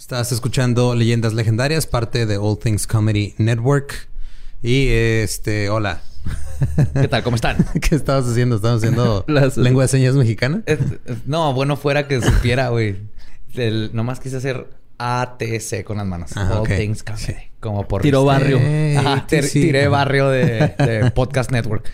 Estás escuchando Leyendas Legendarias, parte de All Things Comedy Network. Y este, hola. ¿Qué tal? ¿Cómo están? ¿Qué estabas haciendo? ¿Estabas haciendo lengua de señas mexicana? no, bueno, fuera que supiera, güey. Nomás quise hacer ATC con las manos. Ah, All Things Comedy. Como por... Tiro barrio. Ajá, tiré barrio de, Podcast Network.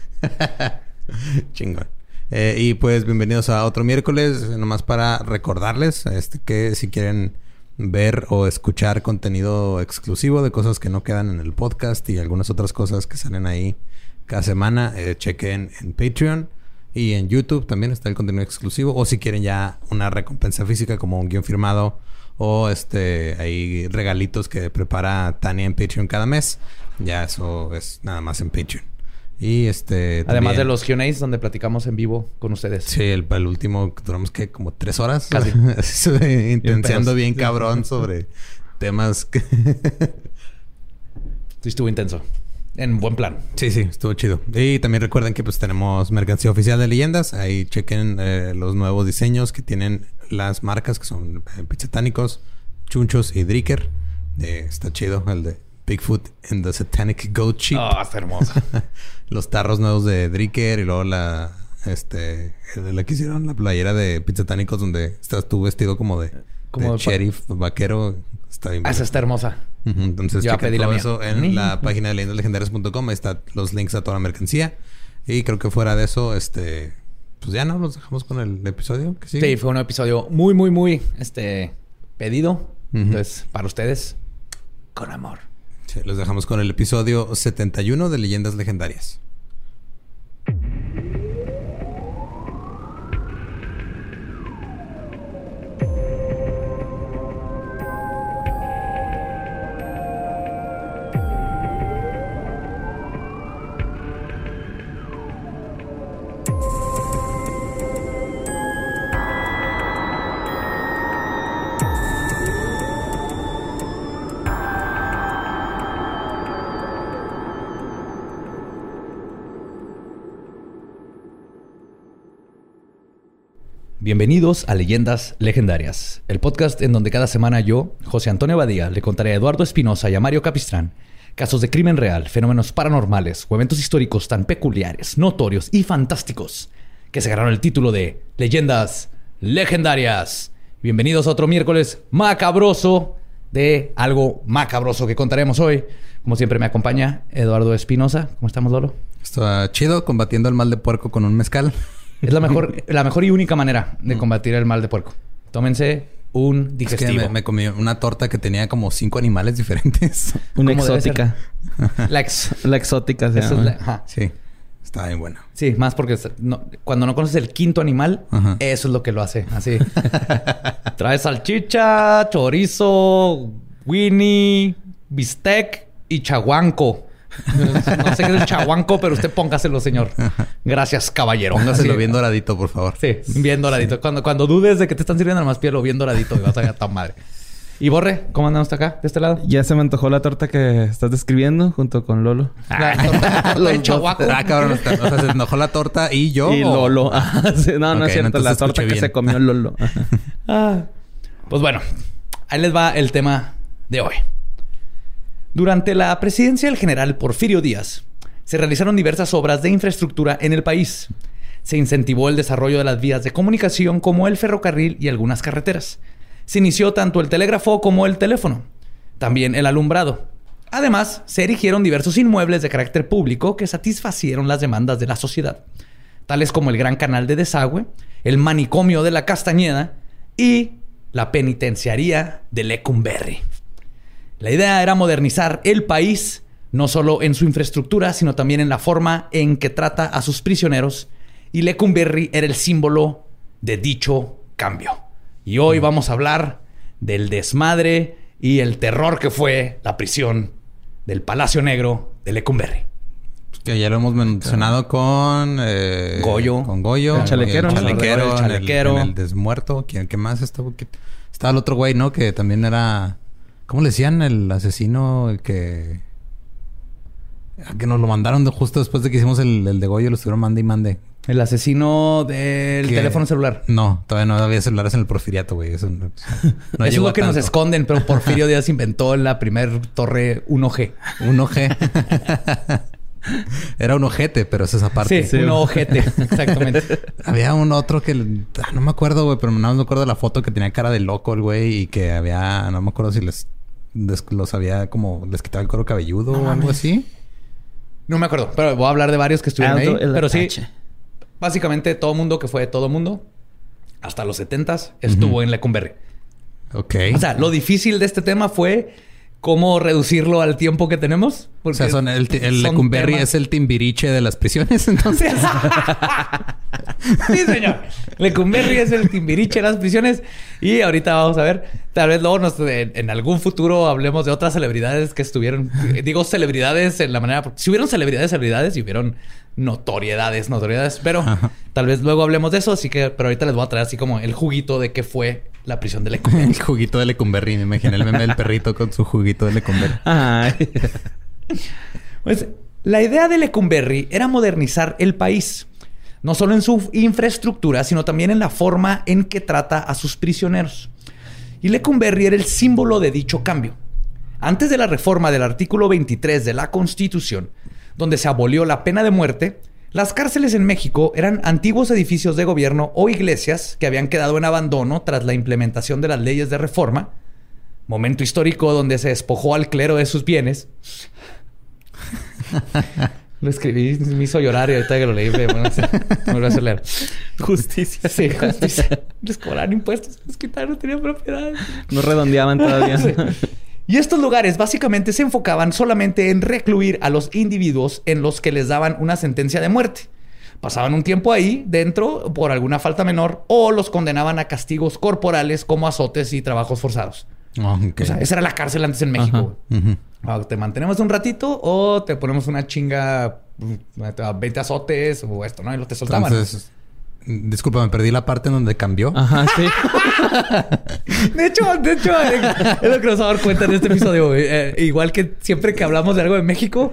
Chingón. Eh, y pues bienvenidos a otro miércoles, nomás para recordarles este, que si quieren ver o escuchar contenido exclusivo de cosas que no quedan en el podcast y algunas otras cosas que salen ahí cada semana, eh, chequen en Patreon y en YouTube también está el contenido exclusivo. O si quieren ya una recompensa física como un guion firmado o este hay regalitos que prepara Tania en Patreon cada mes. Ya eso es nada más en Patreon. Y este. Además de los QAs donde platicamos en vivo con ustedes. Sí, el, último duramos que como tres horas. Casi. Intenciando bien cabrón sobre temas que. sí, estuvo intenso. En buen plan. Sí, sí, estuvo chido. Y también recuerden que pues tenemos mercancía oficial de leyendas. Ahí chequen eh, los nuevos diseños que tienen las marcas que son eh, Pizzatánicos, Chunchos y Dricker. Eh, está chido el de Bigfoot and the Satanic Goat Sheep. Ah, está hermoso. Los tarros nuevos de Dricker y luego la este la que hicieron la playera de Pizzatánicos donde estás tú vestido como de, como sheriff vaquero. Está bien. Ah, esa está hermosa. Entonces, ya pedí todo eso en la página de leyendaslegendarias.com. Ahí está los links a toda la mercancía. Y creo que fuera de eso, este... Pues ya no, nos dejamos con el episodio. Sí, fue un episodio muy, muy, muy, este... Pedido. Entonces, para ustedes, con amor. Los dejamos con el episodio 71 de Leyendas Legendarias. Bienvenidos a Leyendas Legendarias, el podcast en donde cada semana yo, José Antonio Badía, le contaré a Eduardo Espinosa y a Mario Capistrán casos de crimen real, fenómenos paranormales o eventos históricos tan peculiares, notorios y fantásticos que se ganaron el título de Leyendas Legendarias. Bienvenidos a otro miércoles macabroso de algo macabroso que contaremos hoy. Como siempre me acompaña Eduardo Espinosa. ¿Cómo estamos, Lolo? Está chido combatiendo el mal de puerco con un mezcal. Es la mejor, la mejor y única manera de mm. combatir el mal de puerco. Tómense un digestivo. me, comí una torta que tenía como cinco animales diferentes. Una exótica. La, exótica Sí. Está bien buena. Sí, más porque cuando no conoces el quinto animal, eso es lo que lo hace. Así. Trae salchicha, chorizo, winnie, bistec y chaguanco. No sé qué es el chaguanco, pero usted póngaselo, señor. Gracias, caballero. Póngaselo bien doradito, por favor. Sí, bien doradito. Cuando, cuando dudes de que te están sirviendo nada más piel bien doradito, vas a ver tan madre. Y Borre, ¿cómo andamos hasta acá, de este lado? Ya se me antojó la torta que estás describiendo junto con Lolo. La torta de chaguaco. Ah, cabrón. O sea, se enojó la torta y yo. Y Lolo. no, no es cierto. la torta que se comió Lolo. ah. Pues bueno, ahí les va el tema de hoy. Durante la presidencia del general Porfirio Díaz, se realizaron diversas obras de infraestructura en el país. Se incentivó el desarrollo de las vías de comunicación como el ferrocarril y algunas carreteras. Se inició tanto el telégrafo como el teléfono. También el alumbrado. Además, se erigieron diversos inmuebles de carácter público que satisfacieron las demandas de la sociedad, tales como el Gran Canal de Desagüe, el Manicomio de la Castañeda y la Penitenciaría de Lecumberri. La idea era modernizar el país, no solo en su infraestructura, sino también en la forma en que trata a sus prisioneros, y Lecumberri era el símbolo de dicho cambio. Y hoy vamos a hablar del desmadre y el terror que fue la prisión del Palacio Negro de Lecumberri. Que ya lo hemos mencionado con eh, Goyo. Con Goyo. El chalequero. El chalequero. El, desmuerto. ¿Quién, ¿Qué más estaba? Estaba el otro güey, ¿no? Que también era ¿Cómo le decían el asesino el que... Que nos lo mandaron justo después de que hicimos el, el de Goyo, lo estuvieron mande y mande. El asesino del teléfono celular. No, todavía no había celulares en el porfiriato, güey. Eso, no, es lo que nos esconden, pero Porfirio Díaz inventó la primer torre 1G. 1G. Era un ojete, pero es esa parte. Sí, un ojete, exactamente. había un otro que ah, no me acuerdo, güey, pero no me acuerdo de la foto que tenía cara de loco el güey y que había, no me acuerdo si les, los había como les quitaba el cuero cabelludo o algo así. No me acuerdo, pero voy a hablar de varios que estuvieron ahí. Pero sí, básicamente todo mundo que fue de todo mundo, hasta los 70 estuvo en Lecumberri. Ok. O sea, lo difícil de este tema fue cómo reducirlo al tiempo que tenemos. o sea, son el, el Lecumberri es el timbiriche de las prisiones, entonces. sí, señor. Lecumberri es el timbiriche de las prisiones. Y ahorita vamos a ver, tal vez luego en, algún futuro hablemos de otras celebridades que estuvieron. Digo celebridades en la manera. Si hubieron celebridades, celebridades y hubieron notoriedades, notoriedades. Pero tal vez luego hablemos de eso. Así que, pero ahorita les voy a traer así como el juguito de qué fue la prisión de Lecumberri. el juguito de Lecumberri. Me imaginé el meme del perrito con su juguito de Lecumberri. pues la idea de Lecumberri era modernizar el país. No solo en su infraestructura, sino también en la forma en que trata a sus prisioneros. Y Lecumberri era el símbolo de dicho cambio. Antes de la reforma del artículo 23 de la Constitución, donde se abolió la pena de muerte, las cárceles en México eran antiguos edificios de gobierno o iglesias que habían quedado en abandono tras la implementación de las leyes de reforma, momento histórico donde se despojó al clero de sus bienes. lo escribí, me hizo llorar y ahorita que lo leí, bueno, me voy a leer. Justicia. Sí, justicia. Les cobraron impuestos, les quitaron, tenían propiedad. No redondeaban todavía. Y estos lugares básicamente se enfocaban solamente en recluir a los individuos en los que les daban una sentencia de muerte. Pasaban un tiempo ahí dentro por alguna falta menor o los condenaban a castigos corporales como azotes y trabajos forzados. O sea, esa era la cárcel antes en México. Ah, te mantenemos un ratito o te ponemos una chinga, 20 azotes o esto, ¿no? Y lo te soltaban. Entonces, Disculpa, me perdí la parte en donde cambió. Ajá, sí. de hecho, de hecho, es lo que nos va a dar cuenta en este episodio. Eh, igual que siempre que hablamos de algo de México,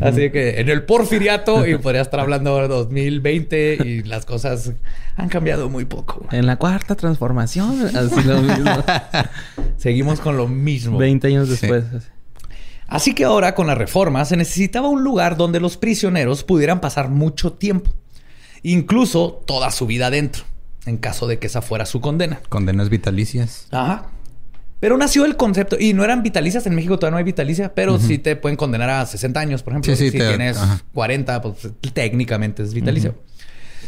así que en el porfiriato, y podría estar hablando de 2020 y las cosas han cambiado muy poco. En la cuarta transformación, así lo mismo. Seguimos con lo mismo. 20 años después. Así que ahora, con la reforma, se necesitaba un lugar donde los prisioneros pudieran pasar mucho tiempo incluso toda su vida adentro, en caso de que esa fuera su condena. Condenas vitalicias. Ajá. Pero nació el concepto, y no eran vitalicias, en México todavía no hay vitalicia, pero sí te pueden condenar a 60 años, por ejemplo. si tienes 40, pues técnicamente es vitalicio.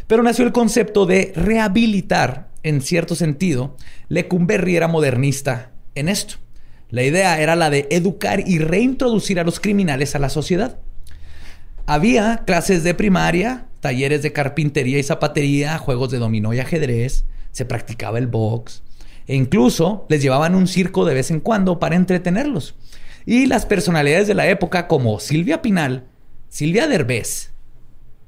Pero nació el concepto de rehabilitar, en cierto sentido. Lecumberri era modernista en esto. La idea era la de educar y reintroducir a los criminales a la sociedad. Había clases de primaria, talleres de carpintería y zapatería, juegos de dominó y ajedrez, se practicaba el box e incluso les llevaban un circo de vez en cuando para entretenerlos. Y las personalidades de la época como Silvia Pinal, Silvia Derbez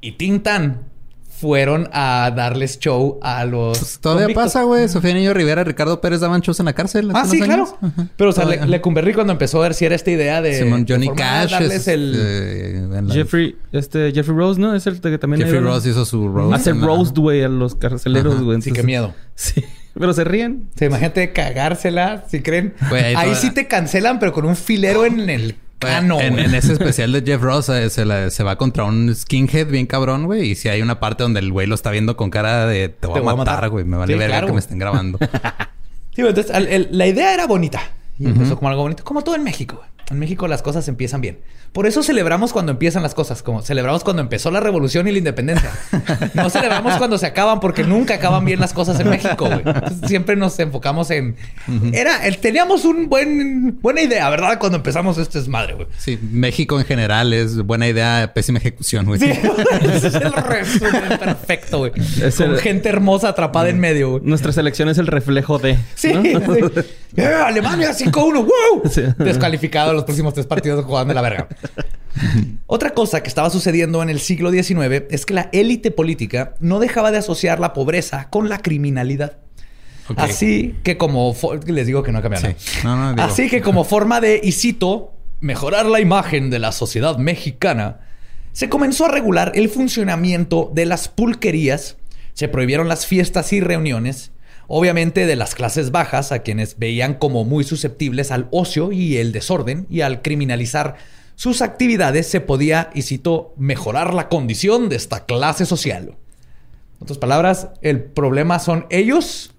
y Tintán fueron a darles show a los. Pues, todavía pasa, güey. Sofía Niño Rivera, Ricardo Pérez daban shows en la cárcel. Ah, sí, claro. Pero, o sea, Lecumberri cuando empezó a ver si era esta idea de. Simón Johnny Cash. Darles el... Eh, Jeffrey, este, Jeffrey Rose, ¿no? Es el que también. Jeffrey Rose hizo su Rose. Hace Rose, güey, a los carceleros, güey. Sí, qué miedo. Sí. Pero se ríen. Sí, imagínate cagársela, si creen. ahí, sí te cancelan, pero con un filero en el Ah, en, ese especial de Jeff Ross eh, se, va contra un skinhead bien cabrón, güey. Y si hay una parte donde el güey lo está viendo con cara de te voy, a, matar, güey. Me vale ver que me estén grabando. sí, entonces la idea era bonita. Y empezó como algo bonito. Como todo en México, güey. En México las cosas empiezan bien. Por eso celebramos cuando empiezan las cosas, como celebramos cuando empezó la revolución y la independencia. No celebramos cuando se acaban porque nunca acaban bien las cosas en México, güey. Siempre nos enfocamos en... Era... Teníamos un buen... Buena idea, ¿verdad? Cuando empezamos este es madre, güey. Sí, México en general es buena idea, pésima ejecución, güey. Sí, es el resumen perfecto, güey. Con gente hermosa atrapada en medio, güey. Nuestra selección es el reflejo de... Sí, sí. ¡Eh, Alemania 5-1, ¡wow! Descalificado los próximos tres partidos jugando la verga. Otra cosa que estaba sucediendo en el siglo XIX es que la élite política no dejaba de asociar la pobreza con la criminalidad. Así que como... Les digo que no cambiado Así que como forma de, y cito, mejorar la imagen de la sociedad mexicana, se comenzó a regular el funcionamiento de las pulquerías, se prohibieron las fiestas y reuniones, obviamente de las clases bajas, a quienes veían como muy susceptibles al ocio y el desorden, y al criminalizar sus actividades se podía, y cito, mejorar la condición de esta clase social. En otras palabras, el problema son ellos.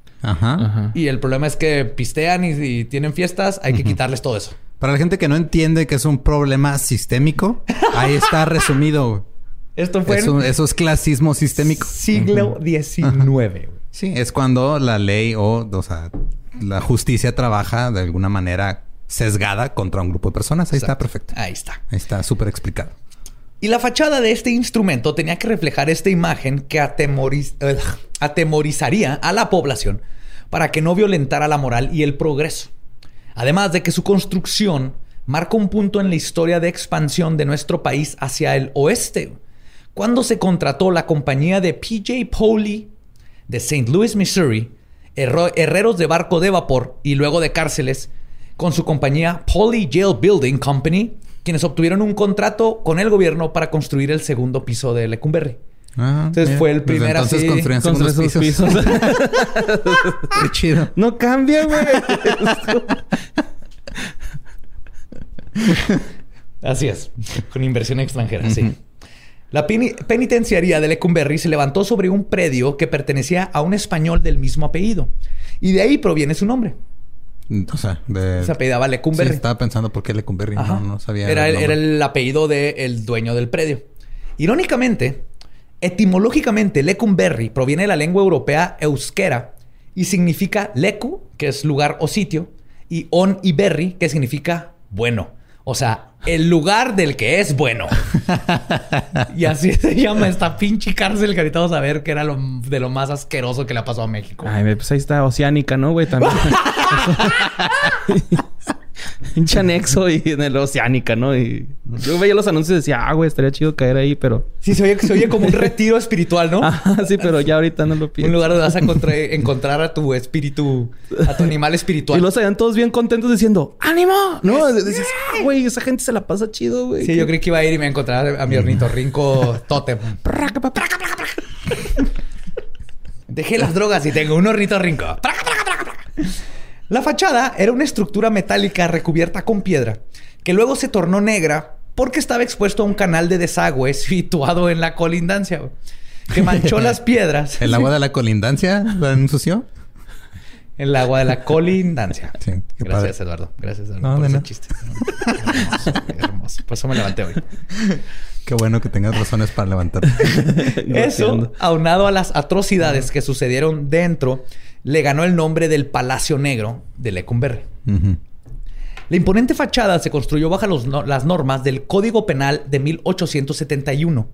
Y el problema es que pistean y, tienen fiestas, hay que quitarles todo eso. Para la gente que no entiende que es un problema sistémico, ahí está resumido. Esto fue. eso es clasismo sistémico. Siglo XIX. Sí, es cuando la ley o, o sea, la justicia trabaja de alguna manera sesgada contra un grupo de personas. Ahí está perfecto. Ahí está. Ahí está súper explicado. Y la fachada de este instrumento tenía que reflejar esta imagen que atemorizaría a la población para que no violentara la moral y el progreso. Además de que su construcción marca un punto en la historia de expansión de nuestro país hacia el oeste, cuando se contrató la compañía de PJ Poley de St. Louis, Missouri, herreros de barco de vapor y luego de cárceles, con su compañía Poly Jail Building Company, quienes obtuvieron un contrato con el gobierno para construir el segundo piso de Lecumberri. Ah, entonces fue el primer entonces así. Construían segundos pisos. pisos. Qué chido. No cambia, güey. así es. Con inversión extranjera, sí. La penitenciaría de Lecumberri se levantó sobre un predio que pertenecía a un español del mismo apellido. Y de ahí proviene su nombre. O sea, de... se apellidaba Lecumberri. Sí, estaba pensando por qué Lecumberri. No, no sabía. Era el, era el apellido del dueño del predio. Irónicamente, etimológicamente, Lecumberri proviene de la lengua europea euskera y significa lecu, que es lugar o sitio, y on y berry, que significa bueno. O sea, el lugar del que es bueno. y así se llama esta pinche cárcel que ahorita vamos a ver que era lo, de lo más asqueroso que le ha pasado a México. Ay, pues ahí está Oceánica, ¿no, güey? También. Pinche anexo y en el Oceánica, ¿no? Y yo veía los anuncios y decía, ah, güey, estaría chido caer ahí, pero. Sí, se oye, se oye como un retiro espiritual, ¿no? Ah, sí, pero ya ahorita no lo pienso. Un lugar donde vas a encontrar, a tu espíritu, a tu animal espiritual. Y los salían todos bien contentos diciendo, ¡ánimo! No, dices, ah, güey, esa gente se la pasa chido, güey. Sí, yo creí que iba a ir y me iba a encontrar a mi ornitorrinco totem. Dejé las drogas y tengo un ornitorrinco. La fachada era una estructura metálica recubierta con piedra, que luego se tornó negra porque estaba expuesto a un canal de desagüe situado en la colindancia, que manchó las piedras. ¿El agua de la colindancia la ensució? El agua de la colindancia. Sí, Gracias, Eduardo. Gracias, Eduardo, por ese chiste. hermoso, hermoso. Por eso me levanté hoy. Qué bueno que tengas razones para levantarte. eso, aunado a las atrocidades que sucedieron dentro le ganó el nombre del Palacio Negro de Lecumberri. La imponente fachada se construyó bajo las normas del Código Penal de 1871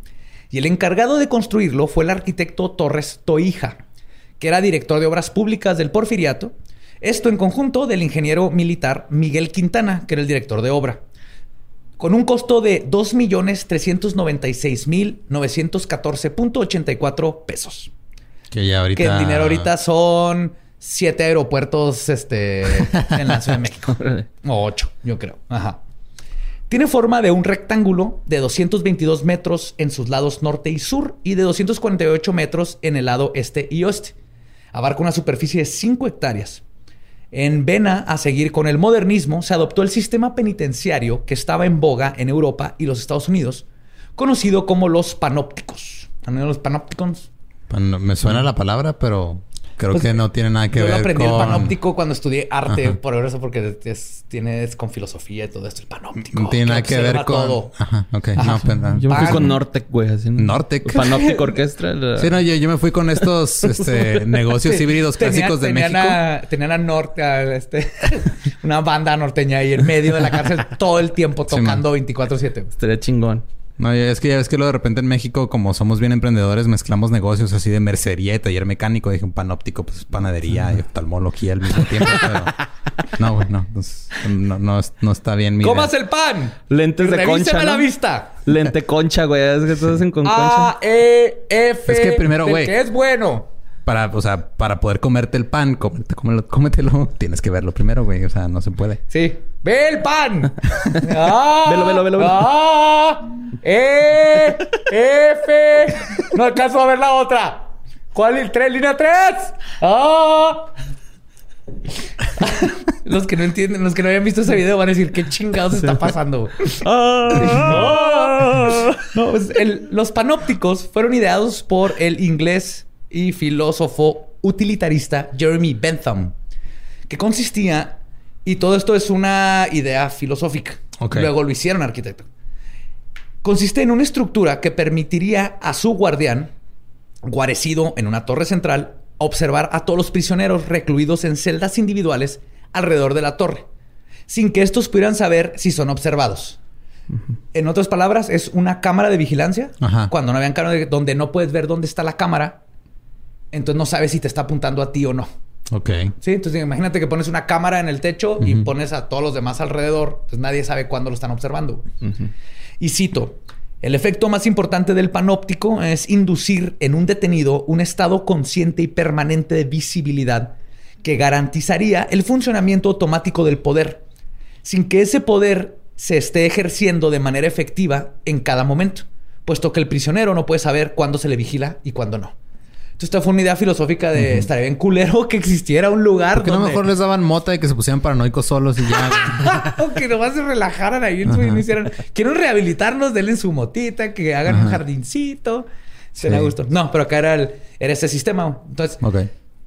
y el encargado de construirlo fue el arquitecto Torres Toija, que era director de obras públicas del Porfiriato, esto en conjunto del ingeniero militar Miguel Quintana, que era el director de obra, con un costo de 2.396.914.84 pesos. Que ya ahorita... Que el dinero ahorita son siete aeropuertos este, en la Ciudad de México. o ocho, yo creo. Ajá. Tiene forma de un rectángulo de 222 metros en sus lados norte y sur y de 248 metros en el lado este y oeste. Abarca una superficie de 5 hectáreas. En vena a seguir con el modernismo, se adoptó el sistema penitenciario que estaba en boga en Europa y los Estados Unidos, conocido como los panópticos. ¿Han los panópticos? Me suena la palabra, pero creo pues, que no tiene nada que ver con... Yo aprendí el panóptico cuando estudié arte, por eso, porque es, tiene, con filosofía y todo esto. El panóptico. No tiene nada que, ver con... Todo. Ajá, ok. No, pues, Yo me fui con Nortec, güey. Así, Nortec. Panóptico Orquestra. Sí, no, yo, me fui con estos este, negocios híbridos clásicos de México. tenían a Norte, este, una banda norteña ahí en medio de la cárcel todo el tiempo tocando 24-7. Estaría chingón. No, es que ya ves que luego de repente en México, como somos bien emprendedores, mezclamos negocios así de mercería y taller mecánico. Dije un panóptico, pues panadería y oftalmología al mismo tiempo. pero no, güey, no, no, no, está bien. ¡Comas el pan! Lentes de concha. ¿no? la vista! Lente concha, güey. Es que todos hacen con concha. A, E, F. Es que primero, güey. Que es bueno. Para, o sea, para poder comerte el pan, cómetelo, cómetelo, tienes que verlo primero, güey. O sea, no se puede. Sí. ¡Ve el pan! ¡Ah! Velo, velo, velo, velo. ¡Ah! ¡E! ¡F! No alcanzo a ver la otra. ¿Cuál es? ¿Tres? ¿Línea tres? ¡Ah! los que no entienden, los que no hayan visto ese video van a decir, ¿qué chingados está pasando? güey?" Ah. No, pues, el- los panópticos fueron ideados por el inglés y filósofo utilitarista Jeremy Bentham, que consistía, y todo esto es una idea filosófica, luego lo hicieron arquitecto, consiste en una estructura que permitiría a su guardián, guarecido en una torre central, observar a todos los prisioneros recluidos en celdas individuales alrededor de la torre, sin que estos pudieran saber si son observados. En otras palabras, es una cámara de vigilancia. Ajá. Cuando no habían cámara de- donde no puedes ver dónde está la cámara, entonces no sabes si te está apuntando a ti o no. Ok. Sí, entonces imagínate que pones una cámara en el techo y pones a todos los demás alrededor, pues nadie sabe cuándo lo están observando. Y cito, el efecto más importante del panóptico es inducir en un detenido un estado consciente y permanente de visibilidad que garantizaría el funcionamiento automático del poder, sin que ese poder se esté ejerciendo de manera efectiva en cada momento, puesto que el prisionero no puede saber cuándo se le vigila y cuándo no. Entonces, esta fue una idea filosófica de estaría bien culero que existiera un lugar ¿Por qué no donde... mejor les daban mota y que se pusieran paranoicos solos y ya? o que nomás se relajaran ahí en su y no hicieran. Quieren rehabilitarnos, denle su motita, que hagan un jardincito. Se Sí. gusto. No, pero acá era, el, era ese sistema. Entonces.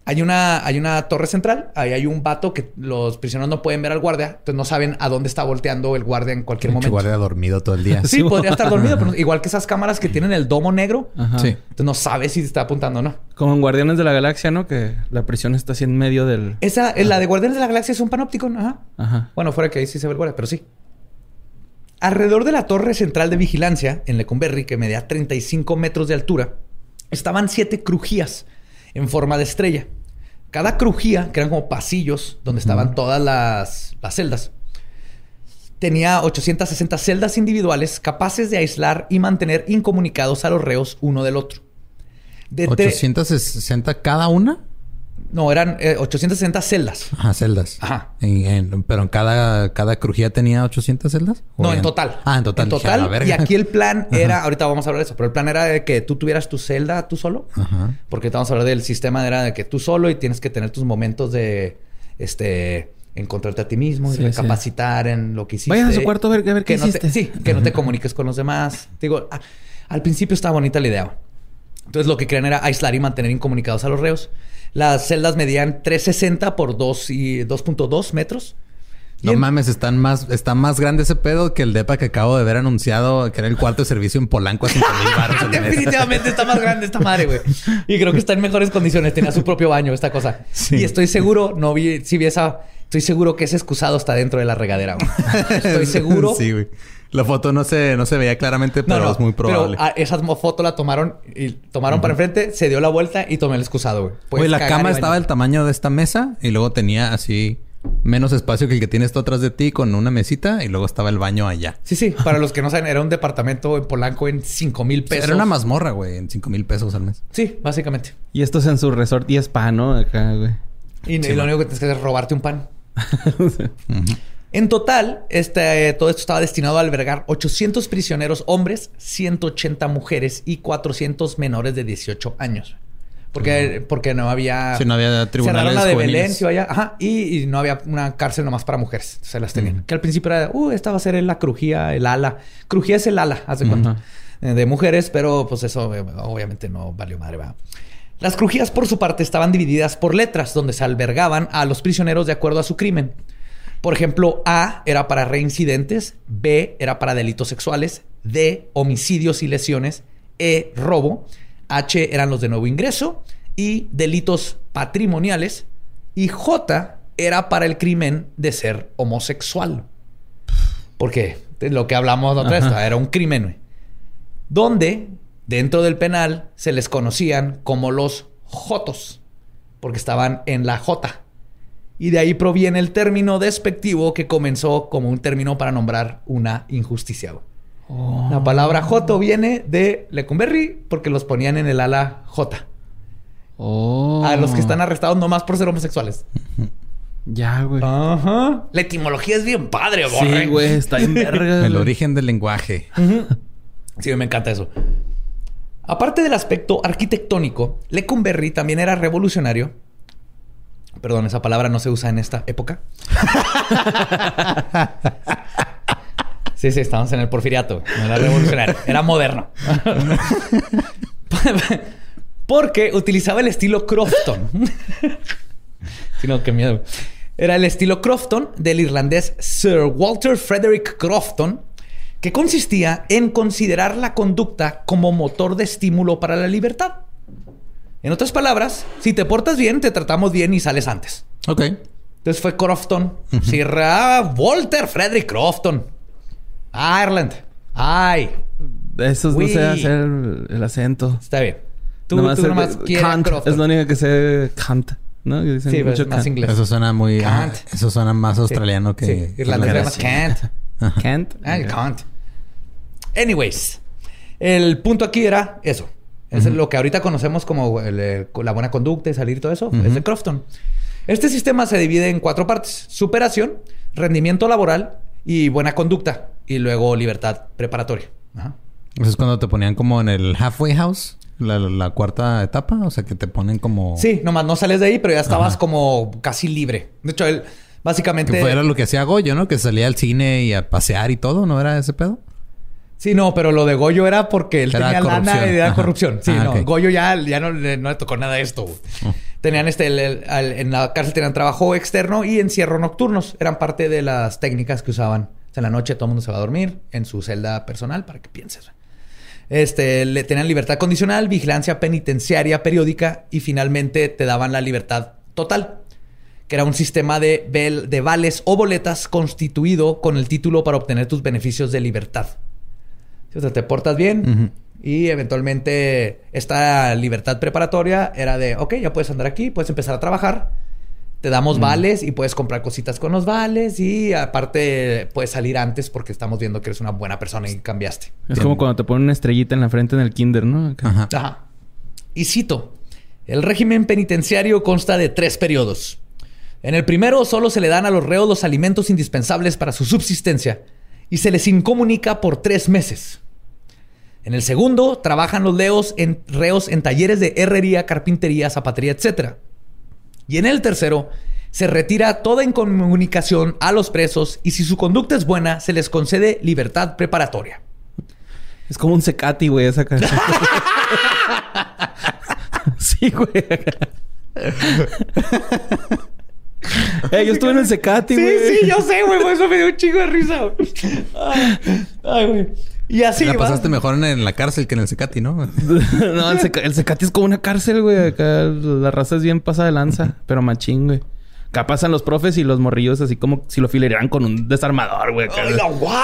Hay una, hay una torre central, ahí hay un vato que los prisioneros no pueden ver al guardia, entonces no saben a dónde está volteando el guardia en cualquier momento. guardia dormido todo el día. Sí, podría estar dormido, pero igual que esas cámaras que tienen el domo negro, Ajá. Sí. entonces no sabes si está apuntando o no. Como en Guardianes de la Galaxia, ¿no? Que la prisión está así en medio del... Esa, eh, la de Guardianes de la Galaxia es un panóptico, ajá. Ajá. Bueno, fuera que ahí sí se ve el guardia, pero sí. Alrededor de la torre central de vigilancia en Lecumberri, que medía 35 metros de altura, estaban siete crujías en forma de estrella. Cada crujía, que eran como pasillos donde estaban todas las, las celdas, tenía 860 celdas individuales capaces de aislar y mantener incomunicados a los reos uno del otro. De tre- 860 cada una. No, eran eh, 860 celdas. Ajá, celdas. Ajá. En- en- pero en cada, cada crujía tenía 800 celdas. ¿O No, en total. Ah, en total. En la total. verga. Y aquí el plan era, ahorita vamos a hablar de eso, pero el plan era de que tú tuvieras tu celda tú solo. Ajá. Porque vamos a hablar del sistema, era de que tú solo y tienes que tener tus momentos de, este, encontrarte a ti mismo y Sí, recapacitar en lo que hiciste. Vayan a su cuarto a ver- a ver qué no te- hiciste. sí, que no te comuniques con los demás. Digo, a- al principio estaba bonita la idea. Entonces lo que querían era aislar y mantener incomunicados a los reos. Las celdas medían 360 por 2 y 2.2 metros. No en- mames, están más, está más grande ese pedo que el depa que acabo de ver anunciado, que era el cuarto de servicio en Polanco a 5 mil mes. Definitivamente está más grande esta madre, güey. Y creo que está en mejores condiciones. Tenía su propio baño, esta cosa. Sí. Y estoy seguro, no vi, si vi esa, estoy seguro que ese excusado está dentro de la regadera. güey. Estoy seguro. sí, güey. La foto no se, no se veía claramente, pero No, no, es muy probable. Pero esa foto la tomaron y tomaron para enfrente, se dio la vuelta y tomé el excusado, güey. Güey, la cama estaba del tamaño de esta mesa y luego tenía así menos espacio que el que tienes tú atrás de ti con una mesita y luego estaba el baño allá. Sí, sí. Para los que no saben, era un departamento en Polanco en 5 mil pesos. Era una mazmorra, güey, en 5 mil pesos al mes. Sí, básicamente. Y esto es en su resort y spa, ¿no? Acá, güey. Y, Sí, y lo único que tienes que hacer es robarte un pan. En total, este, todo esto estaba destinado a albergar 800 prisioneros hombres, 180 mujeres y 400 menores de 18 años. Porque, porque no había... Sí, no había tribunales la de. Belén, sí, vaya. Ajá. Y, y no había una cárcel nomás para mujeres. Se las tenían. Que al principio era, uh, esta va a ser la crujía, el ala. Crujía es el ala, haz de cuenta. Ajá. Eh, De mujeres, pero pues eso eh, obviamente no valió madre, va. Las crujías, por su parte, estaban divididas por letras, donde se albergaban a los prisioneros de acuerdo a su crimen. Por ejemplo, A era para reincidentes, B era para delitos sexuales, D, homicidios y lesiones, E, robo, H eran los de nuevo ingreso y delitos patrimoniales, y J era para el crimen de ser homosexual. Porque de lo que hablamos la otra vez, era un crimen. Donde dentro del penal se les conocían como los Jotos, porque estaban en la J. Y de ahí proviene el término despectivo que comenzó como un término para nombrar una injusticia. güey. La palabra Joto viene de Lecumberri porque los ponían en el ala J. Oh. A los que están arrestados nomás por ser homosexuales. Ya, güey. Ajá. La etimología es bien padre, Sí, güey. Está bien verga. El güey. origen del lenguaje. Sí, me encanta eso. Aparte del aspecto arquitectónico, Lecumberri también era revolucionario. Perdón, esa palabra no se usa en esta época. sí, sí, estamos en el porfiriato. No era revolucionario, era moderno. Porque utilizaba el estilo Crofton. Si no, qué miedo. Era el estilo Crofton del irlandés Sir Walter Frederick Crofton, que consistía en considerar la conducta como motor de estímulo para la libertad. En otras palabras, si te portas bien, te tratamos bien y sales antes. Ok. Entonces fue Crofton. Ah, Walter Frederick Crofton. Ireland. Ay, Eso no sé hacer el, el acento. está bien. Tú Nomás tú nomás quieres Kant. Crofton. Es la única que sé Kant. ¿No? Que dicen Sí, mucho más Kant. inglés. Eso suena muy... Kant. ajá, eso suena más australiano que... Sí, irlandés se llama irlandés. Kant. Kant. Ah, Kant. Anyways, el punto aquí era eso. Es lo que ahorita conocemos como el, eh, la buena conducta y salir y todo eso. Es de Crofton. Este sistema se divide en cuatro partes. Superación, rendimiento laboral y buena conducta. Y luego libertad preparatoria. Ajá. Eso es cuando te ponían como en el halfway house. La, la cuarta etapa. O sea, que te ponen como... Sí, nomás no sales de ahí, pero ya estabas Ajá. como casi libre. De hecho, él básicamente... Que fue era lo que hacía Goyo, ¿no? Que salía al cine y a pasear y todo. ¿No era ese pedo? Sí, no, pero lo de Goyo era porque él Era tenía lana y era Ajá. corrupción. Sí, Ah, no. Goyo ya, ya no, le- no le tocó nada de esto. güey. Tenían este, el- el- al- en la cárcel tenían trabajo externo y encierro nocturnos. Eran parte de las técnicas que usaban. O sea, en la noche todo el mundo se va a dormir en su celda personal para que pienses. Este, le tenían libertad condicional, vigilancia penitenciaria periódica y finalmente te daban la libertad total, que era un sistema de, de vales o boletas constituido con el título para obtener tus beneficios de libertad. O sea, te portas bien y eventualmente esta libertad preparatoria era de, ok, ya puedes andar aquí, puedes empezar a trabajar, te damos vales y puedes comprar cositas con los vales y aparte puedes salir antes porque estamos viendo que eres una buena persona y cambiaste. Es como cuando te ponen una estrellita en la frente en el kinder, ¿no? Acá. Ajá. Ajá. Y cito, el régimen penitenciario consta de tres periodos. En el primero solo se le dan a los reos los alimentos indispensables para su subsistencia y se les incomunica por tres meses. En el segundo trabajan los leos en, reos en talleres de herrería, carpintería, zapatería, etc. Y en el tercero se retira toda incomunicación a los presos y si su conducta es buena se les concede libertad preparatoria. Es como un secati, güey, esa cara. sí, güey. Eh, yo estuve en el secati, Sí, güey. sí, yo sé, güey. Por eso me dio un chingo de risa. güey. Ay, güey. Y así la va. pasaste mejor en, en la cárcel que en el Secati, ¿no? no, el, seca- el secati es como una cárcel, güey. Acá la raza es bien pasada de lanza, pero machín, güey. Acá pasan los profes y los morrillos así como si lo filerearan con un desarmador, güey.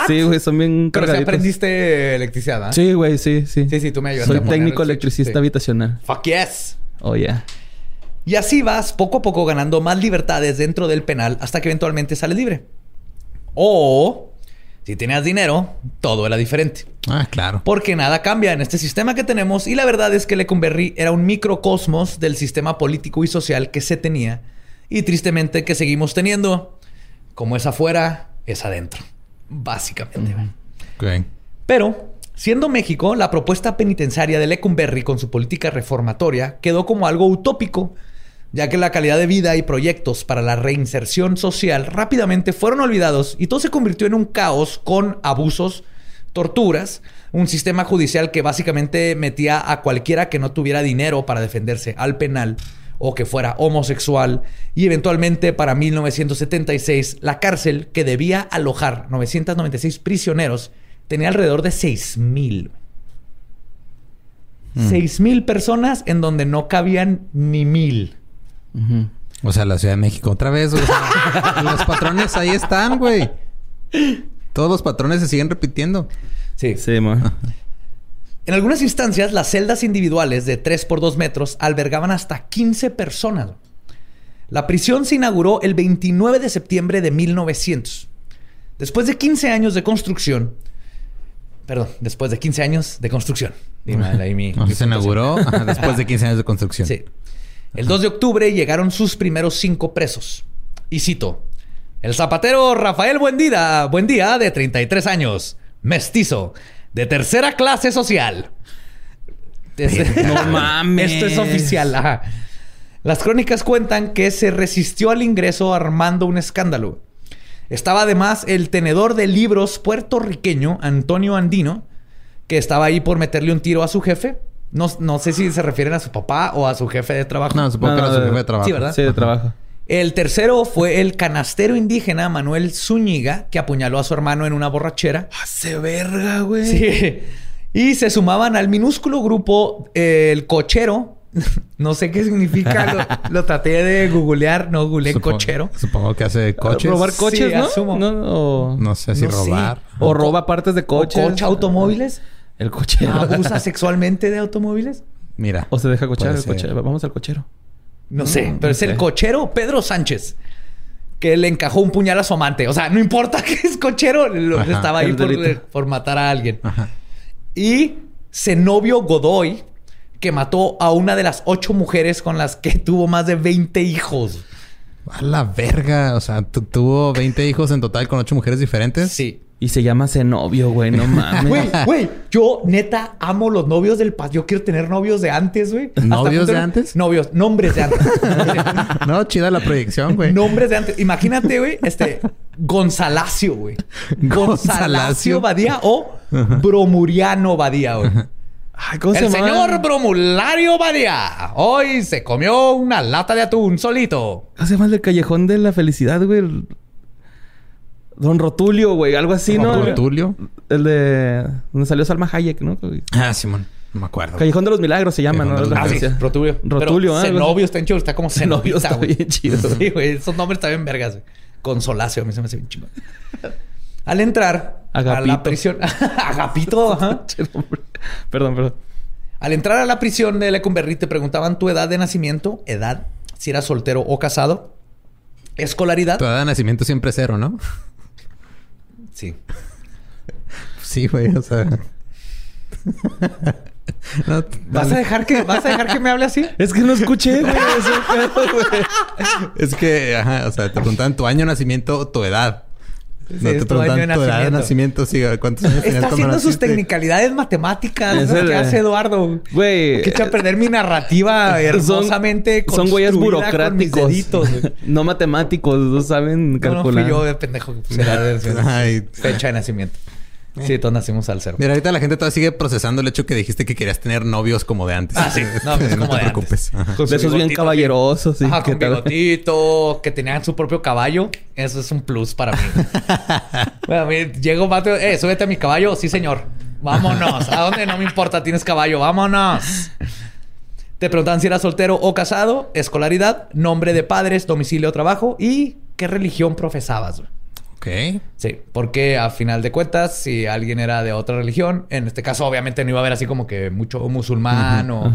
Sí, güey, son bien Pero si aprendiste electricidad, ¿ah? Sí, güey, sí, sí. Sí, sí, tú me ayudaste Soy a técnico electricista sí. habitacional. Fuck yes. Oh, yeah. Y así vas poco a poco ganando más libertades dentro del penal hasta que eventualmente sales libre. O, si tenías dinero, todo era diferente. Ah, claro. Porque nada cambia en este sistema que tenemos y la verdad es que Lecumberri era un microcosmos del sistema político y social que se tenía y tristemente que seguimos teniendo. Como es afuera, es adentro. Básicamente. Pero, siendo México, la propuesta penitenciaria de Lecumberri con su política reformatoria quedó como algo utópico, ya que la calidad de vida y proyectos para la reinserción social rápidamente fueron olvidados y todo se convirtió en un caos con abusos, torturas, un sistema judicial que básicamente metía a cualquiera que no tuviera dinero para defenderse al penal o que fuera homosexual y eventualmente para 1976 la cárcel que debía alojar 996 prisioneros tenía alrededor de 6000. 6000 personas en donde no cabían ni mil. O sea, la Ciudad de México otra vez. o sea, los patrones ahí están, güey. Todos los patrones se siguen repitiendo. Sí. Sí, ma. En algunas instancias, las celdas individuales de 3 por 2 metros albergaban hasta 15 personas. La prisión se inauguró el 29 de septiembre de 1900. Después de 15 años de construcción, perdón, después de 15 años de construcción. Dime ahí mi- mi se inauguró después de 15 años de construcción. Sí. El 2 de octubre llegaron sus primeros cinco presos. Y cito: El zapatero Rafael Buendía, Buendía, de 33 años, mestizo, de tercera clase social. No mames. Esto es oficial. ajá. Las crónicas cuentan que se resistió al ingreso armando un escándalo. Estaba además el tenedor de libros puertorriqueño Antonio Andino, que estaba ahí por meterle un tiro a su jefe. No, no sé si se refieren a su papá o a su jefe de trabajo. No, supongo No, que era no, su de- jefe de trabajo. Sí, ¿verdad? Sí, de trabajo. El tercero fue el canastero indígena Manuel Zúñiga, que apuñaló a su hermano en una borrachera. Hace verga, güey. Sí. Y se sumaban al minúsculo grupo eh, el cochero. No sé qué significa. Lo, lo traté de googlear, no googleé Supongo- cochero. Supongo que hace coches. Robar coches, Sí, ¿no? asumo. No, o, No sé si No sé. robar. o roba partes de ¿O coches. coche automóviles? El cochero. ¿Abusa sexualmente de automóviles? Mira. O se deja cochar el cochero. Vamos al cochero. No sé, pero no es sé. el cochero Pedro Sánchez. Que le encajó un puñal a su amante. O sea, no importa que es cochero, lo- Ajá. estaba ahí por, por matar a alguien. Ajá. Y Zenobio Godoy, que mató a una de las ocho mujeres con las que tuvo más de 20 hijos. A la verga. O sea, tu- tuvo 20 hijos en total con 8 mujeres diferentes. Sí. Y se llama Zenobio, güey. No mames. Güey, güey, yo neta amo los novios del pasado. Yo quiero tener novios de antes, güey. ¿Novios de antes? Novios, nombres de antes. No, chida la proyección, güey. nombres de antes. Imagínate, güey, este Gonzalacio, güey. Gonzalacio. Badía o Bromuriano Badía, güey. Ay, ¿cómo El se llama? señor Bromulario Badía hoy se comió una lata de atún solito. ¿Cómo se llama el del callejón de la felicidad, güey? Don Rotulio, güey. Algo así, ¿no? Don Tulio. El de... Donde salió Salma Hayek, ¿no? Ah, Simón. No me acuerdo. Callejón de los Milagros se llama, Callejón ¿no? de los La Ah, sí. Rotulio. Rotulio, ¿eh? Zenobio está en chido, está como Zenobio Zenobita, está güey. bien chido. Sí, güey. Esos nombres están bien vergas, güey. Consolacio, a mí se me hace bien chingón. Al entrar a la Agapito. prisión... Agapito, ajá. perdón, perdón. Al entrar a la prisión de Lecumberri te preguntaban tu edad de nacimiento, edad, si eras soltero o casado, escolaridad. Tu edad de nacimiento siempre es cero, ¿no? Sí. Sí, güey. O sea... No, ¿Vas a dejar que vas a dejar que me hable así? Es que no escuché, güey. Es que, ajá, o sea, te preguntan tu año de nacimiento tu edad. No te tu año preguntan de tu edad de nacimiento. Sí, ¿cuántos años Está haciendo sus tecnicalidades matemáticas. Es ¿no? el- que hace Eduardo. Güey. Que echa a perder mi narrativa hermosamente Son güeyes burocráticos. deditos, no matemáticos. No saben No, no calcular. fui yo de pendejo que pusiera fecha de nacimiento. Sí, todos nacimos al cero. Mira, ahorita la gente todavía sigue procesando el hecho que dijiste que querías tener novios como de antes. Ah, sí. No, pues, como te de preocupes. Con De esos bien caballerosos. Sí, Ajá, ¿qué con tal? bigotito, que tenían su propio caballo. Eso es un plus para mí. bueno, a mí llega un vato, eh, súbete a mi caballo. Sí, señor. Vámonos. ¿A dónde? No me importa, tienes caballo. Vámonos. Te preguntan si eras soltero o casado, escolaridad, nombre de padres, domicilio o trabajo y qué religión profesabas. güey. Ok. Sí, porque a final de cuentas, si alguien era de otra religión, en este caso obviamente no iba a haber así como que mucho musulmán o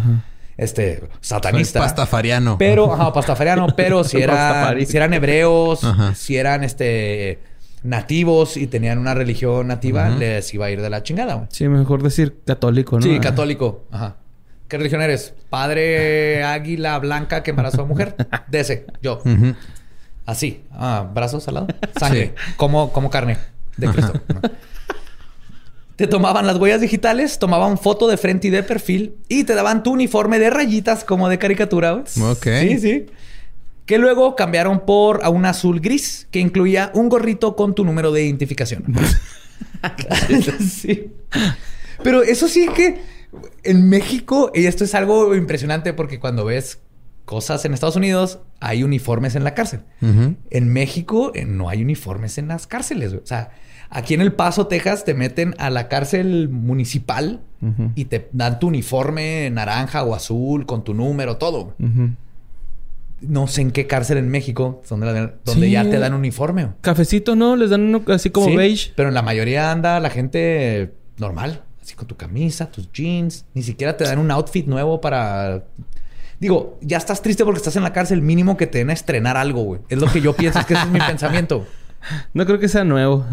este satanista. Pastafariano. Pero, ajá, pastafariano, pero si eran, si eran hebreos, Ajá. si eran este nativos y tenían una religión nativa, les iba a ir de la chingada, güey. Sí, mejor decir católico, ¿no? Sí, católico. Ajá. ¿Qué religión eres? Padre águila blanca que embarazó a mujer. De ese, yo. Ujú. Así. Ah, brazos al lado. Sangre. Como, como carne de Cristo. Te tomaban las huellas digitales, tomaban foto de frente y de perfil y te daban tu uniforme de rayitas como de caricatura. Ok. Sí, sí. Que luego cambiaron por a un azul gris que incluía un gorrito con tu número de identificación. sí. Pero eso sí que en México, y esto es algo impresionante porque cuando ves cosas en Estados Unidos, hay uniformes en la cárcel. En México eh, no hay uniformes en las cárceles. güey. O sea, aquí en El Paso, Texas, te meten a la cárcel municipal y te dan tu uniforme naranja o azul con tu número, todo. No sé en qué cárcel en México donde, la- donde Sí. ya te dan uniforme. Cafecito, ¿no? Les dan uno así como Sí, beige. Pero en la mayoría anda la gente normal, así con tu camisa, tus jeans. Ni siquiera te dan un outfit nuevo para. Digo, ya estás triste porque estás en la cárcel. Mínimo que te den a estrenar algo, güey. Es lo que yo pienso, es que ese es mi pensamiento. No creo que sea nuevo.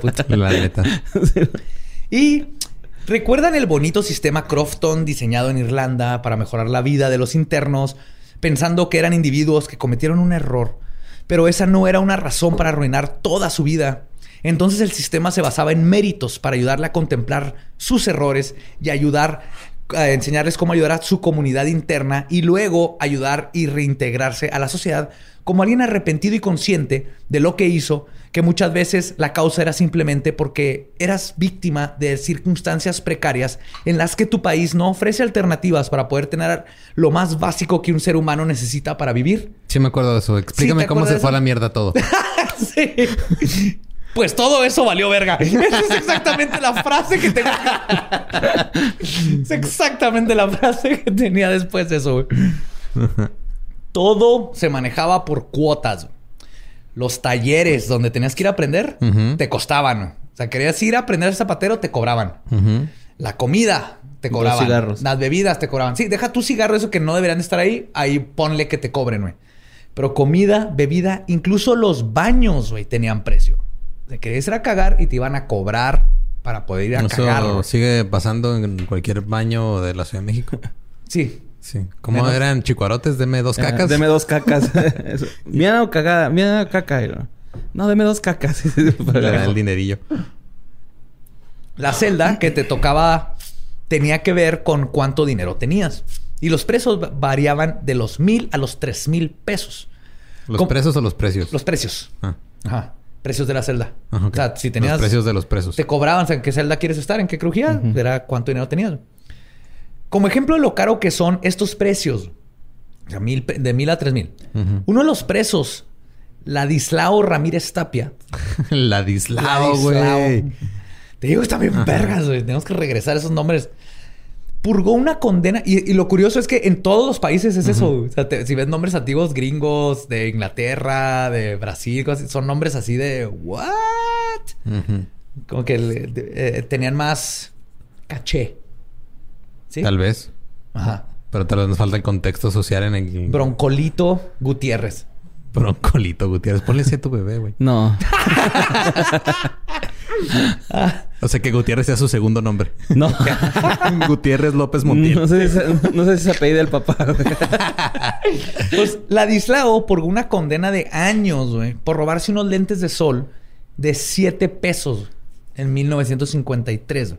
Puta. La neta. Y recuerdan el bonito sistema Crofton diseñado en Irlanda para mejorar la vida de los internos, pensando que eran individuos que cometieron un error, pero esa no era una razón para arruinar toda su vida. Entonces el sistema se basaba en méritos para ayudarle a contemplar sus errores y ayudar a enseñarles cómo ayudar a su comunidad interna y luego ayudar y reintegrarse a la sociedad como alguien arrepentido y consciente de lo que hizo, que muchas veces la causa era simplemente porque eras víctima de circunstancias precarias en las que tu país no ofrece alternativas para poder tener lo más básico que un ser humano necesita para vivir. Sí, me acuerdo de eso. Explícame cómo se fue a la mierda todo. sí. Pues todo eso valió verga. Esa es exactamente la frase que tengo. es exactamente la frase que tenía después de eso. Todo se manejaba por cuotas. Los talleres donde tenías que ir a aprender te costaban. O sea, querías ir a aprender zapatero, te cobraban. La comida te cobraban. cigarros. Las bebidas te cobraban. Sí, deja tu cigarro, eso que no deberían estar ahí. Ahí ponle que te cobren, güey. Pero comida, bebida, incluso los baños, güey, tenían precio. Te querías ir a cagar y te iban a cobrar para poder ir a Eso sigue pasando en cualquier baño de la Ciudad de México. Sí. Sí. ¿Cómo eran chicuarotes? Deme dos cacas. deme dos cacas. mira cagada, mira caca. No, deme dos cacas. Para el dinerillo. La celda que te tocaba tenía que ver con cuánto dinero tenías. Y los precios variaban de los mil a los tres mil pesos. ¿Los precios o los precios? Los precios. Ah. Ajá. Precios de la celda. O sea, si tenías... Los precios de los presos. Te cobraban, ¿en qué celda quieres estar? ¿En qué crujía? Era cuánto dinero tenías. Como ejemplo de lo caro que son estos precios, de mil, de mil a tres mil. Uno de los presos, Ladislao Ramírez Tapia. Ladislao, güey. Te digo, está bien vergas, güey. Tenemos que regresar esos nombres. Purgó una condena. Y, lo curioso es que en todos los países es eso. O sea, si ves nombres antiguos gringos de Inglaterra, de Brasil, son nombres así de ¿what? Como que eh, tenían más caché. Tal vez. Ajá. Pero tal vez nos falta el contexto social en el... Broncolito Gutiérrez. Broncolito Gutiérrez. Ponle así a tu bebé, güey. No. o sea, que Gutiérrez sea su segundo nombre. No. Gutiérrez López Montiel. No sé, si, no sé si se apellida el papá. pues Ladislao por una condena de años, güey, por robarse unos lentes de sol de 7 pesos en 1953.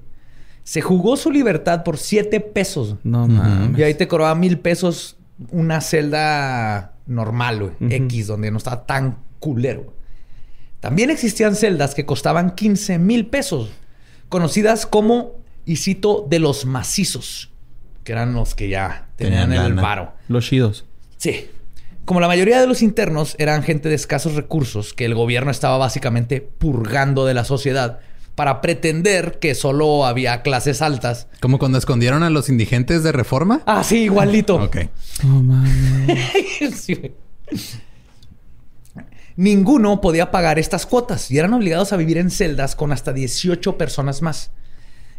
Se jugó su libertad por 7 pesos. No mames. Y ahí te cobraba mil pesos una celda normal, güey. X, donde no estaba tan culero. También existían celdas que costaban 15 mil pesos, conocidas como, y cito, de los macizos, que eran los que ya tenían, el varo. Los chidos. Sí. Como la mayoría de los internos eran gente de escasos recursos que el gobierno estaba básicamente purgando de la sociedad, para pretender que solo había clases altas. Como cuando escondieron a los indigentes de reforma. Ah, sí, igualito. ok. Ninguno podía pagar estas cuotas y eran obligados a vivir en celdas con hasta 18 personas más.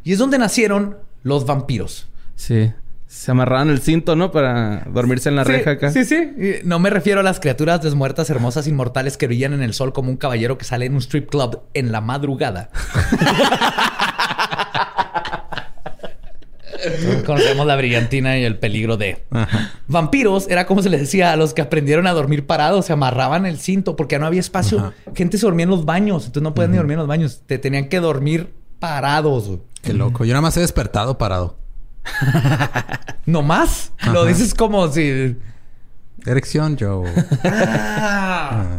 Y es donde nacieron los vampiros. Sí. Se amarraban el cinto, ¿no? Para dormirse en la reja acá. Sí, sí. No me refiero a las criaturas desmuertas, hermosas, inmortales que brillan en el sol como un caballero que sale en un strip club en la madrugada. Conocemos la brillantina y el peligro de vampiros. Era como se les decía a los que aprendieron a dormir parados, se amarraban el cinto porque no había espacio. Gente se dormía en los baños, entonces no pueden ni dormir en los baños. Te tenían que dormir parados. Qué loco. Yo nada más he despertado parado. ¿No más? Lo dices como si... Erección, Joe. Ah.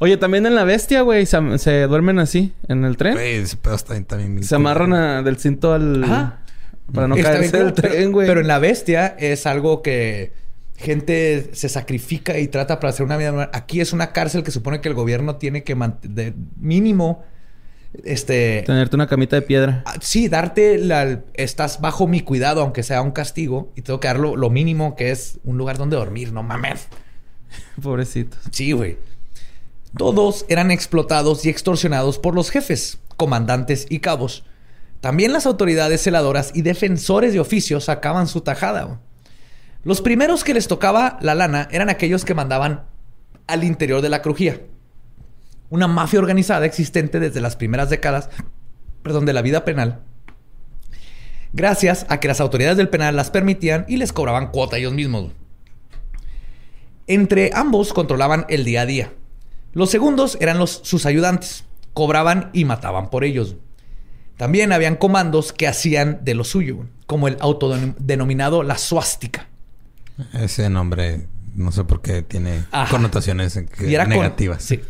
Oye, también en la bestia, güey, se, duermen así en el tren. Se amarran del cinto al. Para no caerse del tren, güey. Pero en la bestia es algo que gente se sacrifica y trata para hacer una vida Aquí es una cárcel que supone que el gobierno tiene que mantener mínimo este tenerte una camita de piedra. Ah, sí, darte la estás bajo mi cuidado aunque sea un castigo y tengo que dar lo, mínimo que es un lugar donde dormir, no mames. Pobrecitos. Sí, güey. Todos eran explotados y extorsionados por los jefes, comandantes y cabos. También las autoridades celadoras y defensores de oficio sacaban su tajada. Los primeros que les tocaba la lana eran aquellos que mandaban al interior de la crujía una mafia organizada existente desde las primeras décadas perdón, de la vida penal, gracias a que las autoridades del penal las permitían y les cobraban cuota ellos mismos. Entre ambos controlaban el día a día. Los segundos eran los, sus ayudantes. Cobraban y mataban por ellos. También habían comandos que hacían de lo suyo, como el autodenominado la suástica. Ese nombre, no sé por qué tiene connotaciones negativas. sí.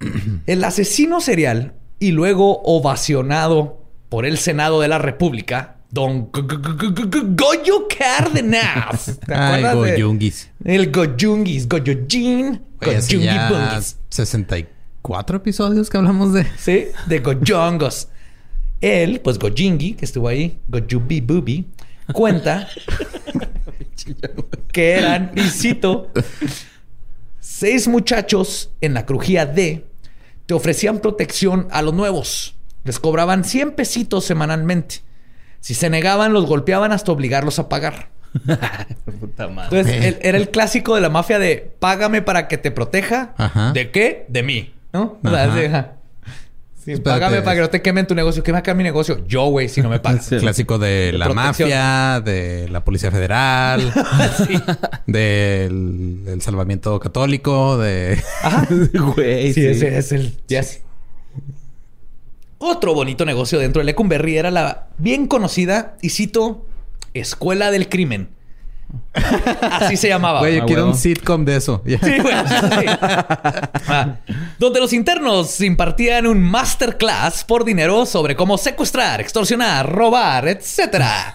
El asesino serial y luego ovacionado por el Senado de la República, Don Goyo Cárdenas. ¿Te acuerdas? Goyungis. El Goyungis, Goyojin, Goyungi 64 episodios que hablamos de. Sí, de Goyongos. Él, pues Gojingi, que estuvo ahí, Gojubi Bubi, cuenta que eran, y cito, seis muchachos en la crujía D te ofrecían protección a los nuevos. Les cobraban 100 pesitos semanalmente. Si se negaban, los golpeaban hasta obligarlos a pagar. Entonces, era el clásico de la mafia de págame para que te proteja. ¿De qué? De mí. ¿No? Págame para que no te quemen tu negocio. ¿Qué me acá mi negocio? Yo, güey, si no me pagas. Clásico de, la mafia, de la Policía Federal, del salvamiento católico, de... Ajá. Güey, sí, ese es el... Yes. Otro bonito negocio dentro de Lecumberri era la bien conocida, y cito, Escuela del Crimen Así se llamaba. Güey, yo quiero un sitcom de eso. Sí, güey. Ah, donde los internos impartían un masterclass por dinero sobre cómo secuestrar, extorsionar, robar, etcétera.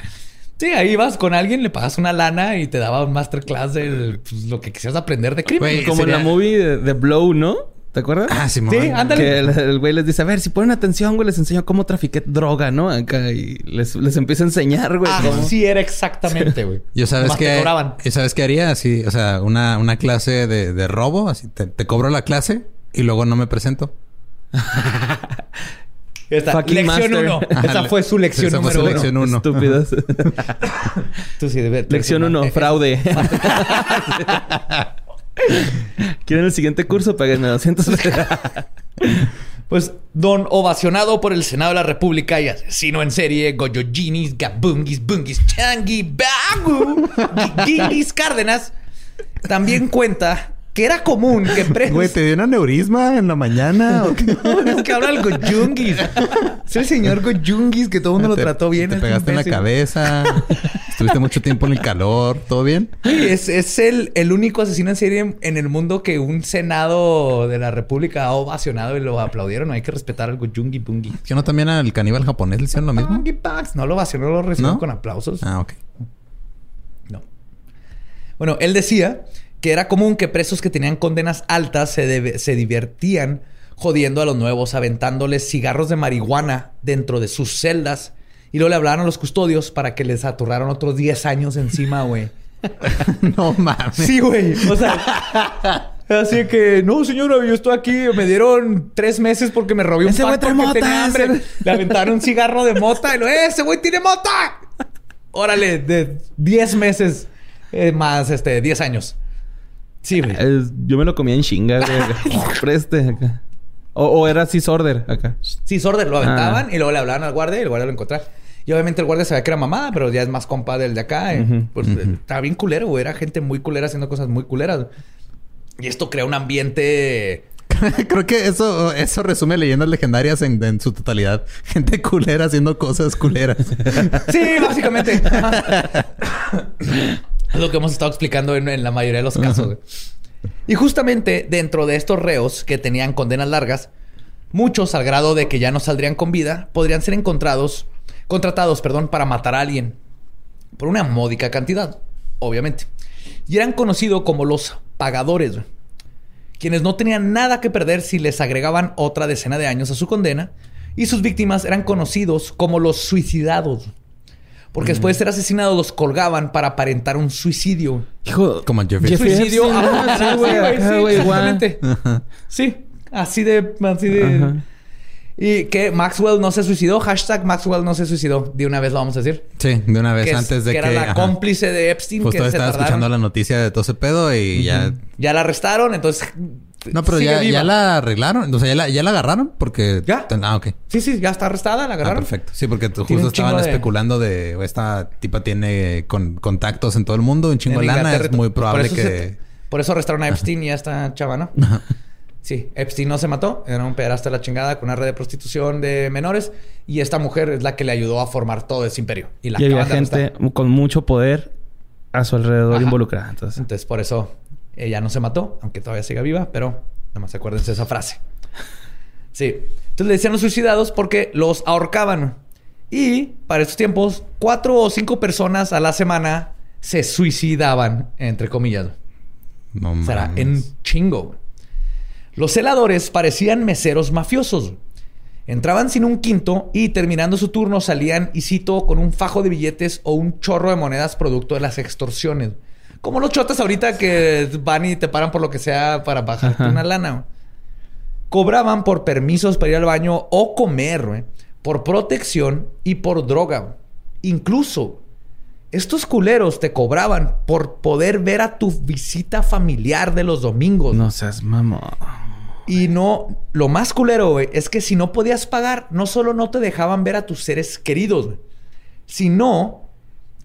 Sí, ahí vas con alguien, le pagas una lana y te daba un masterclass de pues, lo que quisieras aprender de crimen. como en la movie de Blow, ¿no? ¿Te acuerdas? Ah, sí, Sí, ándale. Que el, güey les dice, a ver, si ponen atención, güey, les enseño cómo trafiqué droga, ¿no? Acá y les, les empieza a enseñar, güey. Ah, sí era exactamente, güey. Yo sabes que... ¿Y sabes qué haría? Así, o sea, una, una clase de, de robo, así, te, cobro la clase y luego no me presento. Esta, lección 1. Esa fue su lección esa número fue su lección uno. Estúpidos. Tú sí, de Lección 1, fraude. ¿Quieren el siguiente curso? Páguenme 200 Pues, don ovacionado por el Senado de la República y asesino en serie, Goyojinis, Gabungis, Bungis, Changi, Bagu, Gilis Cárdenas, también cuenta que era común que presos... Güey, ¿te dio un aneurisma en la mañana? ¿o qué? Es que habla el Goyungis. Es el señor Goyungis que todo el mundo lo trató bien. Te pegaste en la cabeza. Estuviste mucho tiempo en el calor. ¿Todo bien? Es, es el, el, único asesino en serie en el mundo que un senado de la república ha ovacionado y lo aplaudieron. Hay que respetar al Goyungi Bungi. ¿Que no también al caníbal japonés le hicieron lo mismo? No lo ovacionó, lo recibió con aplausos. Ah, ok. No. Bueno, él decía que era común que presos que tenían condenas altas se, se divertían jodiendo a los nuevos, aventándoles cigarros de marihuana dentro de sus celdas. Y luego le hablaron a los custodios para que les aturraran otros 10 años encima, güey. no mames. Sí, güey. O sea, así que, no, señora, yo estoy aquí. Me dieron tres meses porque me robé un ese güey tenía hambre. Le aventaron un cigarro de mota y lo, ¡ese güey tiene mota! Órale, de 10 meses eh, más, este, 10 años. Sí, güey. yo me lo comía en chinga, güey. Preste acá. O, era Cisorder acá. Cisorder lo aventaban ah. y luego le hablaban al guardia y el guardia lo encontraba. Y obviamente el guardia sabía que era mamá, pero ya es más compa del de acá. Eh. pues estaba bien culero, güey. Era gente muy culera haciendo cosas muy culeras. Y esto crea un ambiente. Creo que eso, eso resume leyendas legendarias en, en, su totalidad. Gente culera haciendo cosas culeras. sí, básicamente. Es lo que hemos estado explicando en, la mayoría de los casos. Y justamente dentro de estos reos que tenían condenas largas, muchos al grado de que ya no saldrían con vida, podrían ser encontrados, contratados, perdón, para matar a alguien. Por una módica cantidad, obviamente. Y eran conocidos como los pagadores, quienes no tenían nada que perder si les agregaban otra decena de años a su condena, y sus víctimas eran conocidos como los suicidados. Porque después de ser asesinados los colgaban para aparentar un suicidio. Hijo, como Jeffrey. Suicidio. sí, güey. Sí, exactamente. Sí, así de... Así de... Y que Maxwell no se suicidó. Hashtag Maxwell no se suicidó. De una vez lo vamos a decir. Sí, de una vez antes de que... Que era la cómplice de Epstein. Justo que estaba escuchando la noticia de todo ese pedo y ya... Ya la arrestaron. Entonces no, pero ya, ya, la arreglaron. O sea, ya la, ya la agarraron porque... ¿Ya? Ah, ok. Sí, sí. Ya está arrestada. La ah, agarraron. Ah, perfecto. Sí, porque justo estaban especulando de... Esta tipa tiene con, contactos en todo el mundo. Un chingo de lana. Es muy probable que... Por eso arrestaron a Epstein y a esta chava, ¿no? Sí, Epstein no se mató, era un pederasta de la chingada con una red de prostitución de menores y esta mujer es la que le ayudó a formar todo ese imperio. Y, la había gente con mucho poder a su alrededor involucrada. Entonces. entonces, por eso ella no se mató, aunque todavía siga viva, pero nada más acuérdense de esa frase. Sí. Entonces le decían los suicidados porque los ahorcaban. Y para estos tiempos, cuatro o cinco personas a la semana se suicidaban, entre comillas. No o sea, en chingo. Los celadores parecían meseros mafiosos. Entraban sin un quinto y terminando su turno salían, y cito, con un fajo de billetes o un chorro de monedas producto de las extorsiones. Como los chotas ahorita que van y te paran por lo que sea para bajarte una lana. Cobraban por permisos para ir al baño o comer, por protección y por droga. Incluso estos culeros te cobraban por poder ver a tu visita familiar de los domingos. No seas mamá. Y no, lo más culero, güey, es que si no podías pagar, no solo no te dejaban ver a tus seres queridos, sino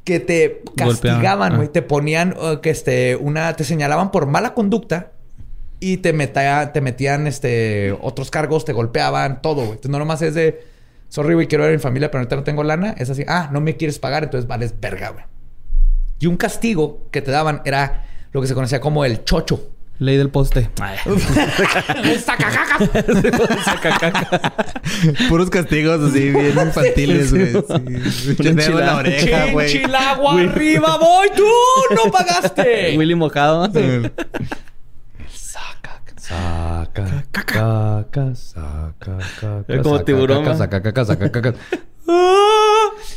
que te castigaban, güey. Ah. Te ponían, uh, que este, una, te señalaban por mala conducta y te, te metían, este, otros cargos, te golpeaban, todo, güey. Entonces, no nomás es de, sorry, güey, quiero ver a mi familia, pero ahorita no tengo lana. Es así, ah, no me quieres pagar, entonces vales verga, güey. Y un castigo que te daban era lo que se conocía como el chocho. Ley del poste. Puros castigos así, bien infantiles, güey. Sí. la oreja, güey. Chilagua arriba, voy tú, no pagaste. Willy mojado. Saca, caca, saca, caca. Es como tiburón. Saca, caca, saca, caca.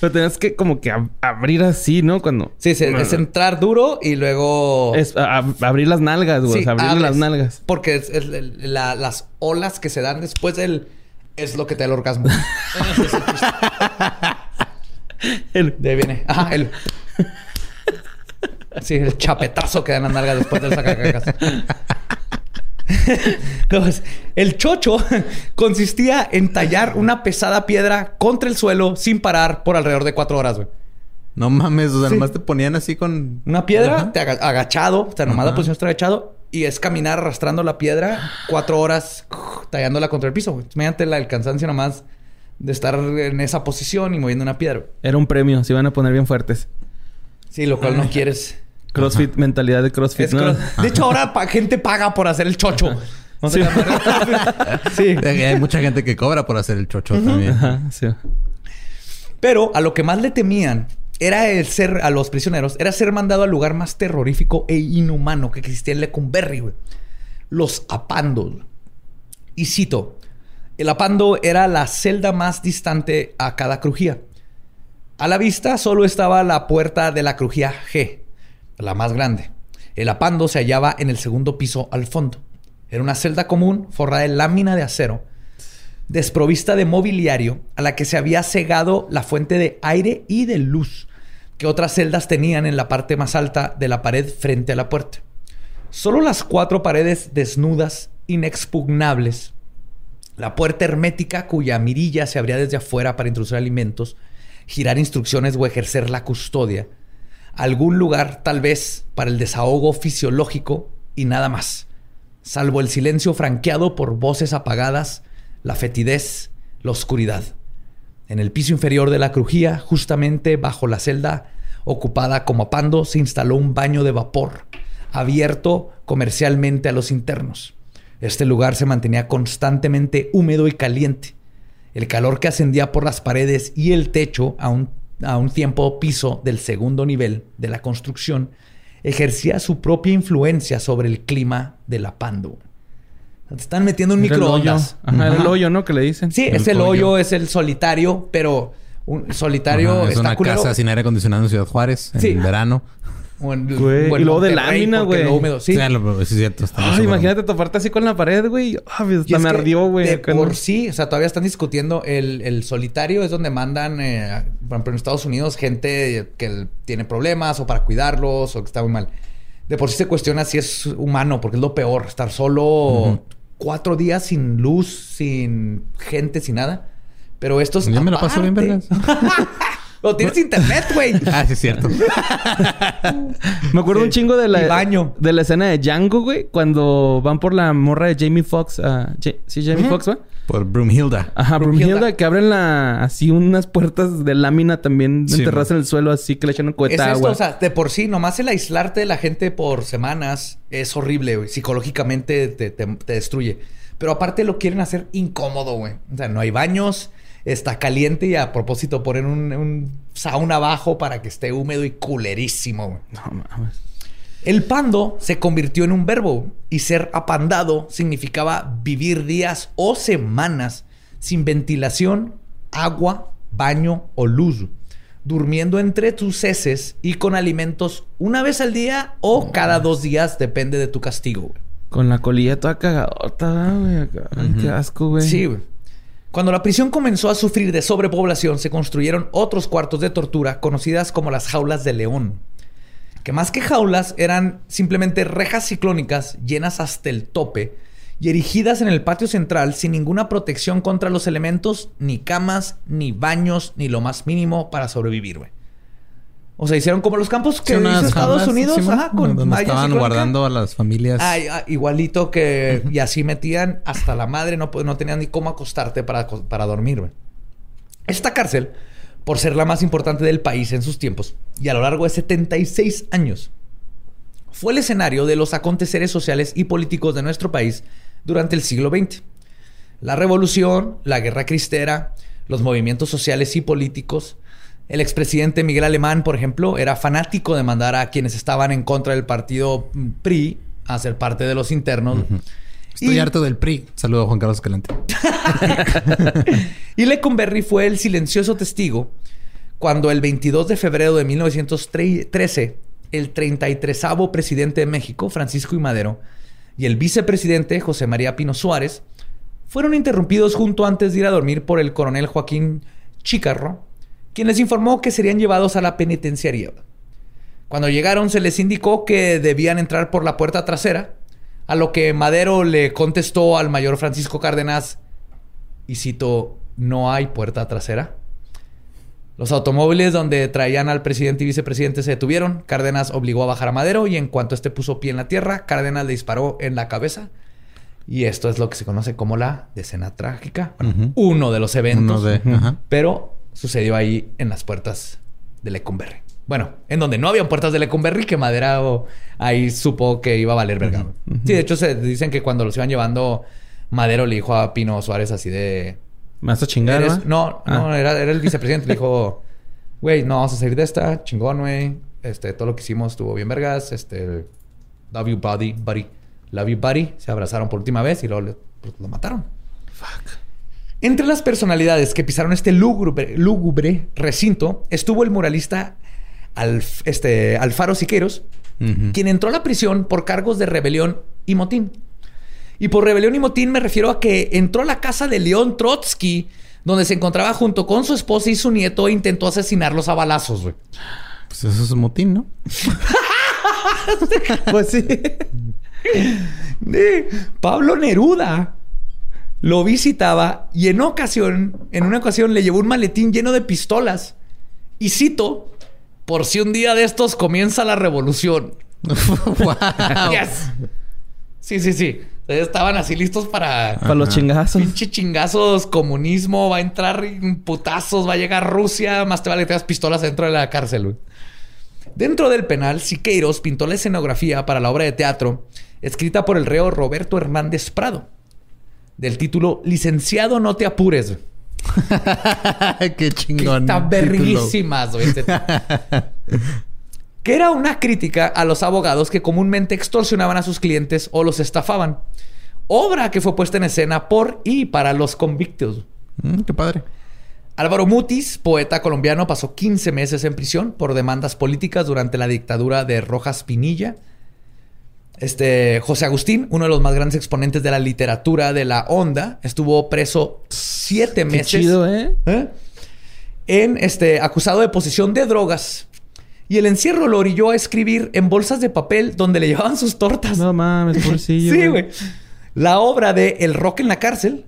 Pero tenías que como que abrir así, ¿no? Cuando... Sí, es, entrar duro y luego... Es abrir las nalgas, güey. abrir las nalgas. Porque es, las olas que se dan después del... Es lo que te da el orgasmo. el... De ahí viene. Ajá, el... Sí, el chapetazo que dan las nalgas después del sacacacas. el chocho consistía en tallar una pesada piedra contra el suelo sin parar por alrededor de cuatro horas, güey. No mames, o sea, nomás te ponían así con... Una piedra, te agachado, o sea, nomás la posición está agachado y es caminar arrastrando la piedra cuatro horas tallándola contra el piso, güey. Mediante el cansancio nomás de estar en esa posición y moviendo una piedra. Era un premio, se iban a poner bien fuertes. Sí, lo cual no quieres. CrossFit, mentalidad de CrossFit. De hecho, ahora gente paga por hacer el chocho. sí. sí. Hay mucha gente que cobra por hacer el chocho también. Pero a lo que más le temían era el ser, a los prisioneros, era ser mandado al lugar más terrorífico e inhumano que existía en Lecumberri, güey. Los apandos. Y cito, el apando era la celda más distante a cada crujía. A la vista solo estaba la puerta de la crujía G, la más grande. El apando se hallaba en el segundo piso al fondo. Era una celda común forrada de lámina de acero, desprovista de mobiliario, a la que se había cegado la fuente de aire y de luz que otras celdas tenían en la parte más alta de la pared frente a la puerta. Solo las cuatro paredes desnudas, inexpugnables, la puerta hermética cuya mirilla se abría desde afuera para introducir alimentos, girar instrucciones o ejercer la custodia, algún lugar tal vez para el desahogo fisiológico y nada más, salvo el silencio franqueado por voces apagadas, la fetidez, la oscuridad. En el piso inferior de la crujía, justamente bajo la celda ocupada como pando, se instaló un baño de vapor, abierto comercialmente a los internos. Este lugar se mantenía constantemente húmedo y caliente. El calor que ascendía por las paredes y el techo aún a un tiempo piso del segundo nivel de la construcción, ejercía su propia influencia sobre el clima de la Pando. Te están metiendo un microondas. el hoyo, ¿no? Que le dicen. Sí, es el hoyo, es el solitario, pero un solitario es una casa sin aire acondicionado en Ciudad Juárez en verano y luego de lámina, güey. húmedo, sí. es cierto. Ay, imagínate toparte así con la pared, güey. Ay, hasta me ardió, güey. Por sí, o sea, todavía están discutiendo el, el solitario, es donde mandan, eh, por ejemplo, en Estados Unidos, gente que tiene problemas o para cuidarlos o que está muy mal. De por sí se cuestiona si es humano, porque es lo peor, estar solo cuatro días sin luz, sin gente, sin nada. Pero estos. Ya me lo paso bien, ¿verdad? O tienes internet, güey. Ah, sí, es cierto. Me acuerdo un chingo de la, baño. de la escena de Django, güey. Cuando van por la morra de Jamie Foxx. ah, Ja- sí, Jamie Foxx, ¿va? Por Broomhilda. Ajá. Brunhilda. Que abren la... Así unas puertas de lámina también Sí, enterradas en el suelo. Así que le echan un Es coheta esto, agua. o sea, de por sí, nomás el aislarte de la gente por semanas es horrible, güey. Psicológicamente te, te- te destruye. Pero aparte lo quieren hacer incómodo, güey. O sea, no hay baños, está caliente y a propósito ponen un, un sauna abajo para que esté húmedo y culerísimo, güey. No mames. El pando se convirtió en un verbo y ser apandado significaba vivir días o semanas sin ventilación, agua, baño o luz, durmiendo entre tus heces y con alimentos una vez al día o cada dos días, depende de tu castigo. güey. Con la colilla toda cagadota, ¿verdad, güey. Qué asco, güey. Sí, güey. Cuando la prisión comenzó a sufrir de sobrepoblación, se construyeron otros cuartos de tortura conocidas como las jaulas de león. Que más que jaulas eran simplemente rejas ciclónicas llenas hasta el tope y erigidas en el patio central sin ninguna protección contra los elementos, ni camas, ni baños, ni lo más mínimo para sobrevivir. O sea, hicieron como los campos que Sí, hizo Estados Unidos, ajá, con donde estaban ciclónica. guardando a las familias. Ay, ah, igualito que... Y así metían hasta la madre. No, no tenían ni cómo acostarte para, para dormir. Esta cárcel, por ser la más importante del país en sus tiempos, y a lo largo de 76 años, fue el escenario de los aconteceres sociales y políticos de nuestro país durante el siglo XX. La revolución, la guerra cristera, los movimientos sociales y políticos. El expresidente Miguel Alemán, por ejemplo, era fanático de mandar a quienes estaban en contra del partido PRI a ser parte de los internos. Estoy Y- harto del PRI. Saludo a Juan Carlos Escalante. Y Lecumberri fue el silencioso testigo cuando el 22 de febrero de 1913, el 33 presidente de México, Francisco I. Madero, y el vicepresidente José María Pino Suárez fueron interrumpidos junto antes de ir a dormir por el coronel Joaquín Chicarro, quien les informó que serían llevados a la penitenciaría. Cuando llegaron se les indicó que debían entrar por la puerta trasera, a lo que Madero le contestó al mayor Francisco Cárdenas, y cito, no hay puerta trasera. Los automóviles donde traían al presidente y vicepresidente se detuvieron. Cárdenas obligó a bajar a Madero y en cuanto este puso pie en la tierra, Cárdenas le disparó en la cabeza. Y esto es lo que se conoce como la decena trágica. Bueno. Uno de los eventos. Uno de-. Pero sucedió ahí en las puertas de Lecumberri. Bueno, en donde no habían puertas de Lecumberri, que Madera o- ahí supo que iba a valer verga. Sí, de hecho se dicen que cuando los iban llevando, Madero le dijo a Pino Suárez así de... ¿Me vas a chingar, Eres- no, no, Ah. era, era el vicepresidente. Le dijo, güey, no, vamos a salir de esta, chingón, güey. Este, todo lo que hicimos estuvo bien vergas. Este, love you, buddy, buddy. Love you, buddy. Se abrazaron por última vez y luego le- pues, lo mataron. Entre las personalidades que pisaron este lúgubre, lúgubre recinto estuvo el muralista Alf- este, Alfaro Siqueiros, Ujú. quien entró a la prisión por cargos de rebelión y motín. Y por rebelión y motín me refiero a que entró a la casa de León Trotsky, donde se encontraba junto con su esposa y su nieto e intentó asesinarlos a balazos, güey. Pues eso es un motín, ¿no? Pues sí. Pablo Neruda lo visitaba y en ocasión, en una ocasión le llevó un maletín lleno de pistolas. Y cito, por si un día de estos comienza la revolución. Wow. Yes. Sí, sí, sí. Estaban así listos para Para los chingazos. pinche chingazos, comunismo, va a entrar en putazos, va a llegar Rusia, más te vale que tengas pistolas dentro de la cárcel, güey. Dentro del penal, Siqueiros pintó la escenografía para la obra de teatro escrita por el reo Roberto Hernández Prado, del título Licenciado no te apures. Qué chingón. Está verguísimas, güey. este- que era una crítica a los abogados que comúnmente extorsionaban a sus clientes o los estafaban. Obra que fue puesta en escena por y para los convictos. Mm, qué padre. Álvaro Mutis, poeta colombiano, pasó 15 meses en prisión por demandas políticas durante la dictadura de Rojas Pinilla. Este, José Agustín, uno de los más grandes exponentes de la literatura de la onda, estuvo preso siete Qué meses. chido, ¿eh? ¿eh? En este, acusado de posesión de drogas. Y el encierro lo orilló a escribir en bolsas de papel donde le llevaban sus tortas. No mames, pobrecillo. Sí, güey. La obra de El Rock en la cárcel.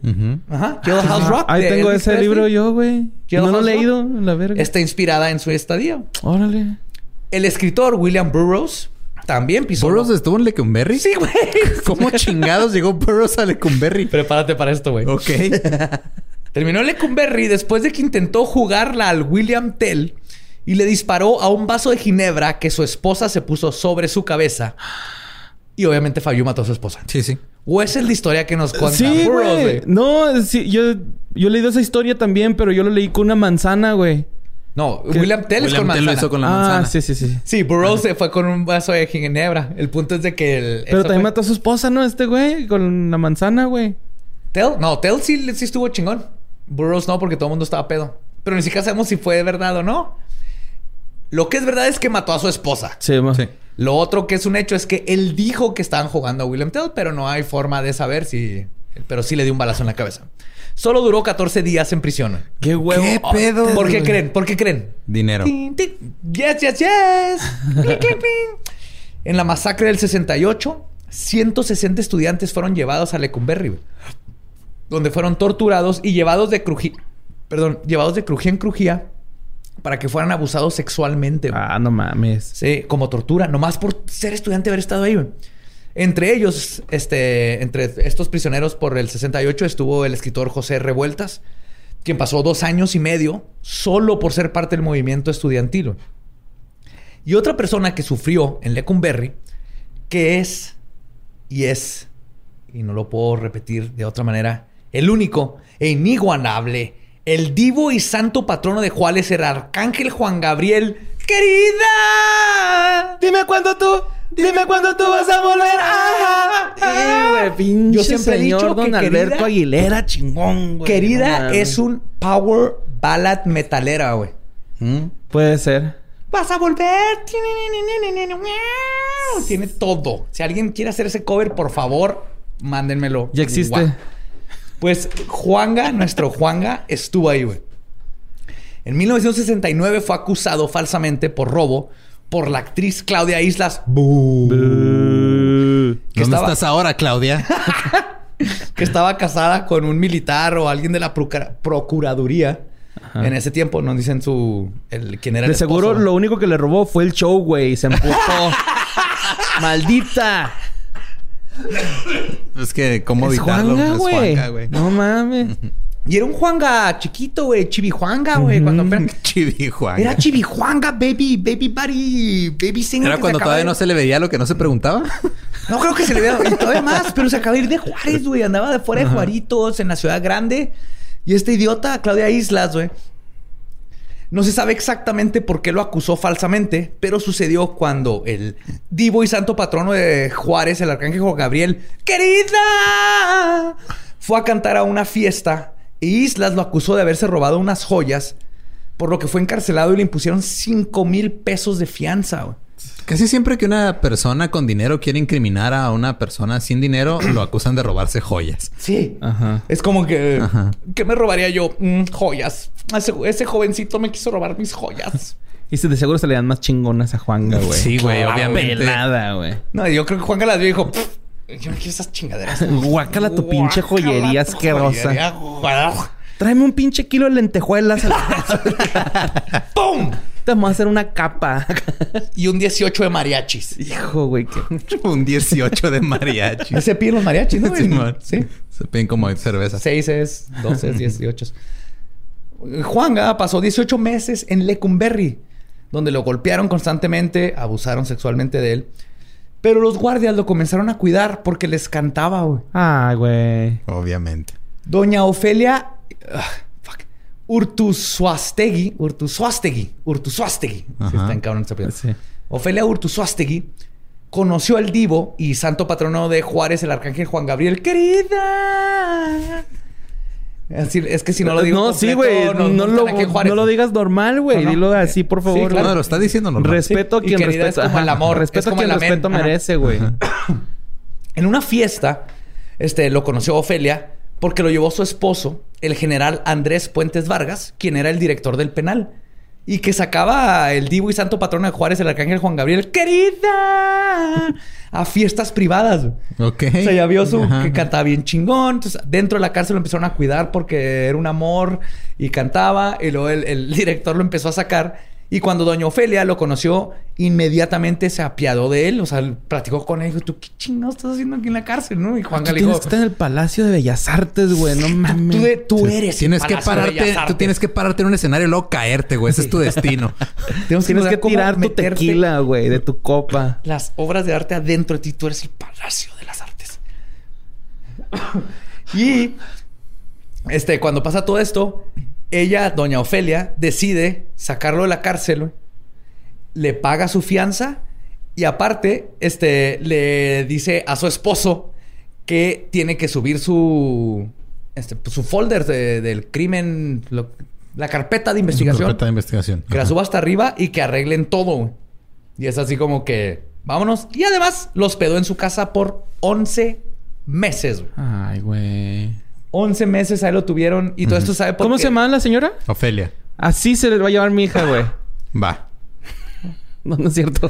Ajá. Jailhouse Rock. Ahí tengo Elvis ese Presley, libro yo, güey. No lo he leído, la verga. Está inspirada en su estadía. Órale. El escritor William Burroughs también pisó. ¿Burroughs estuvo en Lecumberry? Sí, güey. ¿Cómo chingados llegó Burroughs a Lecumberry? Prepárate para esto, güey. Ok. Terminó Lecumberri después de que intentó jugarla al William Tell y le disparó a un vaso de ginebra que su esposa se puso sobre su cabeza. Y obviamente y mató a su esposa. Sí, sí. O esa es la historia que nos cuenta Sí, Burroughs, güey. No, sí, yo, yo he leído esa historia también, pero yo lo leí con una manzana, güey. No, William Tell es William con Tell lo manzana. hizo con la ah, manzana. sí, sí, sí. Sí, Burroughs se fue con un vaso de ginebra. El punto es de que el... Pero también fue- mató a su esposa, ¿no? Este güey, con la manzana, güey. Tell, no, Tell sí, sí estuvo chingón. Burroughs no, porque todo el mundo estaba pedo. Pero ni siquiera sabemos si fue verdad o no. Lo que es verdad es que mató a su esposa. Sí, ma. Sí. Lo otro que es un hecho es que él dijo que estaban jugando a William Tell, pero no hay forma de saber si. Pero sí le dio un balazo en la cabeza. Solo duró 14 días en prisión. Qué huevo. ¿Qué pedo? ¿Por qué güey? creen? ¿Por qué creen? Dinero. Tin, tin. Yes, yes, yes. En la masacre del 68, 160 estudiantes fueron llevados a Lecumberri, güey, donde fueron torturados y llevados de crujía, perdón, llevados de crujía en crujía para que fueran abusados sexualmente. güey. Ah, no mames. Sí, como tortura, nomás por ser estudiante haber estado ahí. Entre ellos, este, entre estos prisioneros por el 68 estuvo el escritor José Revueltas, quien pasó dos años y medio solo por ser parte del movimiento estudiantil. Y otra persona que sufrió en Lecumberri, que es, y es, y no lo puedo repetir de otra manera, el único e inigualable, el divo y santo patrono de Juárez, el arcángel Juan Gabriel, querida. Dime cuándo tú, dime cuándo tú vas a volver. Güey, pinche Yo siempre he dicho que Don Alberto querida- Aguilera, chingón, güey. Querida No es un power ballad metalera, güey. Mm. Puede ser. Vas a volver. Tiene todo. Si alguien quiere hacer ese cover, por favor, mándenmelo. Ya existe. Guau. Pues Juanga, nuestro Juanga, estuvo ahí, güey. En 1969 fue acusado falsamente por robo por la actriz Claudia Islas, que ¿Dónde estaba, estás ahora, Claudia? que estaba casada con un militar o alguien de la procura- procuraduría. En ese tiempo nos dicen su el quién era el De seguro esposo. lo único que le robó fue el show, güey. Se emputó. ¡Maldita! es que, ¿cómo Es evitarlo? Juanga, Es güey. Juanga, güey. No mames. Y era un Juanga chiquito, güey, chivijuanga, güey, cuando apenas- Chibi Juanga. Era chivijuanga, baby, baby buddy, baby singer. ¿Era cuando todavía de- no se le veía lo que no se preguntaba? No creo que se le vea y todavía más, pero se acaba de ir de Juárez, güey. Andaba de fuera de Juaritos, en la ciudad grande. Y este idiota, Claudia Islas, güey. No se sabe exactamente por qué lo acusó falsamente, pero sucedió cuando el divo y santo patrono de Juárez, el arcángel Gabriel, querida, fue a cantar a una fiesta y Islas lo acusó de haberse robado unas joyas, por lo que fue encarcelado y le impusieron 5 mil pesos de fianza, güey. Casi siempre que una persona con dinero quiere incriminar a una persona sin dinero, lo acusan de robarse joyas. Sí. Ajá. Es como que... Ajá. ¿Qué me robaría yo? Mm, joyas. Ese, ese jovencito me quiso robar mis joyas. Y si de seguro se le dan más chingonas a Juanga, güey. Sí, güey, obviamente. Pelada, güey. No, yo creo que Juan las vio y dijo... "Pff, yo no quiero esas chingaderas. Guácala tu pinche Guácala joyería asquerosa. Tráeme un pinche kilo de lentejuelas. ¡Pum! Te vamos a hacer una capa. Y un 18 de mariachis. Hijo, güey. qué- Un 18 de mariachi. Se piden los mariachis, ¿no? Sí, sí. Se piden como cerveza. 6 es, 12 es, 18. Juanga pasó 18 meses en Lecumberri, donde lo golpearon constantemente, abusaron sexualmente de él. Pero los guardias lo comenzaron a cuidar porque les cantaba, güey. Ah, güey. Obviamente. Doña Ofelia ah, fuck, Urtusuastegui, Urtusuastegui, Urtusuastegui. Sí, está en cabrón apellido. Sí. Ofelia Urtusuastegui conoció al divo y santo patrono de Juárez, el arcángel Juan Gabriel. ¡Querida! Así- es que si no lo digo No, completo, sí, güey. No, lo, no lo digas normal, güey. No, no. Dilo así, por Sí, favor. claro. No, lo está diciendo normal. Respeto a Sí, quien respeto. es como el amor, Respeto es a como quien el respeto Ajá. merece, güey. En una fiesta, este, lo conoció Ofelia porque lo llevó su esposo, el general Andrés Puentes Vargas, quien era el director del penal. Y que sacaba el divo y santo patrón de Juárez, el arcángel Juan Gabriel, querida, a fiestas privadas. Ok. O sea, ya vio su Ajá. que cantaba bien chingón. Entonces, dentro de la cárcel lo empezaron a cuidar porque era un amor y cantaba. Y luego el, el director lo empezó a sacar. Y cuando Doña Ofelia lo conoció, inmediatamente se apiadó de él. O sea, él platicó con él y dijo, ¿tú qué chingados estás haciendo aquí en la cárcel? ¿no? Y Juan le tienes dijo, que estar en el Palacio de Bellas Artes, güey. No mames. tú, de- tú eres. Tienes el que Palacio de pararte, tú tienes que pararte en un escenario y luego caerte, güey. Ese es tu destino. Tienes que tirar tu tequila, güey, de tu copa. las obras de arte adentro de ti. Tú eres el palacio de las artes. y este, cuando pasa todo esto, ella, doña Ofelia, decide sacarlo de la cárcel, güey. le paga su fianza y aparte, este, le dice a su esposo que tiene que subir su, este, pues, su folder de- del crimen, lo- la carpeta de investigación. Carpeta de investigación. Que la suba hasta arriba y que arreglen todo. güey. Y es así como que, vámonos. Y además los pedó en su casa por 11 meses. güey. Ay, güey. 11 meses ahí lo tuvieron. Y todo esto sabe por ¿Cómo qué? se llama la señora? Ofelia. Así se le va a llevar mi hija, güey. Va. No, no es cierto.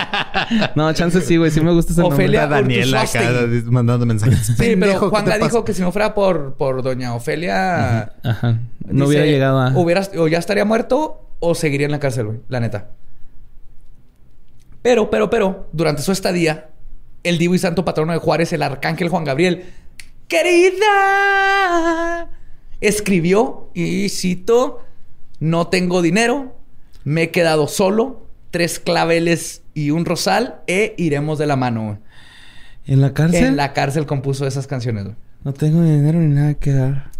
no, chance sí, güey. Sí me gusta ese Ofelia. nombre. Daniela acá mandando mensajes. Sí, pero Juan ¿qué te dijo que si no fuera por, por doña Ofelia... Ajá. No dice, hubiera llegado a... hubiera- o ya estaría muerto o seguiría en la cárcel, güey. La neta. Pero, pero, pero, durante su estadía, el divo y santo patrono de Juárez, el arcángel Juan Gabriel, querida, escribió y cito, no tengo dinero, me he quedado solo, tres claveles y un rosal e iremos de la mano. ¿En la cárcel? En la cárcel compuso esas canciones. güey. No tengo ni dinero ni nada que dar.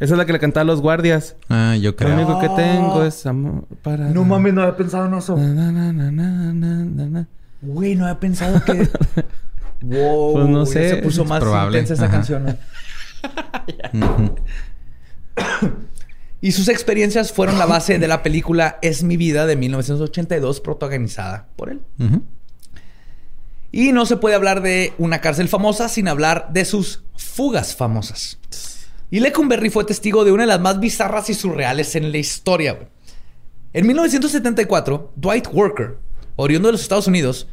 Esa es la que le cantaba a los guardias. Ah, yo Lo creo. único que tengo es amor para... No mames, no había pensado en eso. Na, na, na, na, na, na, na, na. Güey, no había pensado que. wow. Pues no sé, Se puso es más probable. intensa esa Ajá. canción. Y sus experiencias fueron la base de la película Es mi vida de 1982, protagonizada por él. Y no se puede hablar de una cárcel famosa sin hablar de sus fugas famosas. Y Lecumberri fue testigo de una de las más bizarras y surreales en la historia. En 1974, Dwight Worker, oriundo de los Estados Unidos,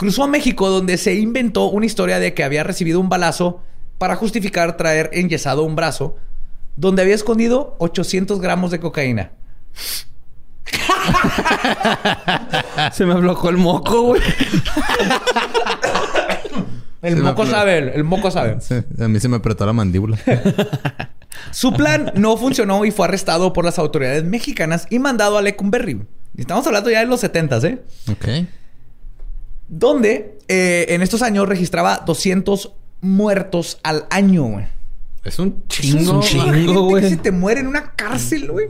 cruzó a México donde se inventó una historia de que había recibido un balazo para justificar traer enyesado un brazo, donde había escondido 800 gramos de cocaína. Se me aflojó el moco, güey. El Se moco sabe, el, el moco sabe. Sí, a mí se me apretó la mandíbula. Su plan no funcionó y fue arrestado por las autoridades mexicanas y mandado a Lecumberri. Estamos hablando ya de los 70, ¿eh? ok. Donde eh, en estos años registraba 200 muertos al año, güey. Es un Es chingo. un Gente chingo, güey. se te muere en una cárcel, güey.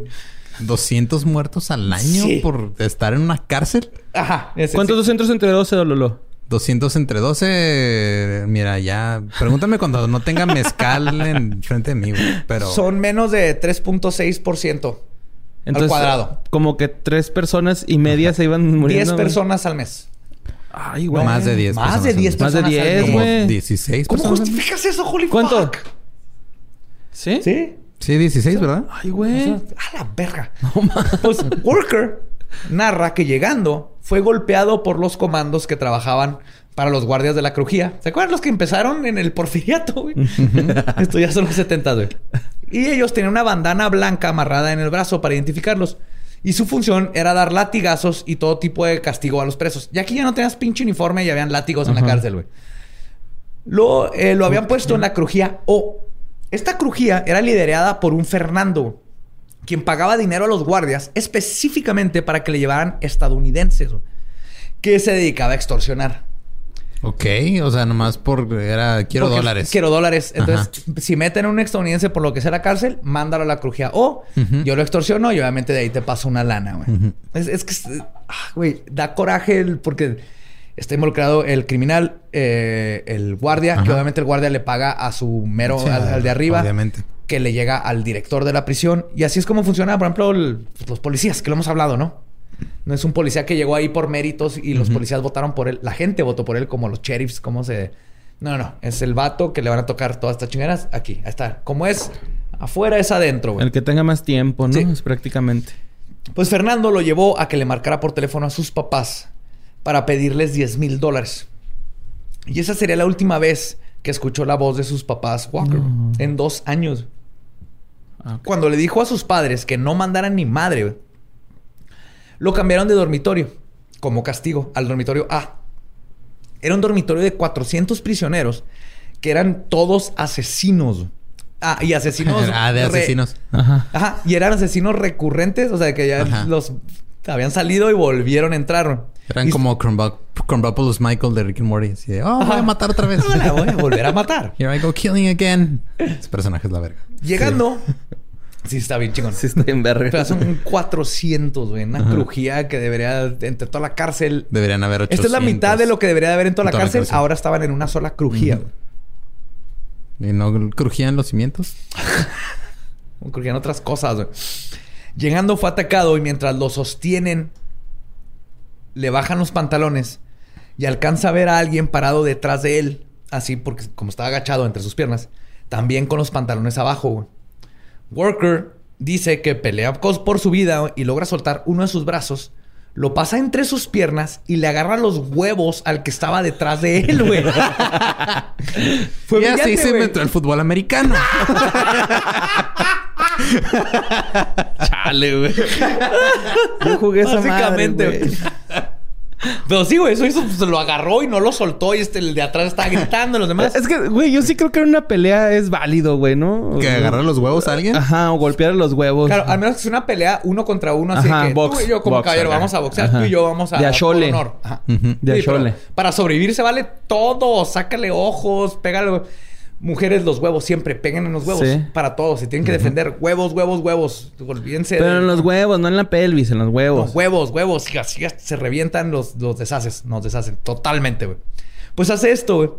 200 muertos al año Sí. por estar en una cárcel. Ajá. ese ¿Cuántos sí. 200 entre 12, Lolo? 200 entre 12. Mira, ya. Pregúntame cuando no tenga mezcal en frente de mí, güey. Pero. Son menos de 3.6% al cuadrado. Como que tres personas y media se iban muriendo. 10 güey. personas al mes. Ay, güey. más de 10 Más de personas 10 al Más de personas al 10, mes. Como güey. 16 ¿Cómo personas. justificas eso, holy ¿Cuánto? fuck? ¿Sí? ¿Sí? Sí, 16, ¿verdad? Ay, güey. A la verga. Pues Worker narra que llegando fue golpeado por los comandos que trabajaban para los guardias de la crujía. ¿Se acuerdan los que empezaron en el porfiriato, güey? Esto ya son los 70, güey. Y ellos tenían una bandana blanca amarrada en el brazo para identificarlos. Y su función era dar latigazos y todo tipo de castigo a los presos. Y aquí ya no tenías pinche uniforme y habían látigos en la cárcel, güey. Lo, eh, lo habían puesto en la crujía O. Esta crujía era liderada por un Fernando, quien pagaba dinero a los guardias específicamente para que le llevaran estadounidenses, güey, que se dedicaba a extorsionar. Ok, o sea, nomás por. Era. Quiero Porque dólares. Quiero dólares. Entonces, si meten a un estadounidense por lo que sea la cárcel, mándalo a la crujía. O yo lo extorsiono y obviamente de ahí te paso una lana, güey. Es, es que, ah, güey, da coraje el- porque está involucrado el criminal, eh, el guardia, que obviamente el guardia le paga a su mero, Sí, al, al de arriba, Obviamente. que le llega al director de la prisión. Y así es como funciona, por ejemplo, el- pues, los policías, que lo hemos hablado, ¿no? No es un policía que llegó ahí por méritos y los policías votaron por él. La gente votó por él como los sheriffs, como se... No, no, es el vato que le van a tocar todas estas chingaderas aquí. Ahí está. Como es afuera, es adentro, güey. El que tenga más tiempo, ¿no? Sí. Es prácticamente. Pues Fernando lo llevó a que le marcara por teléfono a sus papás para pedirles 10 mil dólares. Y esa sería la última vez que escuchó la voz de sus papás Walker No. en dos años. Ah. Cuando le dijo a sus padres que no mandaran ni madre, güey, lo cambiaron de dormitorio como castigo al dormitorio A. Era un dormitorio de 400 prisioneros que eran todos asesinos. Ah, y asesinos. ah, de re- asesinos. Ajá. Ajá, y eran asesinos recurrentes, o sea, que ya Ajá. los habían salido y volvieron a entrar. Eran Y- como Crumbopoulos Michael de Rick and Morty. Así de, oh, voy a matar otra vez. No, la voy a volver a matar. Here I go killing again. Ese personaje es la verga. Llegando. Sí, está bien chingón. Sí, está en verga. Pero son 400, güey. Una crujía que debería, entre toda la cárcel. Deberían haber 800. Esta es la mitad de lo que debería de haber en toda, En la, toda la cárcel. cárcel. Ahora estaban en una sola crujía. ¿Y no crujían los cimientos? Crujían otras cosas, güey. Llegando fue atacado y mientras lo sostienen, le bajan los pantalones y alcanza a ver a alguien parado detrás de él. Así, porque como estaba agachado entre sus piernas, también con los pantalones abajo, güey. Worker dice que pelea cos- por su vida y logra soltar uno de sus brazos, lo pasa entre sus piernas y le agarra los huevos al que estaba detrás de él, güey. Fue y así se metió el fútbol americano. Chale, güey. Yo jugué esa Básicamente, madre, güey. Pero sí, güey, eso hizo, pues, lo agarró y no lo soltó. Y este, el de atrás estaba gritando, los demás. Es que, güey, yo sí creo que en una pelea es válido, güey, ¿no? ¿Que agarrar los huevos a alguien? Ajá, o golpear los huevos. Claro, al menos que sea una pelea uno contra uno, así Ajá, que box, tú y yo como box, caballero ajá. vamos a boxear, Ajá. tú y yo vamos a De a por chole. honor. Ajá. De Sí, pero chole. Para sobrevivir se vale todo. Sácale ojos, pégale. Mujeres, los huevos siempre peguen en los huevos. Sí. Para todos. Se tienen que defender. Huevos, huevos, huevos. Olvídense. Pero de- en los huevos, no en la pelvis, en los huevos. huevos, huevos. Así se revientan, los, los deshaces. Nos deshacen totalmente, güey. Pues hace esto, güey.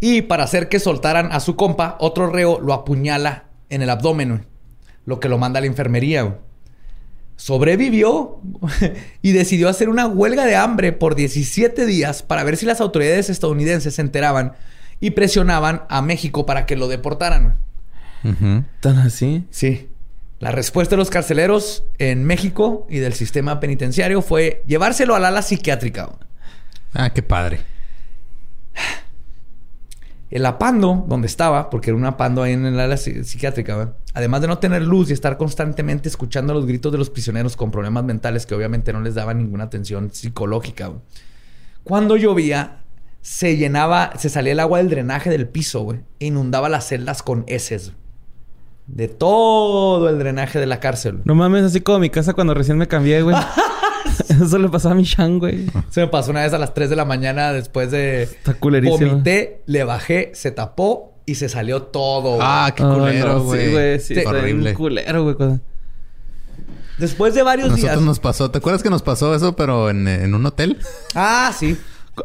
Y para hacer que soltaran a su compa, otro reo lo apuñala en el abdomen, güey. Lo que lo manda a la enfermería, güey. Sobrevivió y decidió hacer una huelga de hambre por 17 días para ver si las autoridades estadounidenses se enteraban y presionaban a México para que lo deportaran. ¿Tan así? Sí. La respuesta de los carceleros en México y del sistema penitenciario fue llevárselo al ala psiquiátrica. Ah, qué padre. El apando, donde estaba, porque era un apando ahí en el ala psi- psiquiátrica, además de no tener luz y estar constantemente escuchando los gritos de los prisioneros con problemas mentales que obviamente no les daban ninguna atención psicológica. Cuando llovía, se llenaba, se salía el agua del drenaje del piso, güey, e inundaba las celdas con heces. De todo el drenaje de la cárcel. No mames, así como mi casa cuando recién me cambié, güey. Eso le pasaba a mi Shan, güey. Se me pasó una vez a las 3 de la mañana después de... Está culerísimo. Vomité, le bajé, se tapó y se salió todo. güey. Ah, qué Ay, culero, no, güey. Sí, güey. Sí, bien Horrible. culero, güey. Después de varios Nosotros días... nos pasó. ¿Te acuerdas que nos pasó eso, pero en, en un hotel? Ah, sí.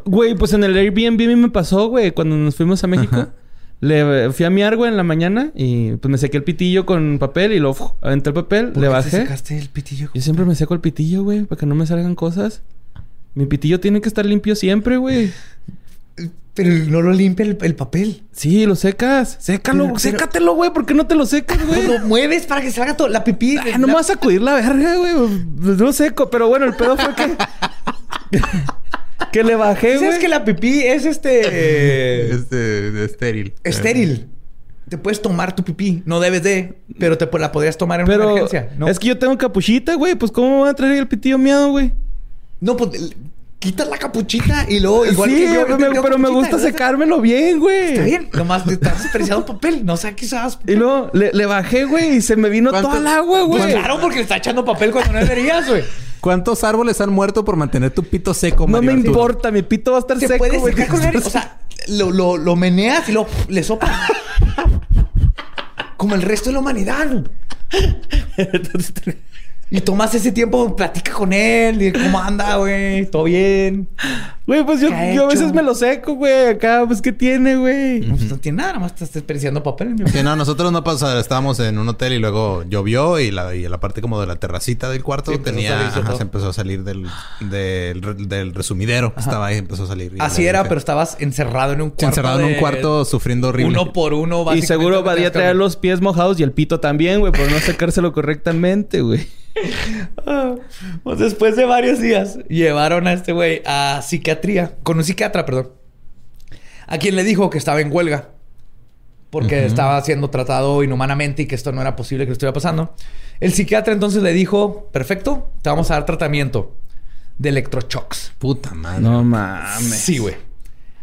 Güey, pues en el Airbnb a mí me pasó, güey, cuando nos fuimos a México. Ajá. Le fui a miar, güey, en la mañana y pues me sequé el pitillo con papel y lo uf, aventé el papel, le bajé. sacaste el pitillo? Yo siempre me seco el pitillo, güey, para que no me salgan cosas. Mi pitillo tiene que estar limpio siempre, güey. Pero no lo limpia el, el papel. Sí, lo secas. Sécalo, Pero- sécatelo, güey. ¿Por qué no te lo secas, güey? Lo mueves para que salga todo. La pipí. Ah, no me vas a sacudir la verga, güey. Lo seco. Pero bueno, el pedo fue que... que le bajé, güey. ¿Sabes que la pipí es este... Este, estéril. estéril? Te puedes tomar tu pipí. No debes de... Pero te la podrías tomar en una Pero emergencia. ¿no? es que yo tengo capuchita, güey. Pues ¿cómo me voy a traer el pitillo miado, güey? No, pues... el- Quitas la capuchita y luego... Igual sí, que yo... me, pero me gusta ¿verdad? secármelo bien, güey. Está bien. Nomás te estás desperdiciando papel. No sé qué sabes. Y luego le, le bajé, güey, y se me vino ¿Cuánto- toda el agua, Pues güey. claro, porque le está echando papel cuando no deberías, güey. ¿Cuántos árboles han muerto por mantener tu pito seco, No Mario me Arturo? importa, mi pito va a estar Se seco, puede güey. secar con él. O sea, lo, lo, lo meneas y lo, le sopas. Como el resto de la humanidad. Y tomas ese tiempo, platica con él. Y cómo anda, güey. ¿Todo bien? Güey, pues yo, ¿Qué ha yo a veces me lo seco, güey. Acá, pues, ¿qué tiene, güey? No, pues no tiene nada. Nada más estás desperdiciando papel. mi Sí, no, nosotros no pasamos, estábamos en un hotel y luego llovió y la, y la parte como de la terracita del cuarto Sí, a tenía, ajá, se empezó a salir del, del, re- del resumidero estaba ahí, empezó a salir. Así era, pero estabas encerrado en un cuarto. encerrado en un cuarto sufriendo horrible. Uno por uno, Y seguro tenías que traer los pies mojados y el pito también, güey, por no secárselo correctamente, güey. Pues después de varios días, llevaron a este güey a psiquiatría, con un psiquiatra, perdón, a quien le dijo que estaba en huelga porque estaba siendo tratado inhumanamente y que esto no era posible que le estuviera pasando. El psiquiatra entonces le dijo, perfecto, te vamos a dar tratamiento de electroshocks. Puta madre. No mames. Sí, güey.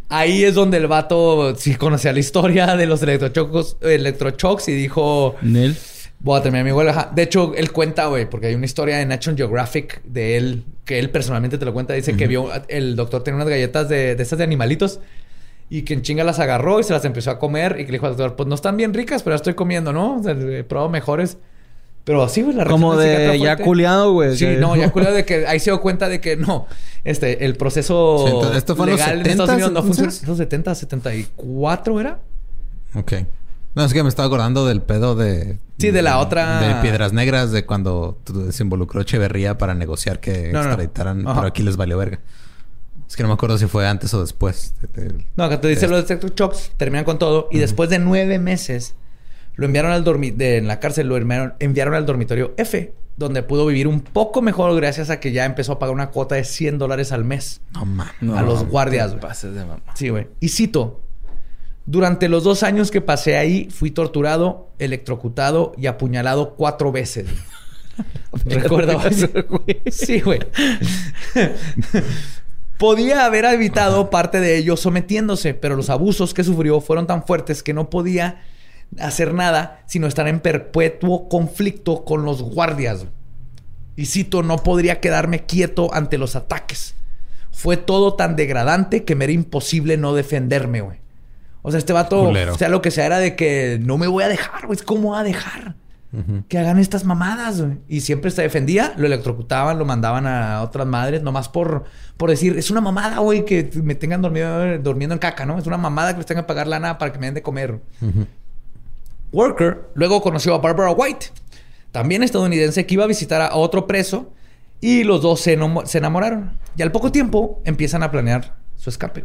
Ahí es donde el vato sí conocía la historia de los electroshocks, electroshocks y dijo... Nel. Voy a terminar mi huelga. Ajá. De hecho, él cuenta, güey, porque hay una historia en National Geographic de él, que él personalmente te lo cuenta. Dice que vio, el doctor tenía unas galletas de, de esas de animalitos y que en chinga las agarró y se las empezó a comer y que le dijo al doctor, pues no están bien ricas, pero las estoy comiendo, ¿no? O sea, he probado mejores. Pero así, güey, la Como de ya culiado, güey. Sí, no, ya culiado de que ahí se dio cuenta de que no. Este, el proceso Sí, entonces, ¿esto fue en los legal en Estados 70s, Unidos no funciona. ¿Los 70, 74 era? Ok. No, es que me estaba acordando del pedo de... Sí, de la otra- De Piedras Negras, de cuando se involucró Echeverría para negociar que No, no, no. extraditaran. Ajá. Pero aquí les valió verga. Es que no me acuerdo si fue antes o después. de- de- No, acá te dice de los electroshocks, terminan con todo y después de nueve meses lo enviaron al dormitorio, en la cárcel lo enviaron, enviaron al dormitorio F, donde pudo vivir un poco mejor gracias a que ya empezó a pagar una cuota de 100 dólares al mes. No mames. No, a los guardias, te güey. pases de mamá. Sí, güey. Y cito. Durante los dos años que pasé ahí, fui torturado, electrocutado y apuñalado cuatro veces. Recuerdo. Sí, güey. Podía haber evitado parte de ello sometiéndose, pero los abusos que sufrió fueron tan fuertes que no podía hacer nada sino estar en perpetuo conflicto con los guardias. Y cito, no podría quedarme quieto ante los ataques. Fue todo tan degradante que me era imposible no defenderme, güey. O sea, este vato, Culero. sea lo que sea, era de que no me voy a dejar, güey. ¿Cómo va a dejar? Que hagan estas mamadas, güey. Y siempre se defendía, lo electrocutaban, lo mandaban a otras madres, nomás por, por decir, es una mamada, güey, que me tengan dormido, durmiendo en caca, ¿no? Es una mamada que les tengan que pagar lana para que me den de comer. Worker luego conoció a Barbara White, también estadounidense, que iba a visitar a otro preso y los dos se, se enamoraron. Y al poco tiempo empiezan a planear su escape.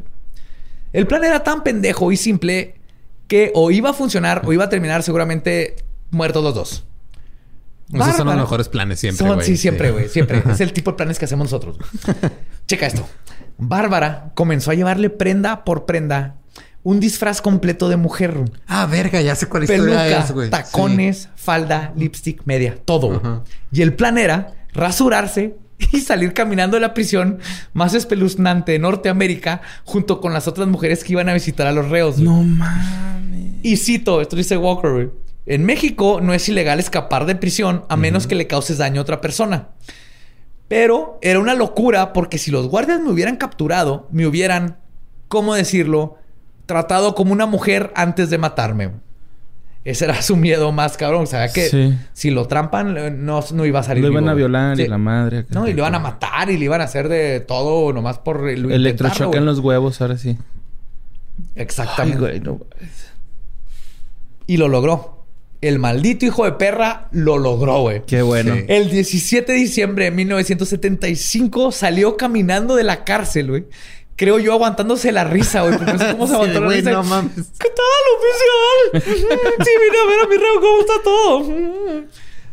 El plan era tan pendejo y simple que o iba a funcionar o iba a terminar seguramente muertos los dos. Esos son los mejores planes siempre, Son- güey. sí, siempre, güey. Siempre. es el tipo de planes que hacemos nosotros. Checa esto. Bárbara comenzó a llevarle prenda por prenda un disfraz completo de mujer. Ah, verga, ya sé cuál historia Peluca, es, güey. tacones, falda, lipstick, media, todo. Y el plan era rasurarse y salir caminando de la prisión más espeluznante de Norteamérica junto con las otras mujeres que iban a visitar a los reos. güey. No mames. Y cito, esto dice Walker, güey. En México no es ilegal escapar de prisión a menos que le causes daño a otra persona. Pero era una locura porque si los guardias me hubieran capturado, me hubieran, ¿cómo decirlo? Tratado como una mujer antes de matarme. Ese era su miedo más cabrón. O sea, que Sí. si lo trampan, eh, no, no iba a salir. Lo vivo, iban a violar y la madre. No, y le iban a matar y le iban a hacer de todo nomás por lo Electrochoque en los huevos, ahora sí. Exactamente. Ay, güey, no. Y lo logró. El maldito hijo de perra lo logró, güey. Qué bueno. Sí. El 17 de diciembre de 1975 salió caminando de la cárcel, güey. Creo yo aguantándose la risa, güey. Porque no sé cómo se Sí, aguantó la güey, risa. no mames. ¿Qué tal, oficial? sí, vine a ver a mi reo cómo está todo.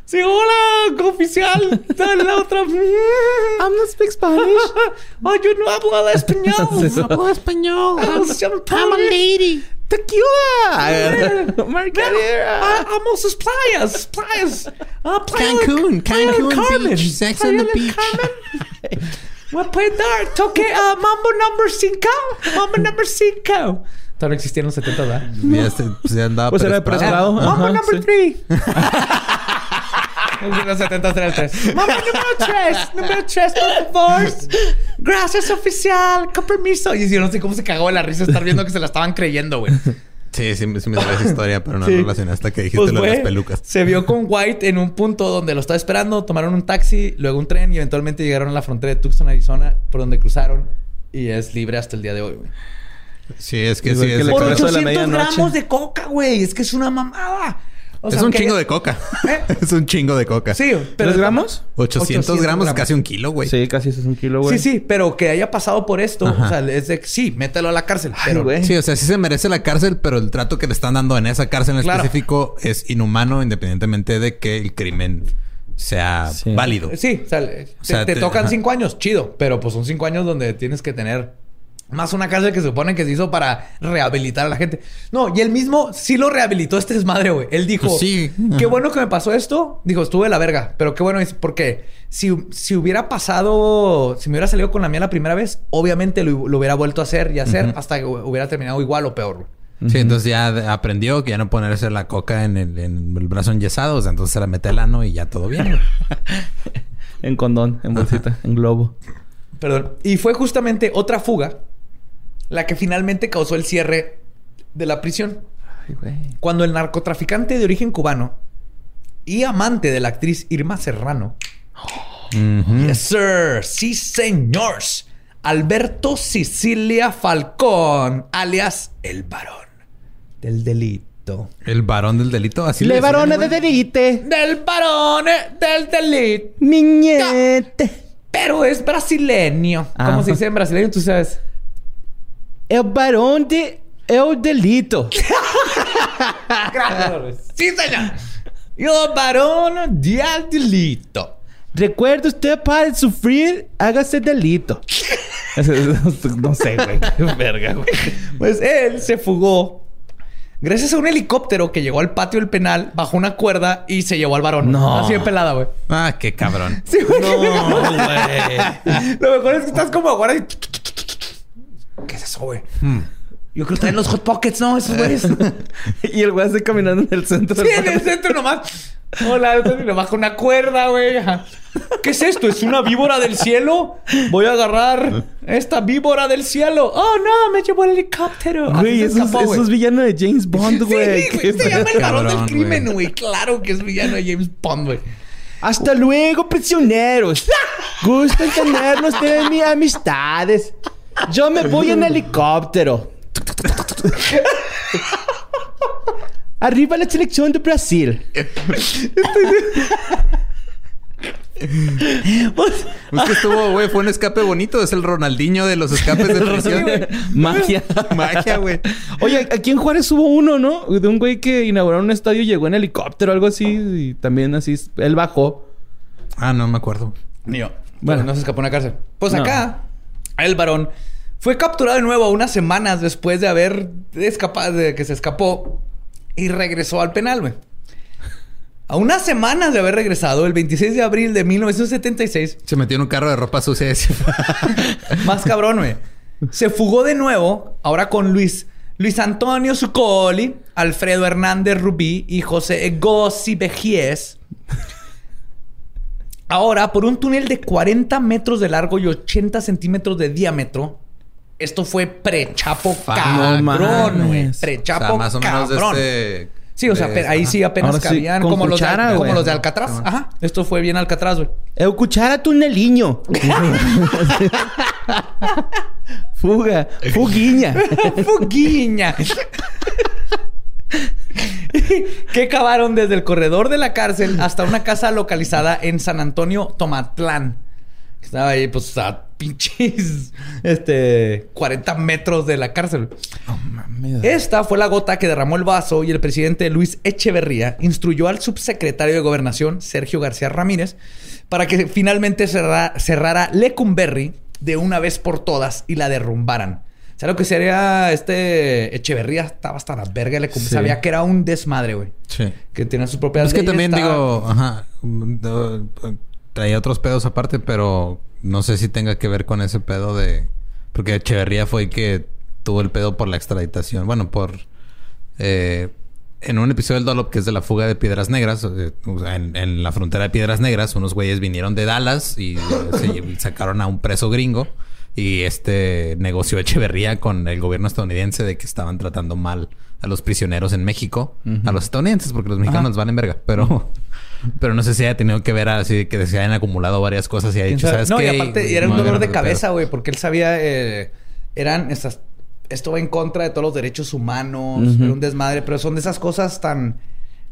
Sí, hola, oficial. Dale la otra. I'm not speak Spanish. oh, yo no hablo español. Hablo español. I'm a lady. Tequila. Margarita. Vamos a playas, playas. Ah, playa Cancún, Cancún. Beach, Sex on the beach. Voy a poder dar. Toque a Mambo number 5. Mambo number 5. Todavía no existía en los 70, ¿verdad? Ya, este, pues, ya andaba Pues era preesperado. Mambo number sí. 3. En los 70 era el 3. Mambo número 3. Número 3, por favor. Gracias, oficial. Con permiso. Y yo no sé cómo se cagó de la risa estar viendo que se la estaban creyendo, güey. Sí, sí, sí me sabía esa historia, pero no Sí. relacioné hasta que dijiste Pues, lo de las pelucas. Se vio con White en un punto donde lo estaba esperando, tomaron un taxi, luego un tren y eventualmente llegaron a la frontera de Tucson, Arizona, por donde cruzaron y es libre hasta el día de hoy, güey. Sí, es que sí. que Es, le Por Por eso de la 800 medianoche. gramos de coca, güey. Es que es una mamada. O es un chingo de coca. ¿Eh? es un chingo de coca. Sí, pero... ¿Tres gramos? 800, gramos, casi un kilo, güey. Sí, casi eso es un kilo, güey. Sí, sí, pero que haya pasado por esto, Ajá. o sea, es de sí, mételo a la cárcel. Ay, pero, güey. Sí, o sea, sí se merece la cárcel, pero el trato que le están dando en esa cárcel en Claro. específico es inhumano, independientemente de que el crimen sea Sí. válido. Sí, o sea, te, sea, te te- tocan ajá. cinco años, chido. Pero pues son cinco años donde tienes que tener más una cárcel que se supone que se hizo para rehabilitar a la gente. No, y él mismo sí lo rehabilitó este desmadre, güey. Él dijo, Pues sí. qué bueno que me pasó esto. Dijo, estuve de la verga. Pero qué bueno es porque si, si hubiera pasado, si me hubiera salido con la mía la primera vez, obviamente lo, lo hubiera vuelto a hacer y hacer hasta que hubiera terminado igual o peor. güey. Sí, entonces ya aprendió que ya no ponerse la coca en el, en el brazo enyesado. O sea, entonces se la mete el ano y ya todo bien. En condón, en bolsita, en globo. Perdón. Y fue justamente otra fuga la que finalmente causó el cierre de la prisión. Ay, güey. Cuando el narcotraficante de origen cubano y amante de la actriz Irma Serrano, yes sir, sí señores, Alberto Sicilia Falcón, alias el varón del delito. El varón del delito. Así Le güey. de delite. Del varón del delito. Niñete. Pero es brasileño. ¿Cómo se dice en brasileño? Tú sabes. El varón de el delito. Gracias. sí, señor. El varón del delito. Recuerde usted para sufrir, hágase delito. no sé, güey. Qué verga, güey. Pues él se fugó gracias a un helicóptero que llegó al patio del penal, bajó una cuerda y se llevó al varón. No. Así de pelada, güey. Ah, qué cabrón. Sí, güey. No, güey. Lo mejor es que estás como ahora y... ¿Qué es eso, güey? Yo creo que está en los Hot Pockets, ¿no? Esos güeyes. sí, Y el güey así caminando en el centro. del en el centro nomás. Hola, entonces le baja una cuerda, güey. ¿Qué es esto? ¿Es una víbora del cielo? Voy a agarrar esta víbora del cielo. Oh, no, me llevó el helicóptero. Güey, Así se eso, es- escapó, eso güey. es villano de James Bond, güey. Sí, güey, se llama el varón del crimen, güey. güey. Claro que es villano de James Bond, güey. Hasta luego, prisioneros. Gusto en tenerlos de mis amistades. Yo me voy en helicóptero. Arriba la selección de Brasil. Es que estuvo, güey, fue un escape bonito. Es el Ronaldinho de los escapes de prisión. Magia. Magia, güey. Oye, aquí en Juárez hubo uno, ¿no? De un güey que inauguró un estadio y llegó en helicóptero o algo así. Y también así, él bajó. Ah, no me acuerdo. Mío. Bueno. Bueno, no se escapó en la cárcel. Pues No. acá, el varón fue capturado de nuevo unas semanas después de haber escapado, de que se escapó y regresó al penal, güey. A unas semanas de haber regresado, el 26 de abril de 1976, Se metió en un carro de ropa sucia. y se fue. más cabrón, güey. Se fugó de nuevo, ahora con Luis, Luis Antonio Zuccoli, Alfredo Hernández Rubí y José Egossi Bejies. Ahora, por un túnel de 40 metros de largo y 80 centímetros de diámetro. Esto fue pre-chapo cabrón, güey. O Pre-chapo sea, más o menos de cabrón. este... Sí, o sea, de- ahí ajá. sí apenas Ahora cabían como, de, los de Alcatraz. Ajá. Esto fue bien Alcatraz, güey. Eu cuchara tuneliño. Fuga. Fuguiña. Fuguiña. que cavaron desde el corredor de la cárcel hasta una casa localizada en San Antonio, Tomatlán. Estaba ahí, pues, a pinches este, 40 metros de la cárcel. Esta fue la gota que derramó el vaso y el presidente Luis Echeverría instruyó al subsecretario de Gobernación, Sergio García Ramírez, para que finalmente cerra- cerrara Lecumberri de una vez por todas y la derrumbaran. Sea, lo que sería este Echeverría estaba hasta la verga. Le Sí. sabía que era un desmadre, güey. Sí. Que tenía sus propias Es que también estaba- digo, ajá, traía otros pedos aparte, pero no sé si tenga que ver con ese pedo de... Porque Echeverría fue el que tuvo el pedo por la extraditación. Bueno, por... eh, en un episodio del Dolop, que es de la fuga de Piedras Negras, eh, en, en la frontera de Piedras Negras, unos güeyes vinieron de Dallas y eh, se sacaron a un preso gringo. Y este negoció Echeverría con el gobierno estadounidense de que estaban tratando mal a los prisioneros en México, a los estadounidenses, porque los mexicanos valen verga, pero, pero no sé si haya tenido que ver así que se hayan acumulado varias cosas y ¿Quién dicho, sabe? ¿sabes no, qué? y aparte era un dolor de cabeza, güey, porque él sabía, eh, eran estas, esto va en contra de todos los derechos humanos, era un desmadre, pero son de esas cosas tan,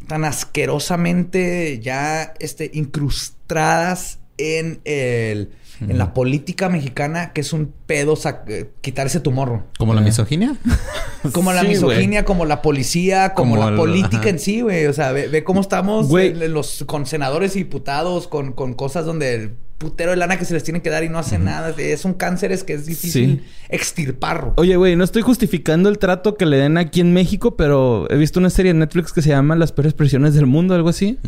tan asquerosamente ya, este, incrustadas en el en la política mexicana que es un pedo eh, quitar ese tumor. ¿Como la misoginia? Como la Sí, misoginia, como la policía, como, Como la el- política ajá. en sí, güey. O sea, ve, ve cómo estamos en los, con senadores y diputados, con, con cosas donde el putero de lana que se les tiene que dar y no hacen nada. Es un cáncer es que es difícil extirparlo. Oye, güey, no estoy justificando el trato que le den aquí en México, pero he visto una serie en Netflix que se llama Las peores prisiones del mundo, algo así.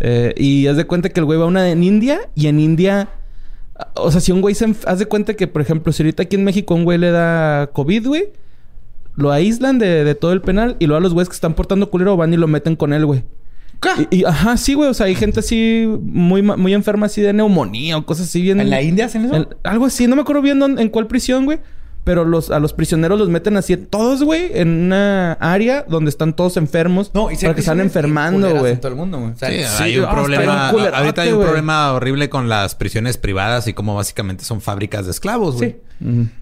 Eh, y haz de cuenta que el güey va a una en India y en India. O sea, si un güey se. Haz de cuenta que, por ejemplo, si ahorita aquí en México un güey le da COVID, güey, lo aíslan de, de todo el penal y luego a los güeyes que están portando culero van y lo meten con él, güey. Y, y- ajá, sí, güey. O sea, hay gente así muy, muy enferma así de neumonía o cosas así bien. ¿En la India hacen eso? en- algo así, no me acuerdo bien dónde- en cuál prisión, güey. Pero los, a los prisioneros los meten así todos, güey, en una área donde están todos enfermos. No, y para que están enfermando, güey. en todo el mundo, güey. O sea, Sí, sí, hay un problema. ahorita hay un problema horrible con las prisiones privadas y como básicamente son fábricas de esclavos, güey. Sí.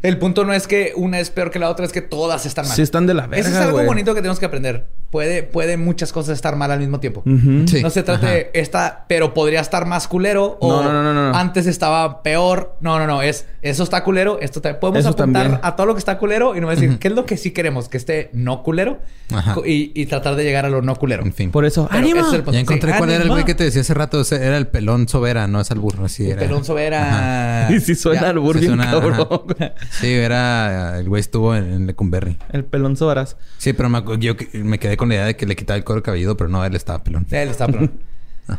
El punto no es que una es peor que la otra, es que todas están mal. Sí, están de la verga, Eso es algo bonito que tenemos que aprender. Puede, puede muchas cosas estar mal al mismo tiempo. Sí. No se trata Ajá. de esta, pero podría estar más culero o No, no, no, no, no. antes estaba peor. No, no, no. Es eso está culero. Esto ta- podemos Eso apuntar a todo lo que está culero y no decir qué es lo que sí queremos que esté no culero Ajá. y, y tratar de llegar a lo no culero. En fin. Por eso, ¡ánimo! es. Ya encontré Sí, cuál era el güey que te decía hace rato. Ese era el pelón sobera, no es al burro. Así El era. pelón sobera. Y si suena Ya. al burro Sí bien suena, cabrón. ajá. Sí, era... El güey estuvo en, en Lecumberri. El pelón Sobaras. Sí, pero me, yo me quedé con la idea de que le quitaba el cuero cabelludo, pero no, él estaba pelón. Él está pelón.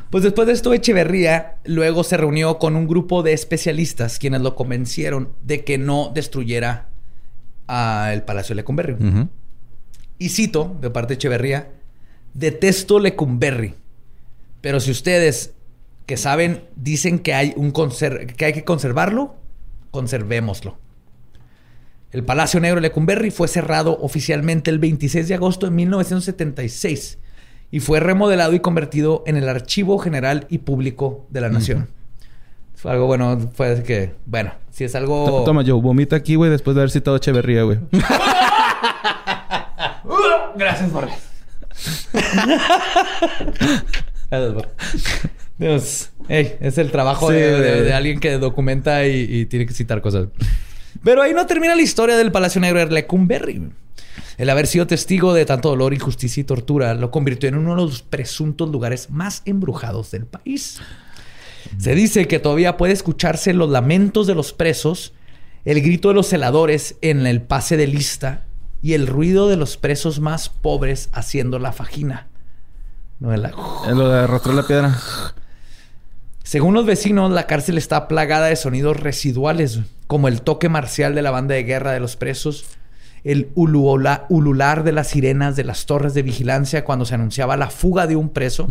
Pues después de esto, Echeverría luego se reunió con un grupo de especialistas quienes lo convencieron de que no destruyera a el Palacio de Lecumberri. Y cito de parte de Echeverría: Detesto Lecumberri, pero si ustedes que saben dicen que hay, un que, hay que conservarlo, conservémoslo. El Palacio Negro de Lecumberri fue cerrado oficialmente el 26 de agosto de 1976 y fue remodelado y convertido en el Archivo General y Público de la Nación. Fue algo bueno, fue que, bueno, si es algo... To- Toma, Joe, vomita aquí, güey, después de haber citado Echeverría, güey. Gracias, Borges. Gracias, Borges. Dios, ey, es el trabajo Sí, de, de- güey. de alguien que documenta y, y tiene que citar cosas. Pero ahí no termina la historia del Palacio Negro de Lecumberri. El haber sido testigo de tanto dolor, injusticia y tortura lo convirtió en uno de los presuntos lugares más embrujados del país. Se dice que todavía puede escucharse los lamentos de los presos, el grito de los celadores en el pase de lista y el ruido de los presos más pobres haciendo la fajina. No, la- Es lo de arrastrar la piedra. Según los vecinos, la cárcel está plagada de sonidos residuales, como el toque marcial de la banda de guerra de los presos, el ulular de las sirenas de las torres de vigilancia cuando se anunciaba la fuga de un preso,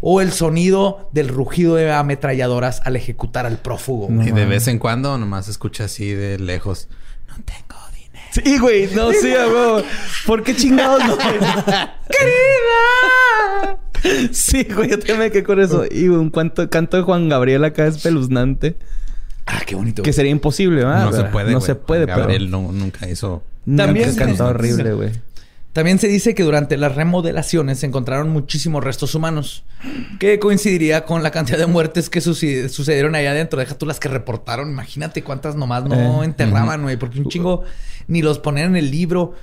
o el sonido del rugido de ametralladoras al ejecutar al prófugo. No y de vez en cuando nomás escucha así de lejos. No tengo dinero. Sí, güey. No, sí, güey. ¿Por qué chingados no? ¡Querida! Sí, güey. Yo también me quedé con eso. Y un cuanto, canto de Juan Gabriel acá espeluznante. Ah, qué bonito. Que sería imposible, ¿verdad? no se puede, No güey. se puede, Gabriel pero... no- nunca hizo... También- También cantado horrible, güey. También se dice que durante las remodelaciones se encontraron muchísimos restos humanos, que coincidiría con la cantidad de muertes que sucedieron allá adentro. Deja tú las que reportaron. Imagínate cuántas nomás no Eh, enterraban, güey, porque un chingo ni los ponían en el libro.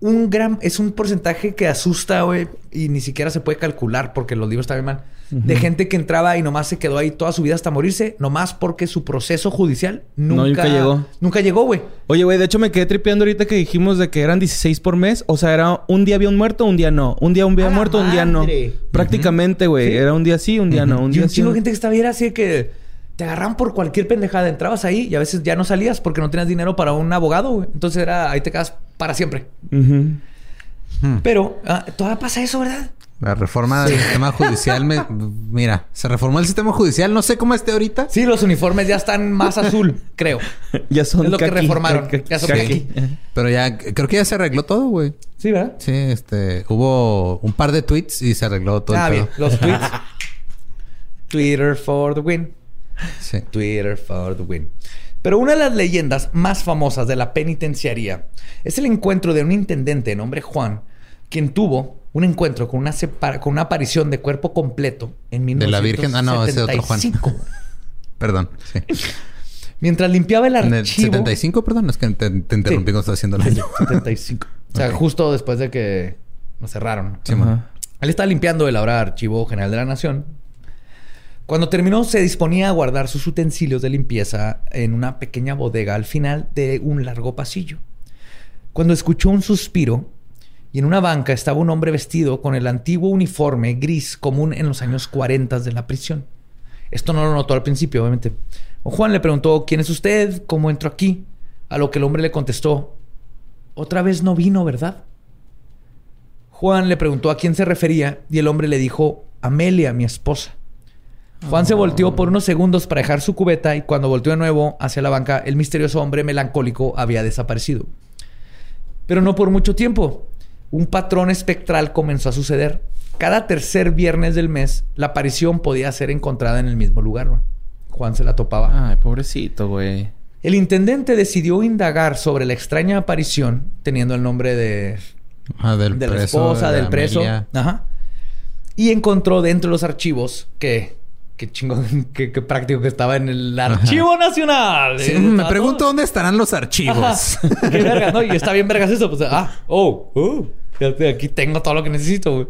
Un gran, es un porcentaje que asusta, güey, y ni siquiera se puede calcular porque los libros están bien mal. De gente que entraba y nomás se quedó ahí toda su vida hasta morirse, nomás porque su proceso judicial nunca, nunca llegó. Nunca llegó, güey. Oye, güey, de hecho me quedé tripeando ahorita que dijimos de que eran 16 por mes. O sea, era un día había un muerto, un día no. Un día un día ¡A la muerto, un día no. Prácticamente, güey. Sí. Era un día sí, un día no. Un y día un sí. chingo de gente que estaba ahí era así de que te agarraban por cualquier pendejada. Entrabas ahí y a veces ya no salías porque no tenías dinero para un abogado, güey. Entonces era ahí te quedas para siempre. Ujú. Pero ah, todavía pasa eso, ¿verdad? La reforma del sistema judicial me... Mira, se reformó el sistema judicial. No sé cómo esté ahorita. Sí, los uniformes ya están más azul, creo. Ya son Es lo que reformaron. kaki, Ya son kaki. Pero ya... Creo que ya se arregló todo, güey. Sí, ¿verdad? Sí, este... Hubo un par de tweets y se arregló todo ah, el bien. Los tweets. Twitter for the win. Sí. Twitter for the win. Pero una de las leyendas más famosas de la penitenciaría es el encuentro de un intendente de nombre Juan, quien tuvo un encuentro con una, separa- con una aparición de cuerpo completo en ¿De la Virgen? Ah, no, ese otro Juan. 1975. Perdón, sí. Mientras limpiaba el En archivo... el 75, perdón, es que te, te interrumpí Sí. cuando estás haciendo la... 75. O sea, justo después de que nos cerraron. Sí. Él estaba limpiando el ahora Archivo General de la Nación. Cuando terminó, se disponía a guardar sus utensilios de limpieza en una pequeña bodega al final de un largo pasillo. Cuando escuchó un suspiro y en una banca estaba un hombre vestido con el antiguo uniforme gris común en los años 40 de la prisión. Esto no lo notó al principio, obviamente. Juan le preguntó, ¿quién es usted? ¿Cómo entró aquí? A lo que el hombre le contestó, otra vez no vino, ¿verdad? Juan le preguntó a quién se refería y el hombre le dijo, Amelia, mi esposa. Juan se volteó por unos segundos para dejar su cubeta y cuando volteó de nuevo hacia la banca, el misterioso hombre melancólico había desaparecido. Pero no por mucho tiempo. Un patrón espectral comenzó a suceder. Cada tercer viernes del mes, la aparición podía ser encontrada en el mismo lugar. ¿no? Juan se la topaba. Ay, pobrecito, güey. El intendente decidió indagar sobre la extraña aparición, teniendo el nombre de, Ah, del de la esposa, de del preso. Ajá. Y encontró dentro de los archivos que... Qué chingón, qué, qué práctico que estaba en el Archivo Nacional. Sí, Eh, me pregunto dónde estarán los archivos. Ajá. Qué verga, ¿no? Y está bien vergas eso. Pues, ah, oh, oh. Aquí tengo todo lo que necesito, güey.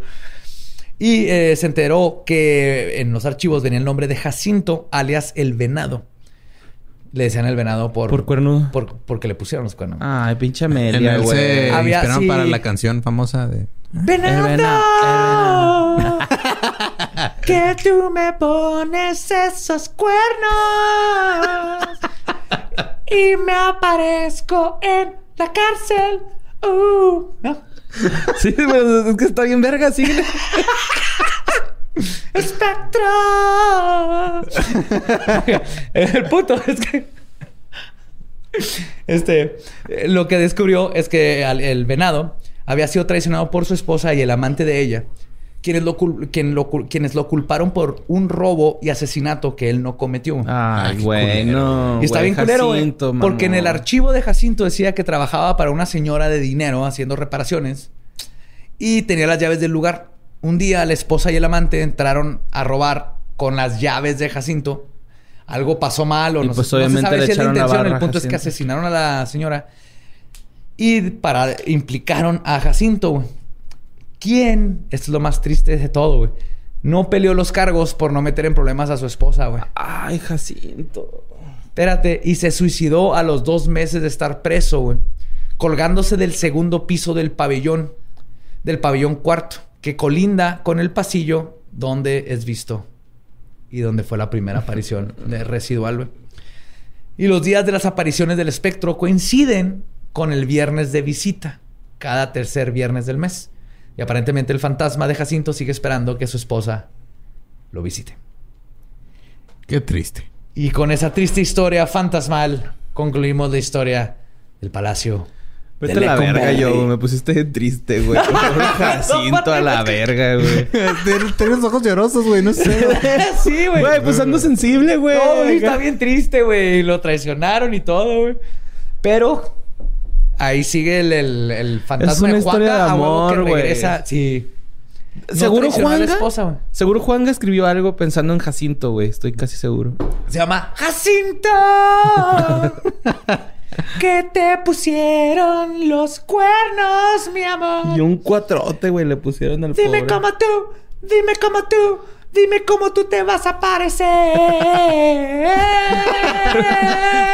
Y eh, se enteró que en los archivos venía el nombre de Jacinto, alias El Venado. Le decían El Venado por... Por cuernudo. por- porque le pusieron los cuernos. Ay, pinche él güey. se Había- inspiraron sí. para la canción famosa de... ¡Venado! El venado, que tú me pones esos cuernos y me aparezco en la cárcel. Uh, ¿no? Sí, es que está bien verga, sí. ¡Espectro! El punto es que. Este. Lo que descubrió es que el venado había sido traicionado por su esposa y el amante de ella. Quienes lo, cul- quien lo cul- quienes lo culparon por un robo y asesinato que él no cometió. Ay, qué güey, culero. no. y está bien culero, güey, Jacinto, Porque en el archivo de Jacinto decía que trabajaba para una señora de dinero haciendo reparaciones y tenía las llaves del lugar. Un día la esposa y el amante entraron a robar con las llaves de Jacinto. Algo pasó mal o Y no, pues no se obviamente sabe le si es la intención. barra El punto es que Jacinto. asesinaron a la señora y para implicaron a Jacinto, güey. ¿Quién? Esto es lo más triste de todo, güey. No peleó los cargos por no meter en problemas a su esposa, güey. Ay, Jacinto. Espérate, y se suicidó a los dos meses de estar preso, güey. Colgándose del segundo piso del pabellón, del pabellón cuarto, que colinda con el pasillo donde es visto y donde fue la primera aparición de residual, güey. Y los días de las apariciones del espectro coinciden con el viernes de visita, cada tercer viernes del mes. Y aparentemente el fantasma de Jacinto sigue esperando que su esposa lo visite. Qué triste. Y con esa triste historia fantasmal concluimos la historia del palacio. Vete de a la verga, yo. Me pusiste triste, güey. Jacinto a la verga, güey. Tienes ojos llorosos, güey. No sé. sí, güey. Güey, pues ando sensible, güey. No, güey, está bien triste, güey. Lo traicionaron y todo, güey. Pero ahí sigue el, el, el fantasma Es una de historia Juanga de a huevo que amor, güey. regresa. Sí. No ¿Seguro Juanga? esposa, güey. Seguro Juanga escribió algo pensando en Jacinto, güey. Estoy casi seguro. Se llama Jacinto. que te pusieron los cuernos, mi amor. Y un cuatrote, güey, le pusieron al Dime pobre. cómo tú, dime cómo tú, dime cómo tú te vas a parecer.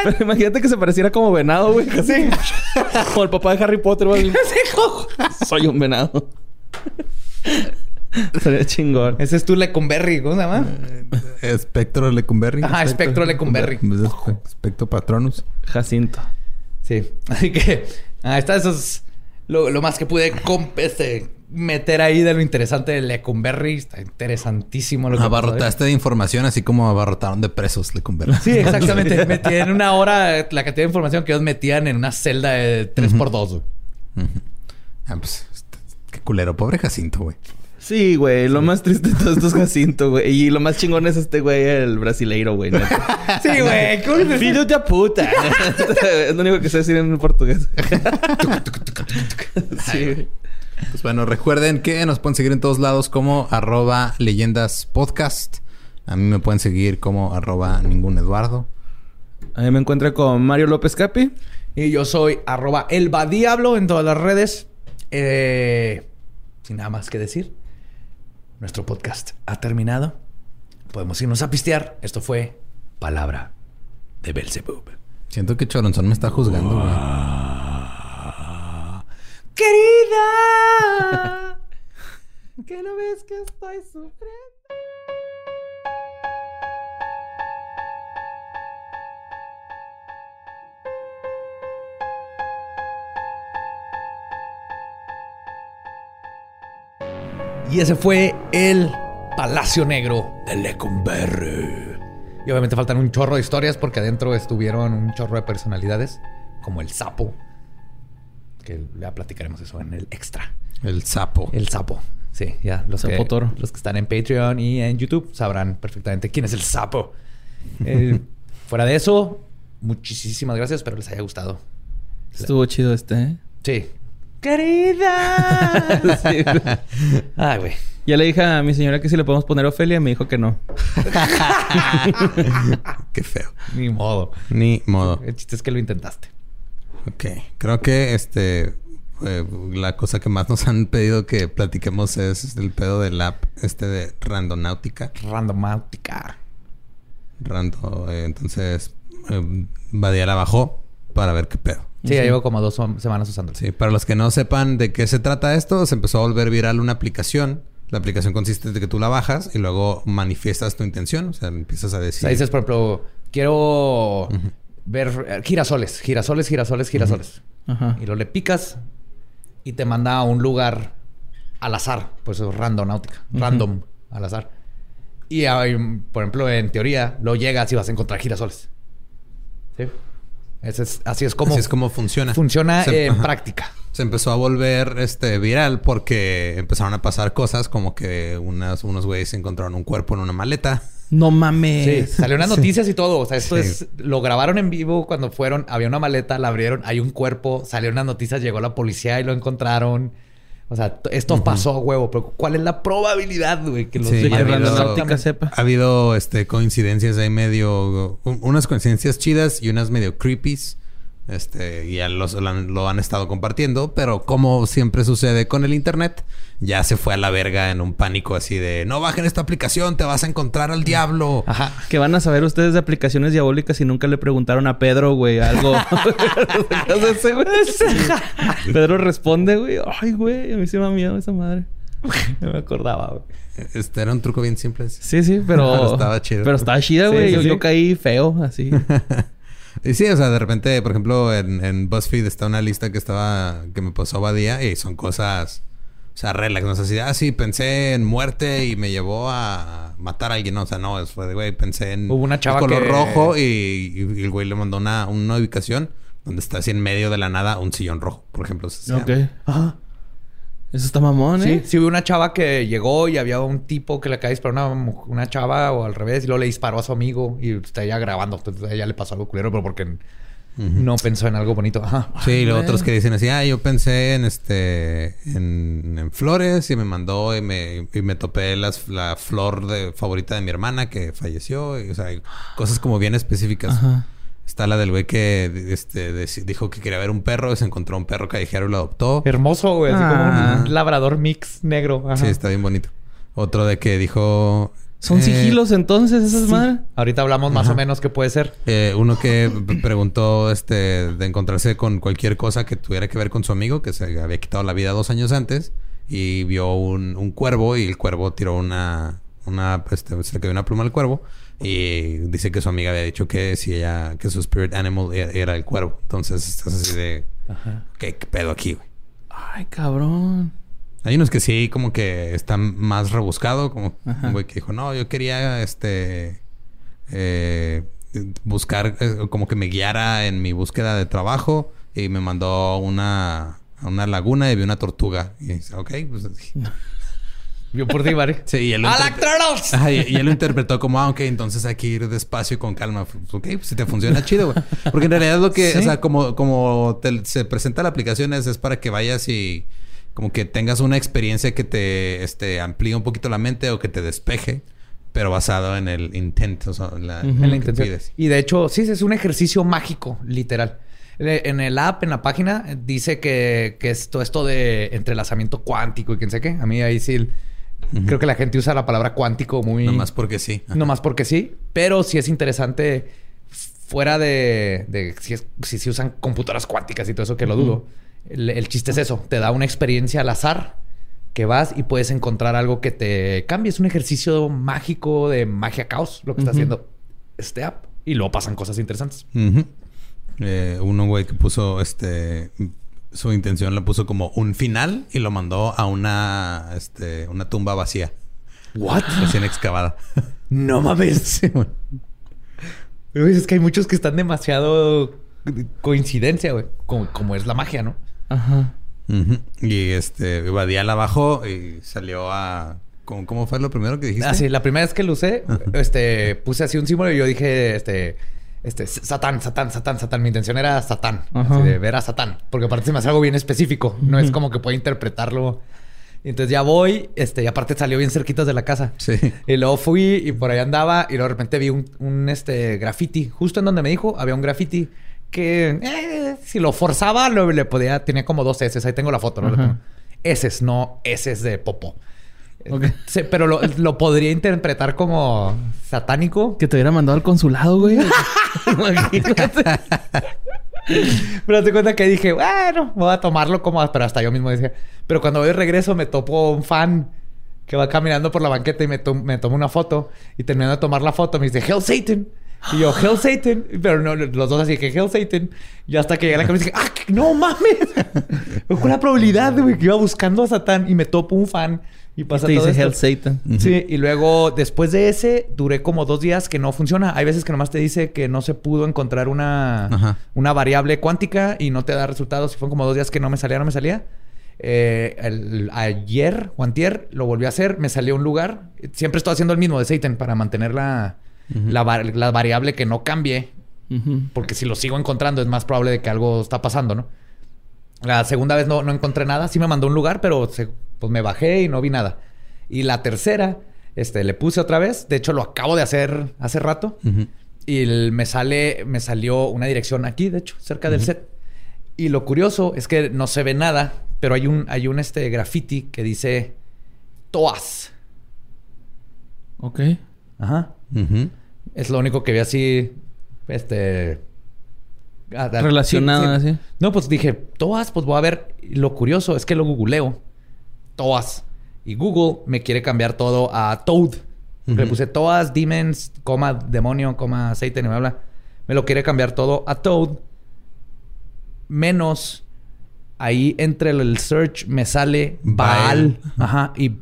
Pero imagínate que se pareciera como venado, güey. Así. como el papá de Harry Potter, güey. Soy un venado. Sería chingón. Ese es tu Lecumberri, ¿cómo se llama? Espectro Lecumberri. Ajá, Espectro Lecumberri. Espectro Patronus. Jacinto. Sí, así que ahí está, eso es lo, lo más que pude este, meter ahí de lo interesante de Lecumberri. Está interesantísimo lo que. Abarrotaste de información así como abarrotaron de presos Lecumberri. Sí, exactamente. Metí en una hora la cantidad de información que ellos metían en una celda de 3x2. güey. Ah, pues, este, qué culero. Pobre Jacinto, güey. Sí, güey. Lo más triste de todo esto es Jacinto, güey. Y lo más chingón es este güey, el brasileiro, güey. Sí, güey. ¿cómo se- Filho de puta. es lo único que sé decir en portugués. sí. Pues bueno, recuerden que nos pueden seguir en todos lados como arroba leyendas podcast. A mí me pueden seguir como arroba ningún Eduardo. A mí me encuentra con Mario López Capi. Y yo soy arroba elbadiablo en todas las redes. Eh, sin nada más que decir, nuestro podcast ha terminado. Podemos irnos a pistear. Esto fue Palabra de Belzebub. Siento que Choronzón me está juzgando, güey. Querida, que no ves que estoy sufriendo. Y ese fue el Palacio Negro de Lecumberri. Y obviamente faltan un chorro de historias porque adentro estuvieron un chorro de personalidades, como el sapo. Que ya platicaremos eso en el extra. El sapo. El sapo. Sí, ya. Los, Sapo que, toro. los que están en Patreon y en YouTube sabrán perfectamente quién es el sapo. Eh, fuera de eso, muchísimas gracias. Espero les haya gustado. Estuvo chido este, ¿eh? Sí. ¡Querida! Sí, güey. Ay, güey. Ya le dije a mi señora que si le podemos poner Ofelia. Me dijo que no. Qué feo. Ni modo. Ni modo. El chiste es que lo intentaste. Ok. Creo que este... eh, la cosa que más nos han pedido que platiquemos es el pedo del app este de Randonáutica. Randomáutica. Rando. eh, entonces, eh, Badia la bajó para ver qué pedo. Sí, ya llevo como dos semanas usándolo. Sí, para los que no sepan de qué se trata esto, se empezó a volver viral una aplicación. La aplicación consiste en que tú la bajas y luego manifiestas tu intención. O sea, empiezas a O decir... sea, dices, por ejemplo, quiero ver eh, girasoles, girasoles, girasoles, girasoles. Ajá. Y luego le picas y te manda a un lugar al azar. Pues es randonáutica. Random, al azar. Y hay, por ejemplo, en teoría, lo llegas y vas a encontrar girasoles. ¿Sí? Ese es- así es como, Así es como funciona. funciona Se- en ajá. práctica. Se empezó a volver este viral porque empezaron a pasar cosas como que unas, unos güeyes encontraron un cuerpo en una maleta. No Sí, mames. salió unas noticias y todo. O sea, esto Sí. es. Lo grabaron en vivo cuando fueron. Había una maleta, la abrieron, hay un cuerpo, salió unas noticias, llegó la policía y lo encontraron. O sea, esto pasó, huevo. Pero ¿cuál es la probabilidad, güey? Que los Sí, De que ha habido- sepa. Ha habido este coincidencias ahí medio... un- unas coincidencias chidas y unas medio creepies. Este, ya los, lo, han, lo han estado compartiendo, pero como siempre sucede con el internet, ya se fue a la verga en un pánico así de no bajen esta aplicación, te vas a encontrar al diablo. Ajá. Que van a saber ustedes de aplicaciones diabólicas si nunca le preguntaron a Pedro, güey, algo. Pedro responde, güey. Ay, güey, a mí se me da miedo esa madre. No me acordaba, güey. Este era un truco bien simple. Sí, sí, pero. Pero estaba chido. Pero estaba chida, Sí, güey. sí, yo, sí. yo caí feo, así. Y sí, o sea, de repente, por ejemplo, en, en BuzzFeed está una lista que estaba, que me pasó Badía y son cosas, o sea, relax, no sé si, ah, sí, pensé en muerte y me llevó a matar a alguien, no, o sea, no, fue de, güey, pensé en Hubo una chava el color que- rojo y, y- y el güey le mandó una, una ubicación donde está así en medio de la nada un sillón rojo, por ejemplo. o sea, ok. Ajá. Eso está mamón, Sí, ¿eh? sí hubo una chava que llegó y había un tipo que le acaba de disparar a una, una chava o al revés y luego le disparó a su amigo y está ella grabando. Entonces a ella le pasó algo culero, pero porque no pensó en algo bonito. Ajá. Sí, y los otros que dicen así, ah, yo pensé en este, en, en flores y me mandó y me, y me topé las, la flor de, favorita de mi hermana que falleció. Y, o sea, hay cosas como bien específicas. Ajá. Está la del güey que este, dijo que quería ver un perro y se encontró un perro callejero y lo adoptó. Hermoso, güey. Así Ah. como un labrador mix negro. Ajá. Sí, está bien bonito. Otro de que dijo... Son eh, sigilos entonces esas Sí. madres. Ahorita hablamos más o menos qué puede ser. Eh, uno que preguntó este de encontrarse con cualquier cosa que tuviera que ver con su amigo que se había quitado la vida dos años antes y vio un, un cuervo y el cuervo tiró una una este, se le cayó una pluma al cuervo y dice que su amiga había dicho que si ella que su spirit animal era, era el cuervo entonces estás así de Ajá. ¿qué, qué pedo aquí güey? Ay, cabrón. Hay unos que sí, como que están más rebuscado, como Ajá. un güey que dijo, no, yo quería este eh, buscar, eh, como que me guiara en mi búsqueda de trabajo y me mandó una, a una laguna y vi una tortuga. Y dice, ok, pues Yo por ti, Mari. sí, y él lo, y, y él lo interpretó como, ah, ok, entonces hay que ir despacio y con calma. Ok, pues si te funciona chido, güey. Porque en realidad lo que, Sí. o sea, como, como te- se presenta la aplicación es, es para que vayas y como que tengas una experiencia que te este, amplíe un poquito la mente o que te despeje. pero basado en el intent, o sea, en la, En intención. pides. Y de hecho, sí, es un ejercicio mágico, literal. En el app, en la página, dice que, que es todo esto de entrelazamiento cuántico y quién sé qué. A mí ahí sí, creo que la gente usa la palabra cuántico muy... Nomás porque sí. Ajá. No más porque sí, pero sí es interesante fuera de, de si, es- si se usan computadoras cuánticas y todo eso que lo dudo. El, el chiste es eso, te da una experiencia al azar que vas y puedes encontrar algo que te cambie. Es un ejercicio mágico de magia caos lo que está haciendo este app y luego pasan cosas interesantes. Eh, uno, güey, que puso este. Su intención la puso como un final y lo mandó a una, este, una tumba vacía, ¿What? recién excavada. No mames. Pero Es que hay muchos que están demasiado coincidencia, güey. Como, como es la magia, ¿no? Ajá. Y este, Badial abajo y salió a. ¿Cómo, cómo fue lo primero que dijiste? Ah, sí, la primera vez que lo usé, este, puse así un símbolo y yo dije, este, este, Satán, Satán, Satán, Satán. Mi intención era Satán, así de ver a Satán, porque aparte se me hace algo bien específico. No es como que pueda interpretarlo. Y entonces ya voy, este, y aparte salió bien cerquitas de la casa. Sí. Y luego fui y por ahí andaba y luego de repente vi un, un, este graffiti. Justo en donde me dijo, había un graffiti que eh, si lo forzaba lo, le podía, tenía como dos S. Ahí tengo la foto, ¿no? Ajá. La tengo. S, no S de popo. Sí, pero lo, lo podría interpretar como satánico. Que te hubiera mandado al consulado, güey. Imagínate. Pero te cuenta que dije, bueno, voy a tomarlo como... Pero hasta yo mismo decía... Pero cuando voy de regreso me topo un fan que va caminando por la banqueta y me, to- me toma una foto. Y terminando de tomar la foto me dice, Hell Satan. Y yo, Hell Satan. Pero no, los dos así que Hell Satan. Y hasta que llegué a la cabeza dije, ¡ah, que- no mames! Con la probabilidad, güey, que iba buscando a Satán y me topo un fan. Y pasa te todo dice esto. Hell Satan. Sí, y luego después de ese duré como dos días que no funciona. Hay veces que nomás te dice que no se pudo encontrar una, Ajá. una variable cuántica y no te da resultados. Y fueron como dos días que no me salía, no me salía. Eh, el- ayer o antier lo volví a hacer, me salió un lugar. Siempre estoy haciendo el mismo de Satan para mantener la, la, var- la variable que no cambie. Porque si lo sigo encontrando es más probable de que algo está pasando, ¿no? La segunda vez no, no encontré nada. Sí me mandó un lugar, pero se- pues me bajé y no vi nada. Y la tercera, este, le puse otra vez. De hecho, lo acabo de hacer hace rato. Y el- me sale, me salió una dirección aquí, de hecho, cerca del set. Y lo curioso es que no se ve nada, pero hay un, hay un este graffiti que dice Toas. Ok. Ajá. Es lo único que vi así, este... ah, Relacionado, sí, sí. así. No, pues dije, Toas, pues voy a ver. Lo curioso es que lo googleo. Toas. Y Google me quiere cambiar todo a Toad. Le Ujú. puse Toas, Demons, coma, demonio, coma, aceite, y me habla. Me lo quiere cambiar todo a Toad. Menos ahí entre el, el search me sale Baal. Baal. Ajá. Y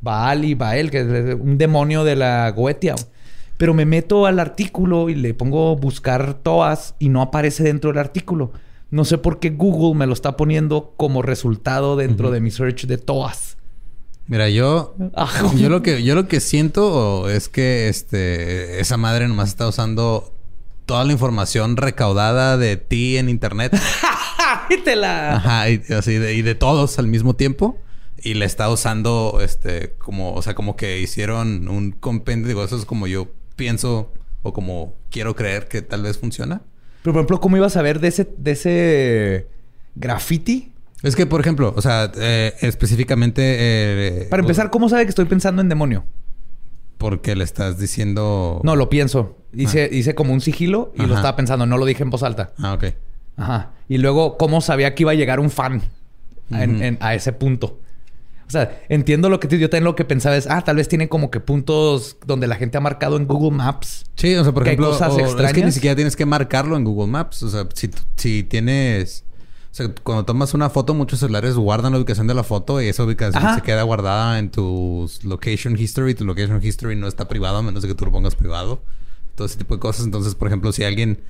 Baal y Baal, que es un demonio de la Goetia. Pero me meto al artículo y le pongo buscar Toas y no aparece dentro del artículo. No sé por qué Google me lo está poniendo como resultado dentro de mi search de Toas. Mira, yo, Ah, yo lo que, yo lo que siento es que este, esa madre nomás está usando toda la información recaudada de ti en internet. Ajá, y, así de, y de todos al mismo tiempo. Y le está usando, este, como, o sea, como que hicieron un compendio. Digo, eso es como yo pienso o como quiero creer que tal vez funciona. Pero, por ejemplo, ¿cómo ibas a ver de ese, de ese graffiti? Es que, por ejemplo, o sea, eh, específicamente. eh, Para empezar, ¿cómo sabe que estoy pensando en demonio? Porque le estás diciendo. No, lo pienso. Hice, hice como un sigilo y lo estaba pensando. No lo dije en voz alta. Ah, ok. Ajá. Y luego, ¿cómo sabía que iba a llegar un fan en- Ujú. en- a ese punto? O sea, entiendo lo que te, yo también lo que pensaba es, ah, tal vez tiene como que puntos donde la gente ha marcado en Google Maps. Sí, o sea, por Que hay ejemplo, cosas o- es que ni extrañas. siquiera tienes que marcarlo en Google Maps. O sea, si, si tienes. O sea, cuando tomas una foto, muchos celulares guardan la ubicación de la foto y esa ubicación Ajá. se queda guardada en tu location history. Tu location history no está privado a menos de que tú lo pongas privado. Todo ese tipo de cosas. Entonces, por ejemplo, si alguien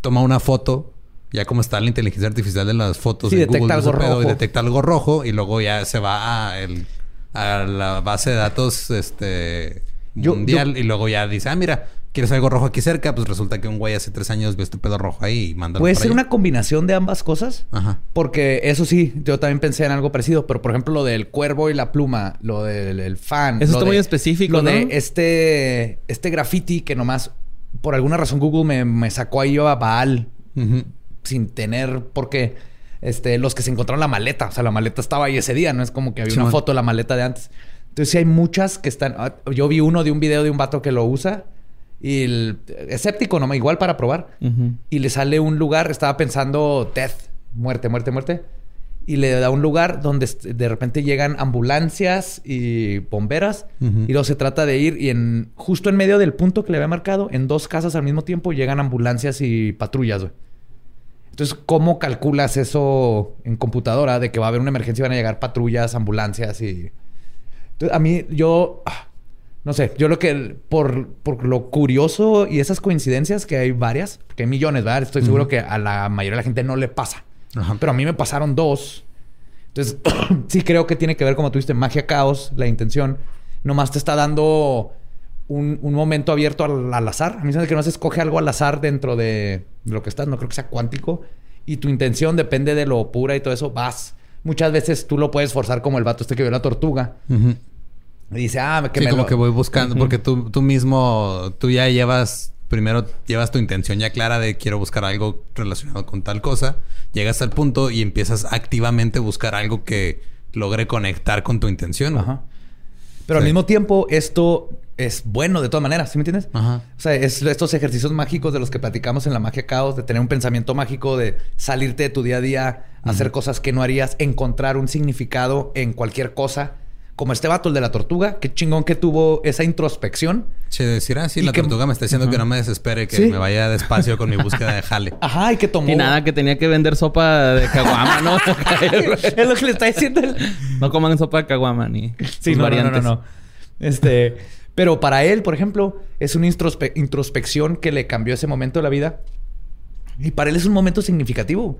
toma una foto, ya como está la inteligencia artificial de las fotos Sí, de detecta Google, algo ese pedo, y rojo. detecta algo rojo y luego ya se va a, el- a la base de datos este Yo- mundial y luego ya dice, ah, mira, ¿Quieres algo rojo aquí cerca? Pues resulta que un güey hace tres años vio este pedo rojo ahí y manda. Puede ser una combinación de ambas cosas. Ajá. Porque eso sí, yo también pensé en algo parecido. Pero por ejemplo, lo del cuervo y la pluma, lo del el fan. Eso está de- muy específico, Lo ¿no? de este, este graffiti que nomás, por alguna razón, Google me, me sacó ahí a Baal Ujú. Sin tener por qué. Este, los que se encontraron la maleta. O sea, la maleta estaba ahí ese día, no es como que había una foto de la maleta de antes. Entonces, sí hay muchas que están. ah, Yo vi uno de un video de un vato que lo usa. Y el escéptico, nomás, igual para probar. Y le sale un lugar, estaba pensando death, muerte, muerte, muerte. Y le da un lugar donde de repente llegan ambulancias y bomberas. Y luego se trata de ir y en justo en medio del punto que le había marcado, en dos casas al mismo tiempo llegan ambulancias y patrullas, güey. Entonces, ¿cómo calculas eso en computadora de que va a haber una emergencia y van a llegar patrullas, ambulancias y... Entonces, a mí, yo... ah, No sé, yo lo que... Por, por lo curioso y esas coincidencias, que hay varias, porque hay millones, ¿verdad? Estoy seguro que a la mayoría de la gente no le pasa. Ajá. Pero a mí me pasaron dos. Entonces, sí creo que tiene que ver, como tú dijiste, magia, caos, la intención. Nomás te está dando un, un momento abierto al, al azar. A mí se me hace que no se escoge algo al azar dentro de, de lo que estás. No creo que sea cuántico. Y tu intención depende de lo pura y todo eso. Vas. Muchas veces tú lo puedes forzar como el vato este que vio la tortuga. Y dice, ah, que sí, me como lo- que voy buscando, porque tú, tú mismo, tú ya llevas, primero llevas tu intención ya clara de quiero buscar algo relacionado con tal cosa, llegas al punto y empiezas activamente a buscar algo que logre conectar con tu intención. Ajá. Pero al mismo tiempo, esto es bueno de todas maneras, ¿sí me entiendes? Ajá. O sea, es estos ejercicios mágicos de los que platicamos en la magia caos, de tener un pensamiento mágico, de salirte de tu día a día, hacer cosas que no harías, encontrar un significado en cualquier cosa. Como este vato, el de la tortuga, qué chingón que tuvo esa introspección. Sí, decir, ah, sí, la que- tortuga me está diciendo que no me desespere, que Sí. me vaya despacio con mi búsqueda de jale. Ajá, y que tomó. Y nada, que tenía que vender sopa de caguama, ¿no? es lo que le está diciendo el, no coman sopa de caguama ni Sí, no, no, no, variantes. no, no. Este, pero para él, por ejemplo, es una introspe- introspección que le cambió ese momento de la vida. Y para él es un momento significativo.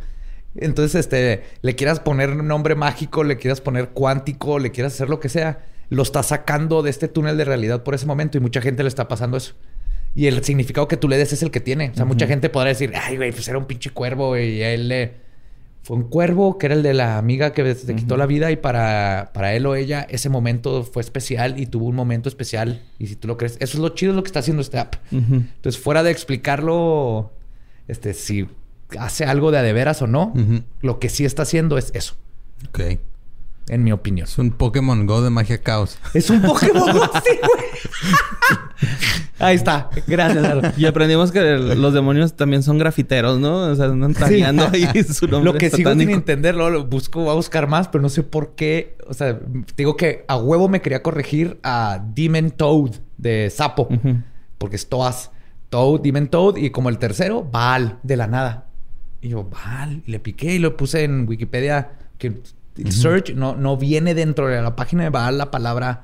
Entonces, este, le quieras poner nombre mágico, le quieras poner cuántico, le quieras hacer lo que sea, lo está sacando de este túnel de realidad por ese momento y mucha gente le está pasando eso. Y el significado que tú le des es el que tiene. O sea, mucha gente podrá decir, ay, güey, pues era un pinche cuervo y él le... Fue un cuervo que era el de la amiga que se quitó la vida y para, para él o ella ese momento fue especial y tuvo un momento especial. Y si tú lo crees, eso es lo chido de lo que está haciendo este app. Entonces, fuera de explicarlo, este, si hace algo de a de veras o no, lo que sí está haciendo es eso, Ok. en mi opinión. Es un Pokémon Go de magia caos. Es un Pokémon Go, sí, güey. Ahí está. Gracias, Lalo. Y aprendimos que el- los demonios también son grafiteros, ¿no? O sea, andan tagueando ahí su nombre Lo que sigo sin satánico. entender, luego lo busco, voy a buscar más, pero no sé por qué. O sea, digo que a huevo me quería corregir a Demon Toad de Sapo. Porque es Toas. Toad, Demon Toad. Y como el tercero, Baal, de la nada. Y yo. Y le piqué y lo puse en Wikipedia. Que el search no, no viene dentro de la página de Baal la palabra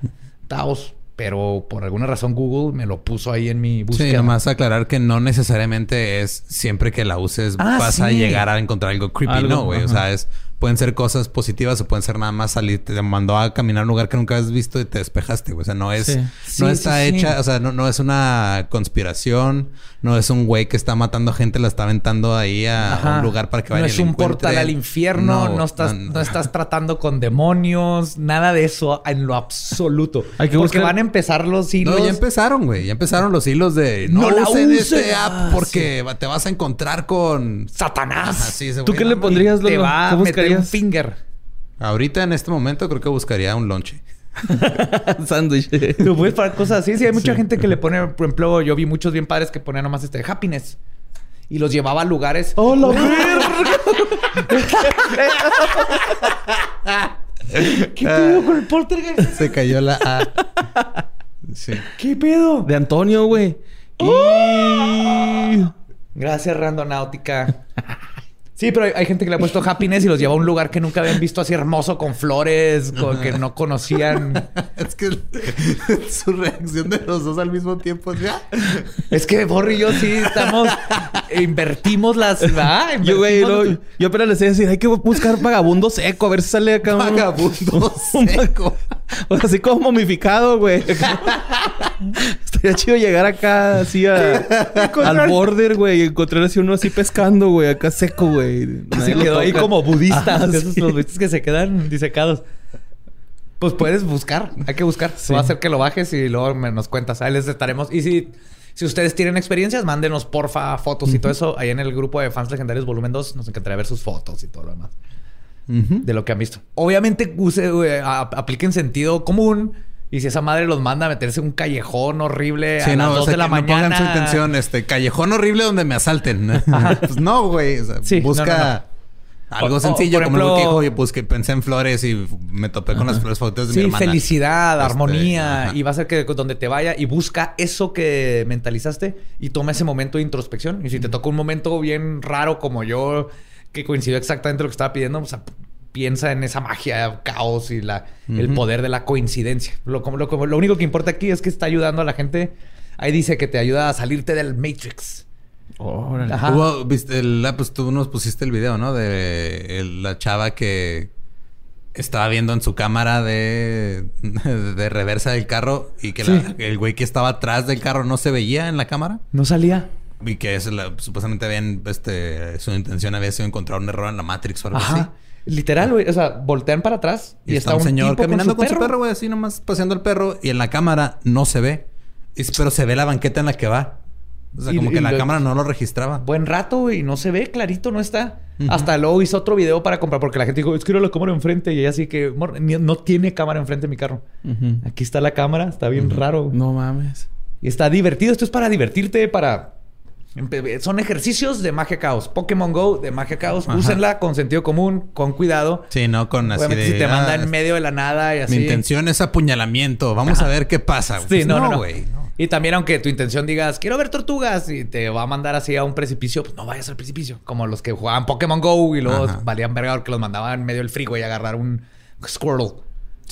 Taos. Pero por alguna razón Google me lo puso ahí en mi búsqueda. Sí, nomás aclarar que no necesariamente es siempre que la uses Ah, vas a llegar a encontrar algo creepy. Algo, no, güey. O sea, es, pueden ser cosas positivas o pueden ser nada más salir. Te mandó a caminar a un lugar que nunca has visto y te despejaste, güey. O sea, no es... Sí. No Sí, está sí, sí. hecha... O sea, no, no es una conspiración. No es un güey que está matando gente, la está aventando ahí a, a Ajá. un lugar para que No vaya es un portal al infierno, no, estás, no, estás tratando con demonios, nada de eso en lo absoluto. Hay que Porque buscar- van a empezar los hilos. No, ya empezaron, güey. Ya empezaron los hilos de... No, No la usen uses. este app Ah, porque va- te vas a encontrar con... Satanás. Ajá, sí, ese ¿Tú qué no, le no. pondrías, te va ¿Qué a meter un finger. Ahorita en este momento creo que buscaría un lonche. Sándwich. Lo puedes para cosas así. Sí, hay mucha gente que le pone, por ejemplo, yo vi muchos bien padres que ponían nomás este happiness. Y los llevaba a lugares. ¡Oh, la ¿Qué pedo con el poltergeist? Se cayó la A. Sí. ¿Qué pedo? De Antonio, güey. Y... Gracias, Randonáutica. Sí, pero hay, hay gente que le ha puesto happiness y los lleva a un lugar que nunca habían visto así hermoso, con flores, con- que no conocían. Es que su reacción de los dos al mismo tiempo es ya. Es que Borri y yo sí estamos... invertimos las... ¿verdad? Yo, güey, Invertimos- lo- yo apenas les iba a decir, hay que buscar vagabundo seco, a ver si sale acá un- Vagabundo un- seco. O sea, así como momificado, güey. Está Sería chido llegar acá así a, al border, güey, y encontrar así uno así pescando, güey, acá seco, güey. Se quedó ahí como budista. esos los budistas que se quedan disecados. Pues puedes buscar, hay que buscar. Va a hacer que lo bajes y luego me nos cuentas. Ahí les estaremos. Y si, si ustedes tienen experiencias, mándenos porfa fotos y todo eso. Ahí en el grupo de fans legendarios volumen 2 nos encantaría ver sus fotos y todo lo demás. De lo que han visto. Obviamente use, apliquen sentido común. Y si esa madre los manda a meterse en un callejón horrible a las 2 de la mañana. No pongan su intención, este callejón horrible donde me asalten. pues no, güey. busca. Algo sencillo, como lo que dijo, oye, pues que pensé en flores y me topé con las flores fotos de mi hermana. felicidad, este, armonía. Y va a ser que donde te vaya y busca eso que mentalizaste y toma ese momento de introspección. Y si te toca un momento bien raro como yo, que coincidió exactamente lo que estaba pidiendo, o sea, piensa en esa magia, caos y la, el poder de la coincidencia. Lo, lo, lo único que importa aquí es que está ayudando a la gente. Ahí dice que te ayuda a salirte del Matrix. Hubo, viste, el, ah, pues tú nos pusiste el video, ¿no? De la chava que estaba viendo en su cámara de, de reversa del carro y que el güey que estaba atrás del carro no se veía en la cámara. No salía. Y que es supuestamente habían, este, su intención había sido encontrar un error en la Matrix o algo así. Literal, güey. O sea, voltean para atrás y, está, un señor caminando con su, perro, güey, así nomás paseando el perro y en la cámara no se ve. pero se ve la banqueta en la que va. O sea, como que la cámara no lo registraba. Buen rato, y No se ve clarito, no está. Hasta luego hizo otro video para comprar porque la gente dijo, es que la cámara enfrente. Y ella así que, no tiene cámara enfrente de mi carro. Aquí está la cámara, está bien raro. No mames. Y está divertido. Esto es para divertirte, para son ejercicios de magia caos. Pokémon Go de magia caos. Úsenla con sentido común, con cuidado. Sí, no con así de... Si te manda en medio de la nada y así. Mi intención es apuñalamiento. Vamos a ver qué pasa. Sí, pues no, no, güey. Y también aunque tu intención digas, quiero ver tortugas y te va a mandar así a un precipicio, pues no vayas al precipicio. Como los que jugaban Pokémon Go y luego valían verga porque los mandaban en medio del frigo y agarrar un Squirtle.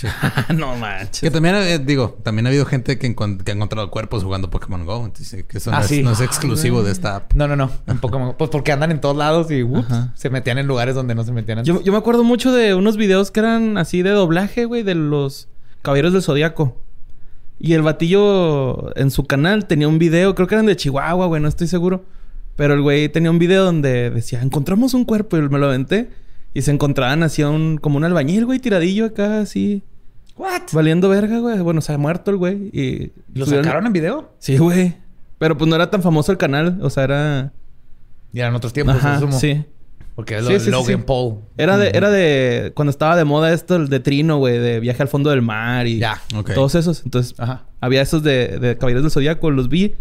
no manches. Que también, eh, digo, también ha habido gente que, que, ha encontrado cuerpos jugando Pokémon Go. Entonces, que eso no, ah, es, exclusivo de esta app. No, no, no. En Pokémon Pues porque andan en todos lados y se metían en lugares donde no se metían Yo, yo, me acuerdo mucho de unos videos que eran así de doblaje, güey, de los Caballeros del Zodíaco. Y el batillo en su canal tenía un video, creo que eran de Chihuahua, güey, no estoy seguro. Pero el güey tenía un video donde decía, encontramos un cuerpo y me lo aventé. Y se encontraban así un, como un albañil, güey, tiradillo acá, así. ¿What? Valiendo verga, güey. Bueno, se ha muerto el güey. Y ¿Lo sacaron en video? Sí, güey. Pero pues no era tan famoso el canal. O sea, era... Y eran otros tiempos, Ajá, sí. Porque es lo de Logan Paul. Era de, era de... Cuando estaba de moda esto, el de Trino, güey. De viaje al fondo del mar y... Ya. Todos esos. Entonces, Ajá. había esos de, de Caballeros del Zodíaco. Los vi.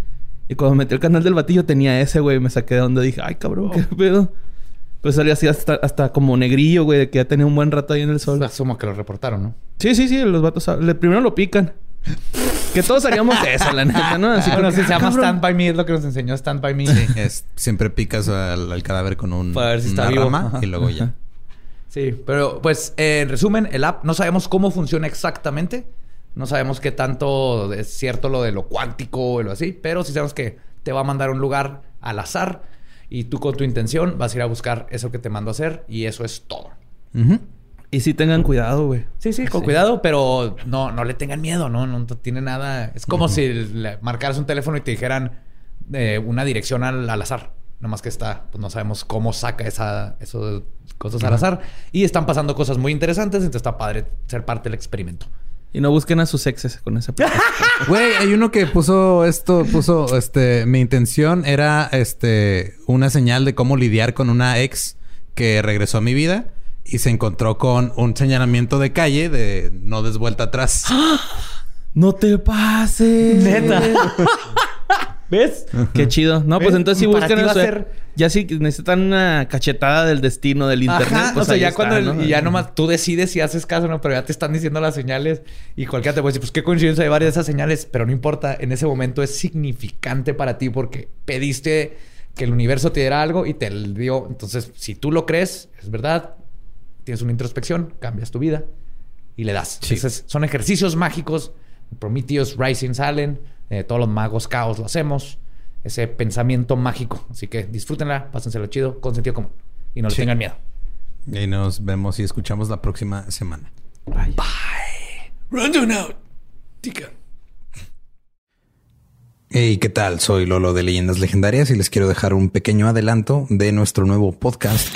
Y cuando metí el canal del batillo tenía ese, güey. Me saqué de donde dije... Ay, cabrón, qué oh. pedo. Pues salía así hasta, hasta como negrillo, güey, que ya tenía un buen rato ahí en el sol. Asumo que lo reportaron, ¿no? Sí, sí, sí, los vatos. Le, primero lo pican. que todos haríamos eso, la neta, ¿no? Así ah, se llama Stand By Me, es lo que nos enseñó Stand By Me. es, siempre picas al, cadáver con un, Para ver si está vivo. y luego ya. Sí, pero pues en resumen, el app no sabemos cómo funciona exactamente. No sabemos qué tanto es cierto lo de lo cuántico o lo así, pero sí sabemos que te va a mandar a un lugar al azar y tú con tu intención vas a ir a buscar eso que te mando a hacer y eso es todo. Y sí tengan cuidado, güey. Sí, sí, con cuidado, pero no, no le tengan miedo, ¿no? No, tiene nada. Es como si le marcaras un teléfono y te dijeran eh, una dirección al, azar. Nomás que está, pues no sabemos cómo saca esa, esas cosas al azar. Y están pasando cosas muy interesantes, entonces está padre ser parte del experimento. Y no busquen a sus exes con esa Güey, hay uno que puso esto, puso, este, mi intención era, este, una señal de cómo lidiar con una ex que regresó a mi vida y se encontró con un señalamiento de calle de no des vuelta atrás. No te pases. Neta. ¿Ves? Qué chido. No, pues entonces sí buscan eso. Ya si necesitan una cachetada del destino del internet. pues o sea, ya cuando y ya nomás tú decides si haces caso o no, pero ya te están diciendo las señales y cualquiera te puede decir, pues qué coincidencia hay varias de esas señales, pero no importa, en ese momento es significante para ti porque pediste que el universo te diera algo y te lo dio. Entonces, si tú lo crees, es verdad, tienes una introspección, cambias tu vida y le das. Entonces, son ejercicios mágicos. Prometheus Rising salen, eh, todos los magos caos lo hacemos ese pensamiento mágico. Así que disfrútenla, pásenselo chido, con sentido común. Y no le tengan miedo. Y nos vemos y escuchamos la próxima semana. Bye. Bye. Rundown out. Tika. Hey, ¿qué tal? Soy Lolo de Leyendas Legendarias y les quiero dejar un pequeño adelanto de nuestro nuevo podcast.